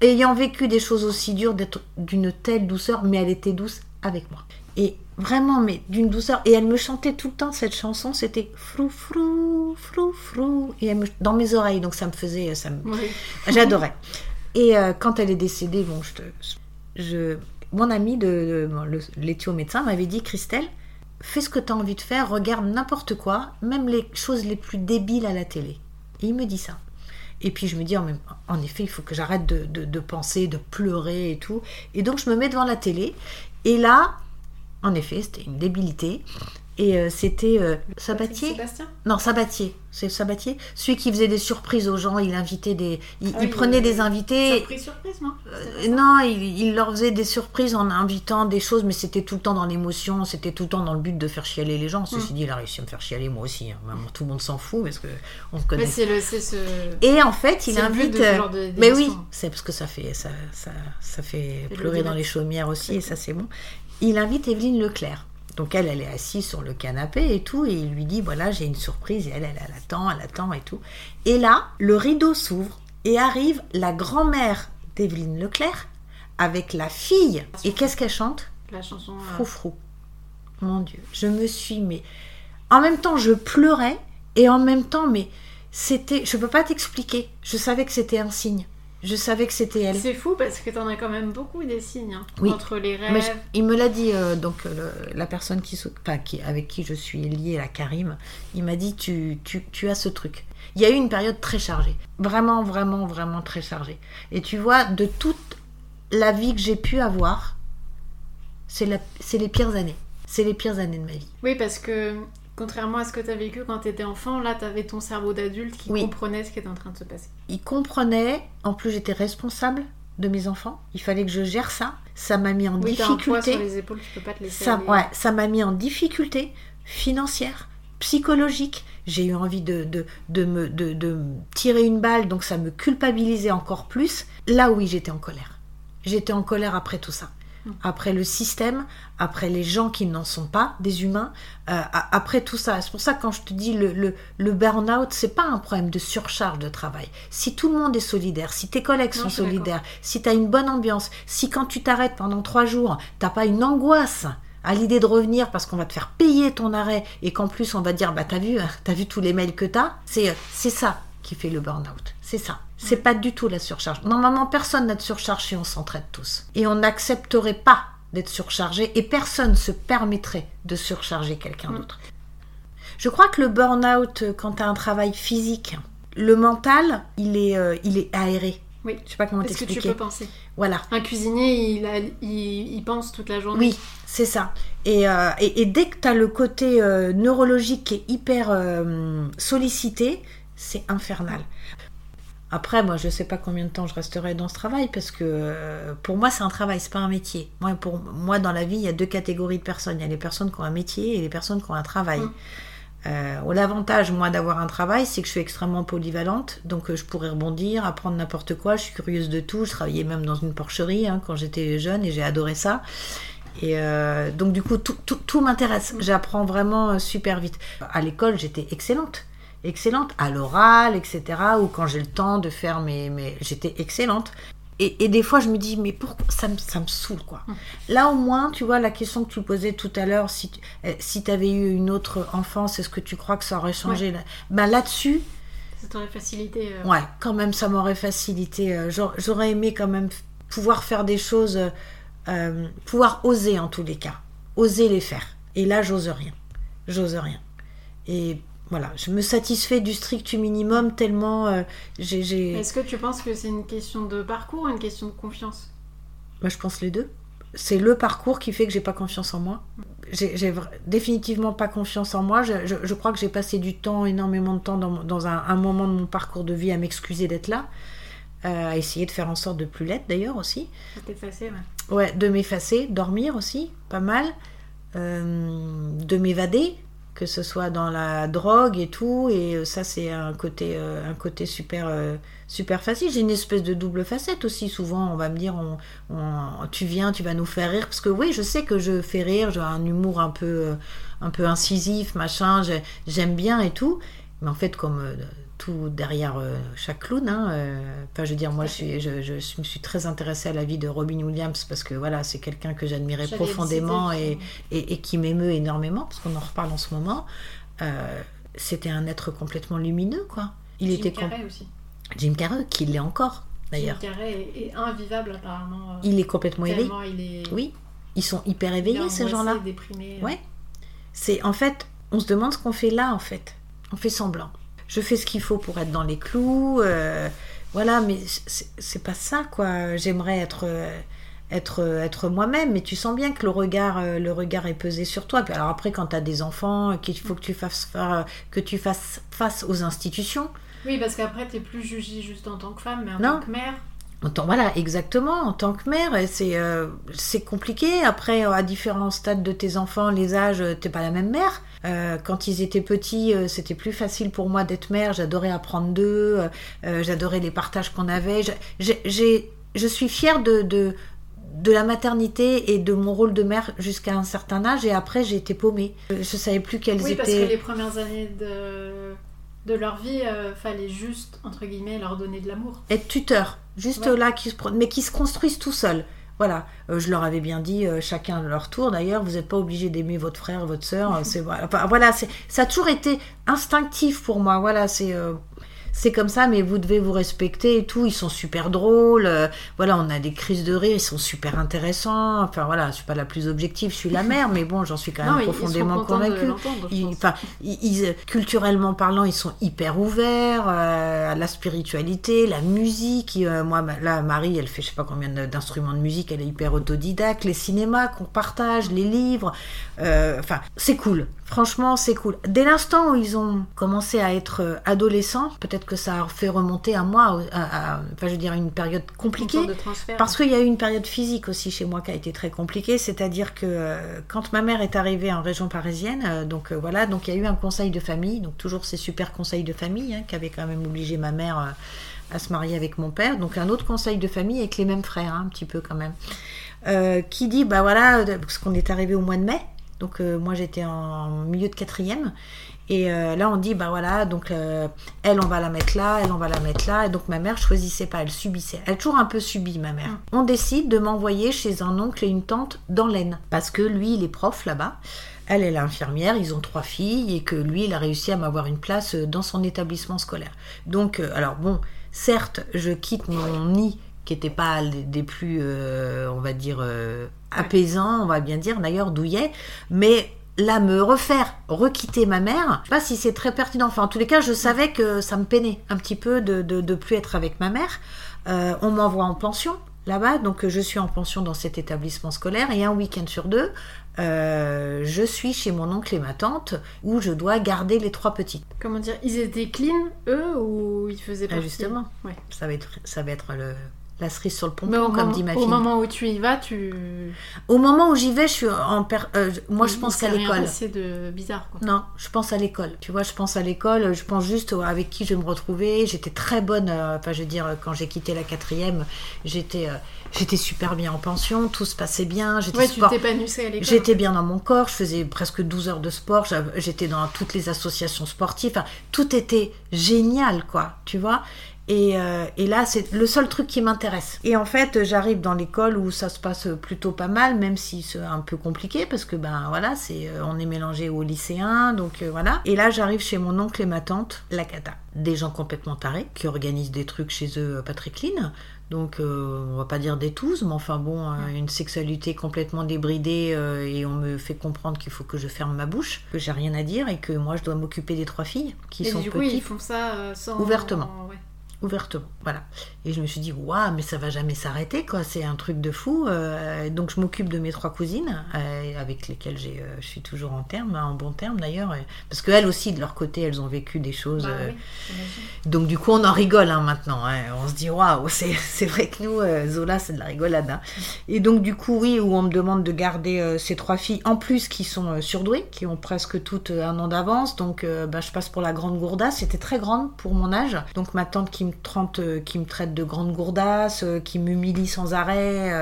Ayant vécu des choses aussi dures, d'être d'une telle douceur, mais elle était douce avec moi. Et vraiment, mais d'une douceur. Et elle me chantait tout le temps cette chanson, c'était frou frou, frou frou. Et elle me- dans mes oreilles, donc ça me faisait. Ça me, Oui. <laughs> J'adorais. Et euh, quand elle est décédée, bon, je, te- je, mon ami de, l'éthio médecin m'avait dit Christelle, fais ce que tu as envie de faire, regarde n'importe quoi, même les choses les plus débiles à la télé. Et il me dit ça. Et puis je me dis en, même, en effet, il faut que j'arrête de, de- de penser, de pleurer et tout. Et donc je me mets devant la télé. Et là, en effet, c'était une débilité. Et euh, c'était euh, Sabatier. Sébastien Non, Sabatier, c'est Sabatier. Celui qui faisait des surprises aux gens, il invitait des, il, Ah il prenait des invités. Surprise, surprise, non Euh, non, il, il leur faisait des surprises en invitant des choses, mais c'était tout le temps dans l'émotion, c'était tout le temps dans le but de faire chialer les gens. Ceci Mm. dit, il a réussi à me faire chialer moi aussi. hein. Tout le monde s'en fout parce que on se Mais connaît. c'est le, c'est ce. Et en fait, il invite. de ce euh, genre de- mais oui, c'est parce que ça fait ça, ça, ça fait pleurer dans les chaumières aussi, et ça c'est bon. Il invite Evelyne Leclerc. Donc elle, elle est assise sur le canapé et tout, et il lui dit voilà, j'ai une surprise, et elle, elle, elle attend, elle attend et tout. Et là, le rideau s'ouvre et arrive la grand-mère d'Evelyne Leclerc avec la fille. Et qu'est-ce qu'elle chante? La chanson. euh, Froufrou. Mon Dieu, je me suis mais en même temps je pleurais et en même temps mais c'était je peux pas t'expliquer. Je savais que c'était un signe. Je savais que c'était elle. C'est fou parce que t'en as quand même beaucoup des signes. hein. Oui. Entre les Mais je- rêves. il me l'a dit euh, donc euh, le- la personne qui, s'oc- enfin, qui avec qui je suis liée, la Karim, il m'a dit tu, tu, tu as ce truc. Il y a eu une période très chargée, vraiment vraiment vraiment très chargée. Et tu vois de toute la vie que j'ai pu avoir, c'est les pires années. C'est les pires années de ma vie. Oui, parce que contrairement à ce que t'as vécu quand t'étais enfant, là t'avais ton cerveau d'adulte qui Oui. comprenait ce qui était en train de se passer. il comprenait, en plus j'étais responsable de mes enfants, il fallait que je gère ça, ça m'a mis en Oui, t'as un poids sur difficulté, les épaules, tu peux pas te laisser. ça, aller. ouais, ça m'a mis en difficulté financière, psychologique, j'ai eu envie de, de, de me, de, de me tirer une balle, donc ça me culpabilisait encore plus, là oui j'étais en colère, j'étais en colère après tout ça. Après le système, après les gens qui n'en sont pas, des humains, euh, après tout ça. C'est pour ça que quand je te dis le, le, le burn-out, c'est pas un problème de surcharge de travail. Si tout le monde est solidaire, si tes collègues sont solidaires, si tu as une bonne ambiance, si quand tu t'arrêtes pendant trois jours, t'as pas une angoisse à l'idée de revenir parce qu'on va te faire payer ton arrêt et qu'en plus on va dire bah t'as vu t'as vu tous les mails que t'as c'est c'est ça qui fait le burn-out c'est ça c'est pas du tout la surcharge normalement personne n'a de surcharge si on s'entraide tous et on n'accepterait pas d'être surchargé et personne ne se permettrait de surcharger quelqu'un mm. d'autre je crois que le burn-out euh, quand t'as un travail physique le mental il est euh, il est aéré oui. Je sais pas comment t'expliquer. que tu peux penser? Voilà. Un cuisinier, il, il, pense toute la journée? Oui, c'est ça. Et, euh, et, dès que tu as le côté euh, neurologique qui est hyper sollicité, c'est infernal. Après, moi, je sais pas combien de temps je resterai dans ce travail parce que pour moi, c'est un travail, c'est pas un métier. Moi, pour moi, dans la vie, il y a deux catégories de personnes. Il y a les personnes qui ont un métier et les personnes qui ont un travail. Mmh. Euh, L'avantage, moi, d'avoir un travail, c'est que je suis extrêmement polyvalente, donc euh, je pourrais rebondir, apprendre n'importe quoi. Je suis curieuse de tout. Je travaillais même dans une porcherie hein, quand j'étais jeune et j'ai adoré ça. Et euh, donc, du coup, tout, tout, tout m'intéresse. J'apprends vraiment euh, super vite. À l'école, j'étais excellente. Excellente à l'oral, etc. Ou quand j'ai le temps de faire mes. mes... J'étais excellente. Et, des fois, je me dis, mais pourquoi ça me, ça me saoule, quoi. Hum. Là, au moins, tu vois, la question que tu posais tout à l'heure, si, eh, si tu avais eu une autre enfance, est-ce que tu crois que ça aurait changé là ben, Là-dessus. Ça t'aurait facilité. Euh, ouais, quand même, ça m'aurait facilité. Euh, j'aurais aimé quand même pouvoir faire des choses, euh, pouvoir oser en tous les cas. Oser les faire. Et là, j'ose rien. J'ose rien. Et voilà, je me satisfais du strict minimum tellement euh, j'ai. Est-ce que tu penses que c'est une question de parcours ou une question de confiance? Moi, je pense les deux. C'est le parcours qui fait que j'ai pas confiance en moi. J'ai définitivement pas confiance en moi. Je, crois que j'ai passé du temps, énormément de temps dans, un, moment de mon parcours de vie à m'excuser d'être là, euh, à essayer de faire en sorte de plus l'être d'ailleurs aussi. De t'effacer, ouais. Ouais, de m'effacer, dormir aussi, pas mal, euh, de m'évader que ce soit dans la drogue et tout et euh, ça c'est un côté euh, un côté super euh, super facile. J'ai une espèce de double facette aussi. Souvent on va me dire on, tu viens tu vas nous faire rire. Parce que oui je sais que je fais rire j'ai un humour un peu un peu incisif machin j'aime bien et tout. Mais en fait comme tout derrière euh, chaque clown. Hein, euh, enfin, je veux dire, moi, je, je, je, me suis très intéressée à la vie de Robin Williams parce que voilà, c'est quelqu'un que j'admirais profondément et, et, qui m'émeut énormément, parce qu'on en reparle en ce moment. Euh, c'était un être complètement lumineux, quoi. Il Jim était Carrey aussi. Jim Carrey, qui l'est encore, d'ailleurs. Jim Carrey est, invivable, apparemment. il est complètement éveillé. Il Oui, ils sont hyper éveillés, ces gens-là. déprimés. Ouais. C'est en fait, on se demande ce qu'on fait là, en fait. On fait semblant je fais ce qu'il faut pour être dans les clous. Euh, voilà, mais c'est pas ça, quoi. J'aimerais être. être, être moi-même, mais tu sens bien que le regard, euh, le regard est pesé sur toi. Puis alors après, quand tu as des enfants, qu'il faut que tu fasses, que tu fasses face aux institutions. Oui, parce qu'après, tu n'es plus jugée juste en tant que femme, mais en tant que mère voilà, exactement, en tant que mère, c'est euh, c'est compliqué. Après, à différents stades de tes enfants, les âges, euh, t'es pas la même mère. Euh, quand ils étaient petits, c'était plus facile pour moi d'être mère. J'adorais apprendre d'eux, j'adorais les partages qu'on avait. J'ai, je suis fière de, de, de, la maternité et de mon rôle de mère jusqu'à un certain âge. Et après, j'ai été paumée. Je savais plus quelles oui, étaient. Oui, parce que les premières années de de leur vie, fallait juste, entre guillemets, leur donner de l'amour. Être tuteur. Juste là, qui se, mais qui se construisent tout seuls. Voilà, euh, je leur avais bien dit, euh, chacun à leur tour d'ailleurs, vous n'êtes pas obligé d'aimer votre frère, votre soeur. c'est <laughs> voilà, voilà ça a toujours été instinctif pour moi. Voilà, c'est euh, c'est comme ça, mais vous devez vous respecter et tout. Ils sont super drôles. Euh, voilà, on a des crises de rire, ils sont super intéressants. Enfin voilà, je suis pas la plus objective, je suis la mère, mais bon, j'en suis quand <laughs> même profondément convaincue. enfin, ils, culturellement parlant, ils sont hyper ouverts euh, à la spiritualité, la musique. Euh, moi, là, Marie, elle fait je sais pas combien d'instruments de musique, elle est hyper autodidacte. Les cinémas qu'on partage, les livres. Enfin, c'est cool. Franchement, c'est cool. Dès l'instant où ils ont commencé à être euh, adolescents, peut-être que ça a fait remonter à moi, à, enfin, je veux dire, une période compliquée. de. Parce qu'il y a eu une période physique aussi chez moi qui a été très compliquée. C'est-à-dire que euh, quand ma mère est arrivée en région parisienne, euh, donc voilà, donc il y a eu un conseil de famille, donc toujours ces super conseils de famille, hein, qui avaient quand même obligé ma mère à se marier avec mon père. Donc un autre conseil de famille avec les mêmes frères, hein, un petit peu quand même. qui dit, bah voilà, parce qu'on est arrivé au mois de mai, donc euh, moi j'étais en milieu de quatrième, et euh, là on dit, bah voilà, donc euh, elle on va la mettre là, elle on va la mettre là, et donc ma mère choisissait pas, elle subissait. Elle a toujours un peu subi, ma mère. On décide de m'envoyer chez un oncle et une tante dans l'Aisne, parce que lui il est prof là-bas. Elle, elle est infirmière, ils ont trois filles, et que lui, il a réussi à m'avoir une place dans son établissement scolaire. Donc, euh, alors bon, certes, je quitte mon nid, qui n'était pas des plus, euh, on va dire, euh, apaisants, on va bien dire, d'ailleurs, douillet, mais là, me refaire, requitter ma mère, je sais pas si c'est très pertinent. Enfin, en tous les cas, je savais que ça me peinait un petit peu de, de, de plus être avec ma mère. Euh, on m'envoie en pension là-bas, donc je suis en pension dans cet établissement scolaire et un week-end sur deux, euh, je suis chez mon oncle et ma tante où je dois garder les trois petits. Comment dire Ils étaient clean, eux, ou ils faisaient Ah, partie justement. Ouais. Ça va être, ça va être le, la cerise sur le Mais pompon, comme moment, dit ma au moment où tu y vas, tu. Au moment où j'y vais, je suis en per... euh, moi je pense rien l'école. passé de bizarre, quoi. Non, je pense à l'école. Tu vois, je pense à l'école. Je pense juste avec qui je vais me retrouver. J'étais très bonne. euh, Enfin, je veux dire, quand j'ai quitté la quatrième, j'étais, euh, j'étais super bien en pension. Tout se passait bien. J'étais Ouais, tu sport- à. J'étais bien dans mon corps, je faisais presque 12 heures de sport, j'étais dans toutes les associations sportives, enfin, tout était génial, quoi, tu vois. Et, euh, et là, c'est le seul truc qui m'intéresse. Et en fait, j'arrive dans l'école où ça se passe plutôt pas mal, même si c'est un peu compliqué, parce que ben voilà, c'est euh, on est mélangé aux lycéens, donc euh, voilà. Et là, j'arrive chez mon oncle et ma tante, la cata. Des gens complètement tarés qui organisent des trucs chez eux pas très clean. Donc, euh, on va pas dire des tous, mais enfin bon, une sexualité complètement débridée et on me fait comprendre qu'il faut que je ferme ma bouche, que j'ai rien à dire et que moi je dois m'occuper des trois filles qui Et sont du coup, petites ils font ça sans. Ouvertement. Ouais. Ouvertement. Voilà. Et je me suis dit, waouh, mais ça va jamais s'arrêter, quoi. C'est un truc de fou. Euh, donc je m'occupe de mes trois cousines, euh, avec lesquelles j'ai, euh, je suis toujours en terme, hein, en bon terme d'ailleurs, parce qu'elles aussi de leur côté, elles ont vécu des choses. Bah oui, donc du coup, on en rigole hein, maintenant. hein. On se dit waouh, <laughs> c'est vrai que nous, Zola, c'est de la rigolade. hein. Et donc du coup, oui, où on me demande de garder ces trois filles, en plus qui sont surdouées, qui ont presque toutes un an d'avance. Donc bah, je passe pour la grande gourdasse. C'était très grande pour mon âge. Donc ma tante qui me, trente, euh, qui me traite de grande gourdasse, euh, qui m'humilie sans arrêt,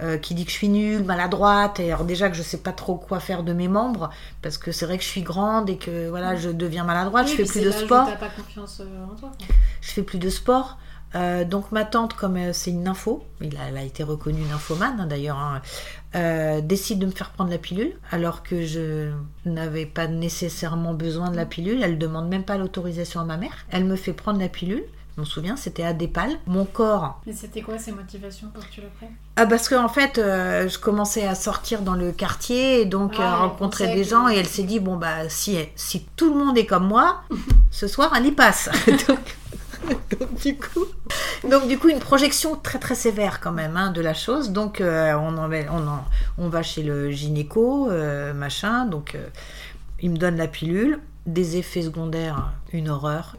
euh, qui dit que je suis nulle, maladroite. Et alors déjà que je sais pas trop quoi faire de mes membres, parce que c'est vrai que je suis grande et que voilà, je deviens maladroite. Oui, je fais plus de sport pas confiance en toi. je fais plus de sport. Euh, donc ma tante, comme euh, c'est une il a- elle a été reconnue nymphomane hein, d'ailleurs, hein, euh, décide de me faire prendre la pilule alors que je n'avais pas nécessairement besoin de la pilule. Elle demande même pas l'autorisation à ma mère. Elle me fait prendre la pilule. Je me souviens, c'était à Dépal. Mon corps Mais c'était quoi ces motivations pour que tu le prennes? Ah parce qu'en fait, euh, je commençais à sortir dans le quartier et donc Ah, à elle rencontrer des que- gens et elle s'est dit bon bah si si tout le monde est comme moi, <laughs> ce soir elle y passe. <laughs> donc, <laughs> donc, du coup, donc du coup une projection très très sévère quand même hein, de la chose. Donc euh, on en va- on en- on va chez le gynéco euh, machin. Donc euh, il me donne la pilule, des effets secondaires, une horreur.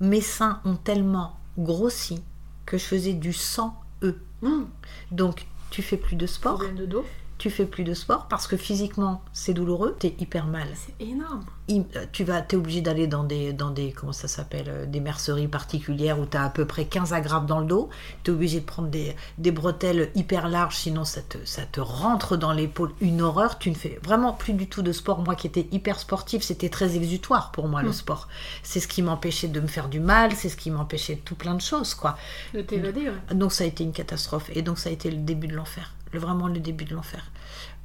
Mes seins ont tellement grossi que je faisais du sang eux. Mmh. Donc, tu fais plus de sport, Problème de dos. Tu fais plus de sport parce que physiquement c'est douloureux, t'es hyper mal. C'est énorme. Il- euh, Tu vas, t'es obligé d'aller dans des, dans des, comment ça s'appelle, euh, des merceries particulières où t'as à peu près 15 agrafes dans le dos. T'es obligé de prendre des, des bretelles hyper larges, sinon ça te, ça te rentre dans l'épaule. Une horreur. Tu ne fais vraiment plus du tout de sport. Moi qui étais hyper sportive, c'était très exutoire pour moi le Mm. sport. C'est ce qui m'empêchait de me faire du mal, c'est ce qui m'empêchait de tout plein de choses, quoi. De t'évader, ouais. Donc ça a été une catastrophe. Et donc ça a été le début de l'enfer. Le- Vraiment le début de l'enfer.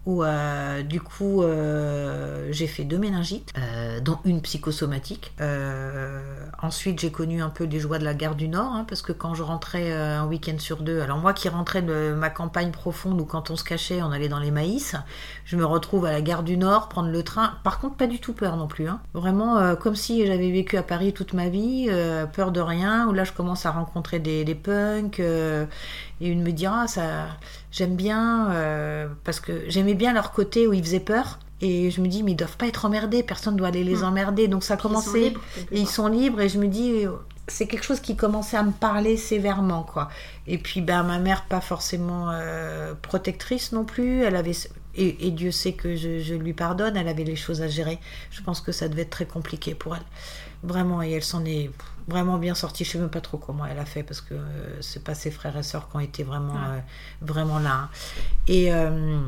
Où euh, du coup euh, j'ai fait deux méningites, euh, dont une psychosomatique. Ensuite j'ai connu un peu les joies de la gare du Nord, hein, parce que quand je rentrais un week-end sur deux, alors moi qui rentrais de ma campagne profonde où quand on se cachait on allait dans les maïs, je me retrouve à la gare du Nord, prendre le train. Par contre pas du tout peur non plus. hein. Vraiment comme si j'avais vécu à Paris toute ma vie, peur de rien, où là je commence à rencontrer des, punks. et une me dira ça j'aime bien euh, parce que j'aimais bien leur côté où ils faisaient peur. Et je me dis mais ils doivent pas être emmerdés. Personne doit aller les Hmm. emmerder. Donc ça a Ils sont commencé libres, quelque et ils sont libres. Et je me dis c'est quelque chose qui commençait à me parler sévèrement quoi. Et puis ben ma mère pas forcément euh, protectrice non plus. Elle avait et, et Dieu sait que je, je lui pardonne. Elle avait les choses à gérer. Je pense que ça devait être très compliqué pour elle. Vraiment. Et elle s'en est vraiment bien sorti. Je sais même pas trop comment elle a fait parce que euh, c'est pas ses frères et sœurs qui ont été vraiment, Ouais. euh, vraiment là. hein. Et euh,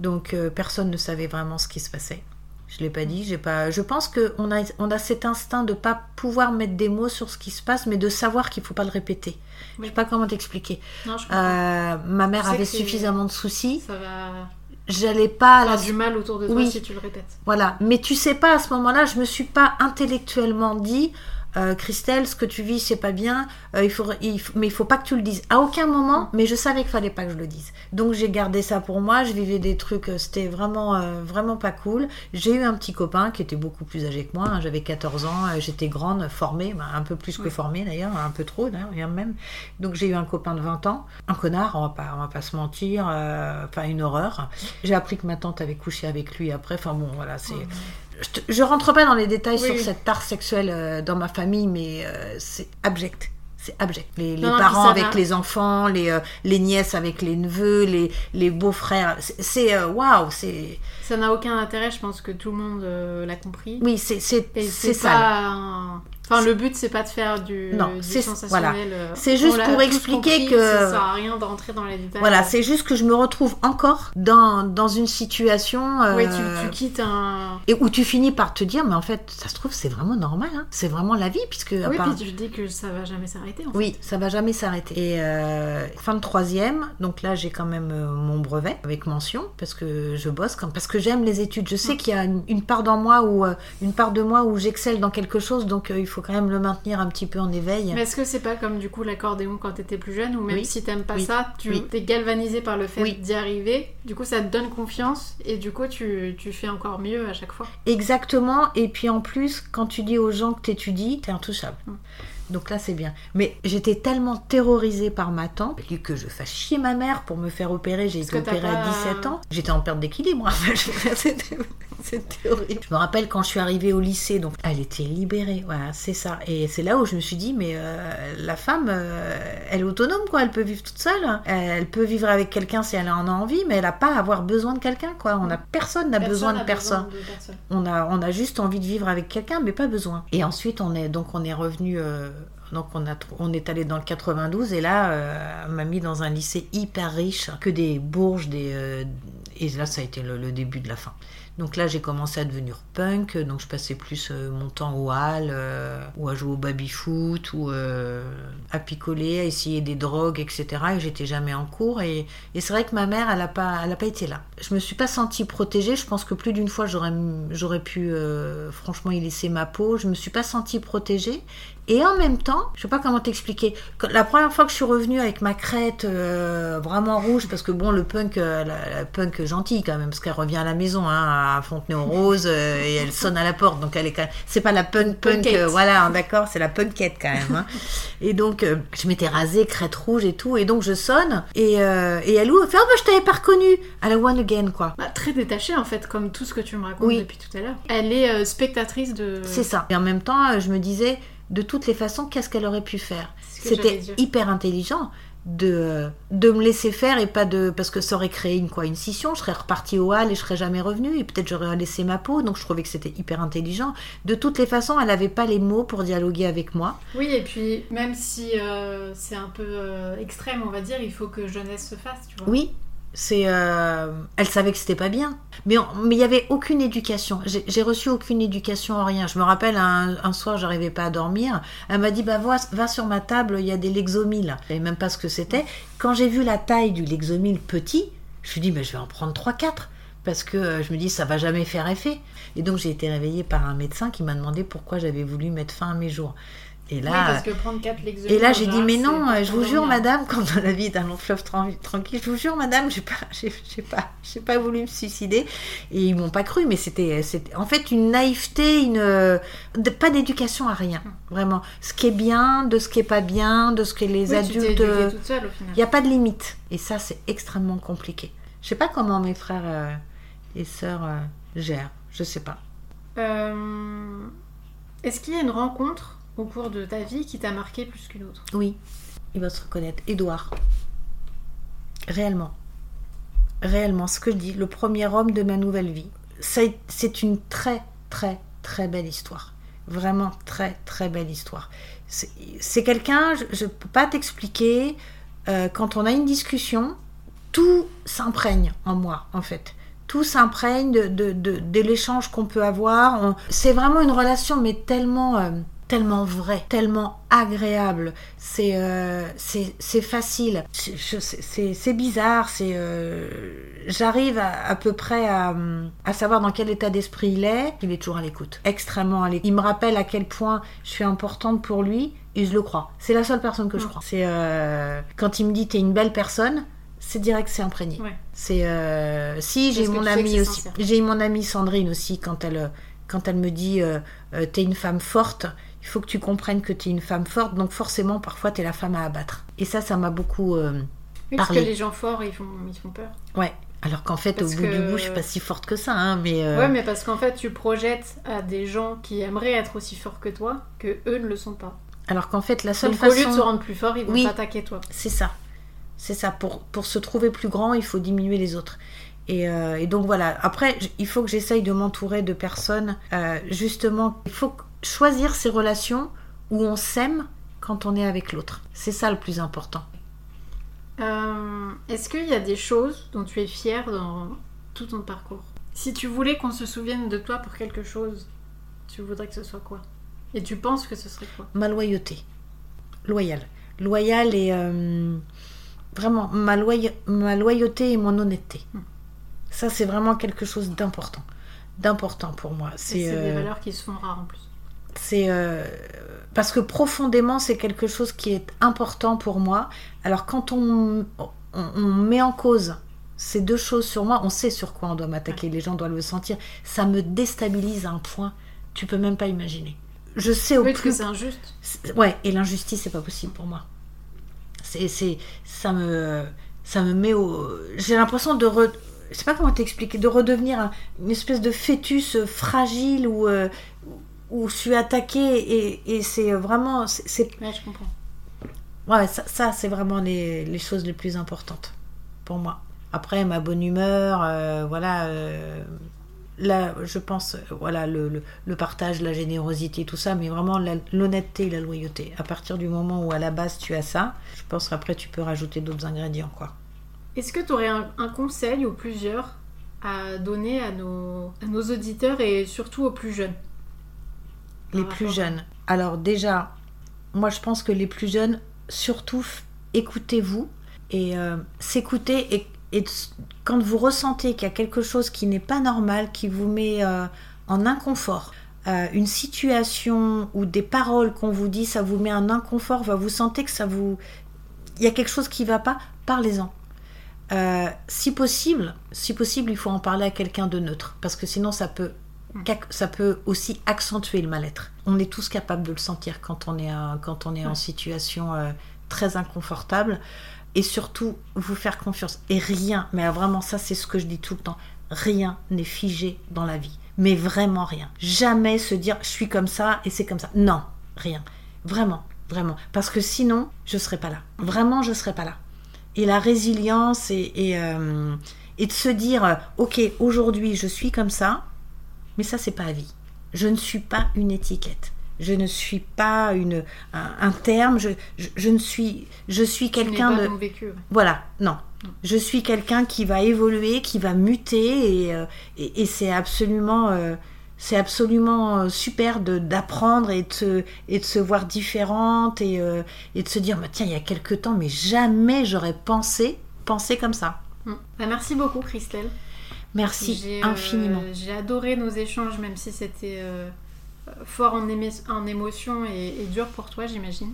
donc personne ne savait vraiment ce qui se passait. Je l'ai pas dit. J'ai pas. Je pense que on a, on a cet instinct de pas pouvoir mettre des mots sur ce qui se passe, mais de savoir qu'il faut pas le répéter. Je Oui. sais pas comment t'expliquer. Je. Euh, ma mère Je avait suffisamment de soucis. Ça va J'allais pas à la faire du mal autour de toi Oui. si tu le répètes. Voilà, mais tu sais pas à ce moment-là, je me suis pas intellectuellement dit, euh, Christelle, ce que tu vis, c'est pas bien, euh, il faut, il faut- mais il faut pas que tu le dises. À aucun moment, mais je savais qu'il fallait pas que je le dise. Donc j'ai gardé ça pour moi, je vivais des trucs, euh, c'était vraiment, euh, vraiment pas cool. J'ai eu un petit copain qui était beaucoup plus âgé que moi, hein, j'avais 14 ans, j'étais grande, formée, bah, un peu plus que Oui. formée d'ailleurs, un peu trop d'ailleurs, rien même. Donc j'ai eu un copain de 20 ans, un connard, on va pas, on va pas se mentir, enfin une horreur. J'ai appris que ma tante avait couché avec lui après, enfin bon voilà, c'est... Je, je rentre pas dans les détails Oui, sur cette tare sexuelle euh, dans ma famille, mais euh, c'est abject. C'est abject. Les, les Non, non, parents ça avec va. les enfants, les, euh, les nièces avec les neveux, les, les beaux-frères. C'est- waouh, c'est. Ça n'a aucun intérêt, je pense que tout le monde l'a compris. Oui, c'est Et c'est pas un- Enfin, le but, c'est pas de faire du, Non, du c'est- sensationnel. euh, C'est juste pour expliquer compris, que- Ça sert à rien d'entrer dans les détails. Voilà, c'est juste que je me retrouve encore dans, dans une situation. euh, Oui, tu, tu quittes un. Et où tu finis par te dire, mais en fait, ça se trouve, c'est vraiment normal. hein. C'est vraiment la vie, puisque. Oui, part- puis tu dis que ça va jamais s'arrêter. En fait. Oui, ça va jamais s'arrêter. Et euh, fin de troisième, donc là j'ai quand même euh, mon brevet avec mention parce que je bosse, comme, parce que j'aime les études. Je sais qu'il y a une, une part dans moi où une part de moi où j'excelle dans quelque chose, donc euh, il faut quand même le maintenir un petit peu en éveil. Mais est-ce que c'est pas comme du coup l'accordéon quand t'étais plus jeune, ou même Oui. si t'aimes pas Oui. ça, tu Oui. t'es galvanisé par le fait d'y arriver, du coup ça te donne confiance, et du coup tu, tu fais encore mieux à chaque fois. Exactement. Et puis en plus, quand tu dis aux gens que t'étudies, t'es intouchable. Mm. Donc là, c'est bien. Mais j'étais tellement terrorisée par ma tante que je fasse chier ma mère pour me faire opérer. J'ai été opérée à pas- 17 ans. J'étais en perte d'équilibre. <laughs> <laughs> c'était horrible. Je me rappelle quand je suis arrivée au lycée, donc elle était libérée. Voilà, c'est ça. Et c'est là où je me suis dit, mais euh, la femme, euh, elle est autonome, quoi. Elle peut vivre toute seule. hein. Elle peut vivre avec quelqu'un si elle en a envie, mais elle n'a pas à avoir besoin de quelqu'un, quoi. On a personne n'a besoin de personne. besoin de personne. On a, on a juste envie de vivre avec quelqu'un, mais pas besoin. Et ensuite, on est, donc, on est revenu. euh, donc, on, a, on est allé dans le 92, et là, euh, on m'a mis dans un lycée hyper riche, que des bourges, des. euh, et là, ça a été le, le début de la fin. Donc là, j'ai commencé à devenir punk, donc je passais plus euh, mon temps au hall, euh, ou à jouer au baby-foot, ou euh, à picoler, à essayer des drogues, etc. Et j'étais jamais en cours. Et, c'est vrai que ma mère, elle n'a pas, pas été là. Je me suis pas sentie protégée. Je pense que plus d'une fois, j'aurais, pu, franchement, y laisser ma peau. Je me suis pas sentie protégée. Et en même temps, je sais pas comment t'expliquer. La première fois que je suis revenue avec ma crête euh, vraiment rouge, parce que bon, le punk, euh, la, la punk gentille quand même, parce qu'elle revient à la maison, hein, à Fontenay-aux-Roses, euh, et elle sonne à la porte, donc elle est quand même. C'est pas la punk punk, voilà, hein, d'accord, c'est la punkette quand même. hein. <laughs> et donc, je m'étais rasée, crête rouge et tout, et donc je sonne, et, et elle ouvre, elle fait, oh bah je t'avais pas reconnue, à la one again, quoi. Bah, très détachée en fait, comme tout ce que tu me racontes Oui. depuis tout à l'heure. Elle est spectatrice de. C'est ça. Et en même temps, je me disais, de toutes les façons, qu'est-ce qu'elle aurait pu faire C'était hyper intelligent de, de me laisser faire et pas de. Parce que ça aurait créé une, quoi, une scission, je serais repartie au hall et je serais jamais revenue et peut-être j'aurais laissé ma peau, donc je trouvais que c'était hyper intelligent. De toutes les façons, elle n'avait pas les mots pour dialoguer avec moi. Oui, et puis même si euh, c'est un peu euh, extrême, on va dire, il faut que jeunesse se fasse, tu vois. Oui, euh, Elle savait que c'était pas bien. Mais il y avait aucune éducation. J'ai reçu aucune éducation en rien. Je me rappelle un, un soir, j'arrivais pas à dormir. Elle m'a dit bah va, va sur ma table, il y a des Lexomil. Je savais même pas ce que c'était. Quand j'ai vu la taille du Lexomil petit, je me suis dit mais je vais en prendre 3-4 parce que euh, je me dis ça va jamais faire effet. Et donc j'ai été réveillée par un médecin qui m'a demandé pourquoi j'avais voulu mettre fin à mes jours. Et là, oui, parce que prendre 4 Lexomil. et là, j'ai dit, mais non, je vous jure, madame, comme dans la vie est un long fleuve tran- tranquille, je vous jure, madame, j'ai pas, <laughs> j'ai, pas, j'ai pas voulu me suicider. Et ils m'ont pas cru, mais c'était, c'était en fait une naïveté, une, pas d'éducation à rien, vraiment. Ce qui est bien, de ce qui est pas bien, de ce que les Oui, adultes. éduquée toute seule au final. Il n'y a pas de limite. Et ça, c'est extrêmement compliqué. Je sais pas comment mes frères euh, et sœurs euh, gèrent. Je sais pas. Euh, Est-ce qu'il y a une rencontre au cours de ta vie qui t'a marqué plus qu'une autre Oui, il va se reconnaître. Édouard. Réellement. Réellement, ce que je dis, le premier homme de ma nouvelle vie. C'est une très, très, très belle histoire. Vraiment très très belle histoire. C'est quelqu'un, je ne peux pas t'expliquer, euh, quand on a une discussion, tout s'imprègne en moi en fait. Tout s'imprègne de, de, de, l'échange qu'on peut avoir. C'est vraiment une relation mais tellement... Euh, tellement vrai, tellement agréable. C'est euh, c'est facile. C'est bizarre. C'est euh, j'arrive à, peu près à, à, savoir dans quel état d'esprit il est. Il est toujours à l'écoute, extrêmement à l'écoute. Il me rappelle à quel point je suis importante pour lui et je le crois. C'est la seule personne que je crois. C'est euh, quand il me dit t'es une belle personne. C'est direct, c'est imprégné. C'est euh, si j'ai mon amie aussi, j'ai mon amie Sandrine aussi quand elle quand elle me dit t'es une femme forte il faut que tu comprennes que tu es une femme forte, donc forcément, parfois, tu es la femme à abattre. Et ça, ça m'a beaucoup euh, Parce que les gens forts, ils font, ils font peur. Ouais. Alors qu'en fait, au bout du bout, je suis pas si forte que ça, hein, mais... Euh, ouais, mais parce qu'en fait, tu projettes à des gens qui aimeraient être aussi forts que toi, que eux ne le sont pas. Alors qu'en fait, la seule donc, façon... au lieu de se rendre plus fort, ils vont oui, t'attaquer toi. C'est ça. C'est ça. Pour, pour se trouver plus grand, il faut diminuer les autres. Et, euh, et donc voilà. Après, il faut que j'essaye de m'entourer de personnes. justement, il faut choisir ces relations où on s'aime quand on est avec l'autre. C'est ça le plus important. Euh, est-ce qu'il y a des choses dont tu es fière dans tout ton parcours? Si tu voulais qu'on se souvienne de toi pour quelque chose, tu voudrais que ce soit quoi? Et tu penses que ce serait quoi? Ma loyauté. Loyale. Loyale et... Euh, vraiment, ma, ma, loyauté et mon honnêteté. Hmm. Ça, c'est vraiment quelque chose d'important. D'important pour moi. C'est des euh, valeurs qui se font rares en plus. C'est euh, parce que profondément, c'est quelque chose qui est important pour moi. Alors quand on, on, met en cause ces deux choses sur moi, on sait sur quoi on doit m'attaquer. Les gens doivent le sentir. Ça me déstabilise à un point, tu peux même pas imaginer. Je sais au oui, plus. c'est injuste. Ouais, et l'injustice, c'est pas possible pour moi. C'est, c'est, ça me, ça me met au. J'ai l'impression de re... je sais pas comment t'expliquer, de redevenir une espèce de fœtus fragile ou euh, où je suis attaquée et, c'est vraiment. C'est, ouais, je comprends. Ouais, ça, c'est vraiment les, choses les plus importantes pour moi. Après, ma bonne humeur, euh, voilà. Euh, là, je pense, voilà, le, le, partage, la générosité, tout ça, mais vraiment l'honnêteté et la loyauté. À partir du moment où à la base tu as ça, je pense qu'après tu peux rajouter d'autres ingrédients, quoi. Est-ce que tu aurais un, un, conseil ou plusieurs à donner à nos, à nos auditeurs et surtout aux plus jeunes? Les plus jeunes. Alors déjà, moi je pense que les plus jeunes, surtout écoutez-vous et euh, s'écouter et, quand vous ressentez qu'il y a quelque chose qui n'est pas normal, qui vous met euh, en inconfort, euh, une situation ou des paroles qu'on vous dit, ça vous met en inconfort, vous sentez que ça vous... Il y a quelque chose qui ne va pas, parlez-en. si possible, si possible, il faut en parler à quelqu'un de neutre, parce que sinon ça peut ça peut aussi accentuer le mal-être. On est tous capables de le sentir quand on est, quand on est en situation euh, très inconfortable. Et surtout, vous faire confiance. Et rien, mais vraiment ça c'est ce que je dis tout le temps, rien n'est figé dans la vie. Mais vraiment rien. Jamais se dire je suis comme ça et c'est comme ça. Non, rien. Vraiment, vraiment. Parce que sinon, je ne serais pas là. Vraiment, je ne serais pas là. Et la résilience et, et, euh, et de se dire, ok, aujourd'hui je suis comme ça, mais ça, c'est pas à vie. Je ne suis pas une étiquette. Je ne suis pas une, un, terme. Je, je, ne suis, je suis quelqu'un de. Vécu, Voilà, non. Je suis quelqu'un qui va évoluer, qui va muter, et, euh, et, c'est absolument, euh, c'est absolument euh, super d'apprendre et de, et de se voir différente et, et de se dire, bah, tiens, il y a quelques temps, mais jamais j'aurais pensé, pensé comme ça. Bah, merci beaucoup, Christelle. Merci infiniment. Euh, j'ai adoré nos échanges, même si c'était euh, fort en, en émotion et, dur pour toi, j'imagine.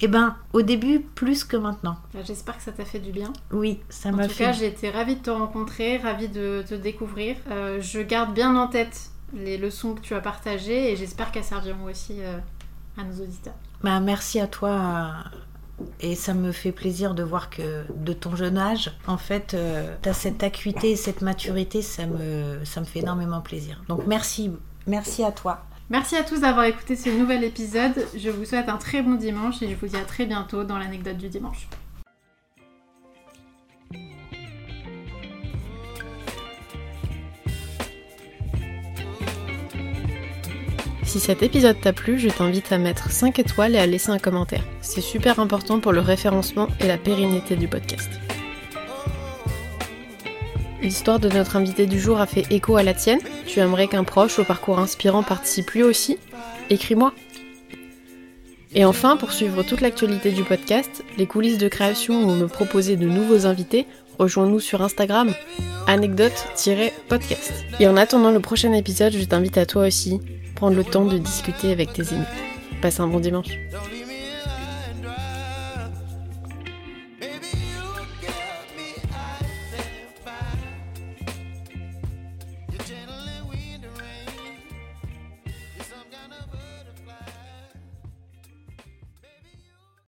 Eh ben, au début, plus que maintenant. Bah, j'espère que ça t'a fait du bien. Oui, ça m'a fait. En tout cas, j'ai été ravie de te rencontrer, ravie de te découvrir. Euh, je garde bien en tête les leçons que tu as partagées et j'espère qu'elles serviront aussi à nos auditeurs. Bah, merci à toi et ça me fait plaisir de voir que de ton jeune âge, en fait, euh, tu as cette acuité, cette maturité, ça me, ça me fait énormément plaisir. Donc merci, merci à toi. Merci à tous d'avoir écouté ce nouvel épisode. Je vous souhaite un très bon dimanche et je vous dis à très bientôt dans l'anecdote du dimanche. Si cet épisode t'a plu, je t'invite à mettre 5 étoiles et à laisser un commentaire. C'est super important pour le référencement et la pérennité du podcast. L'histoire de notre invité du jour a fait écho à la tienne. Tu aimerais qu'un proche au parcours inspirant participe lui aussi? Écris-moi. Et enfin, pour suivre toute l'actualité du podcast, les coulisses de création ou me proposer de nouveaux invités, rejoins-nous sur Instagram, anecdote-podcast. Et en attendant le prochain épisode, je t'invite à toi aussi prendre le temps de discuter avec tes amis. Passe un bon dimanche.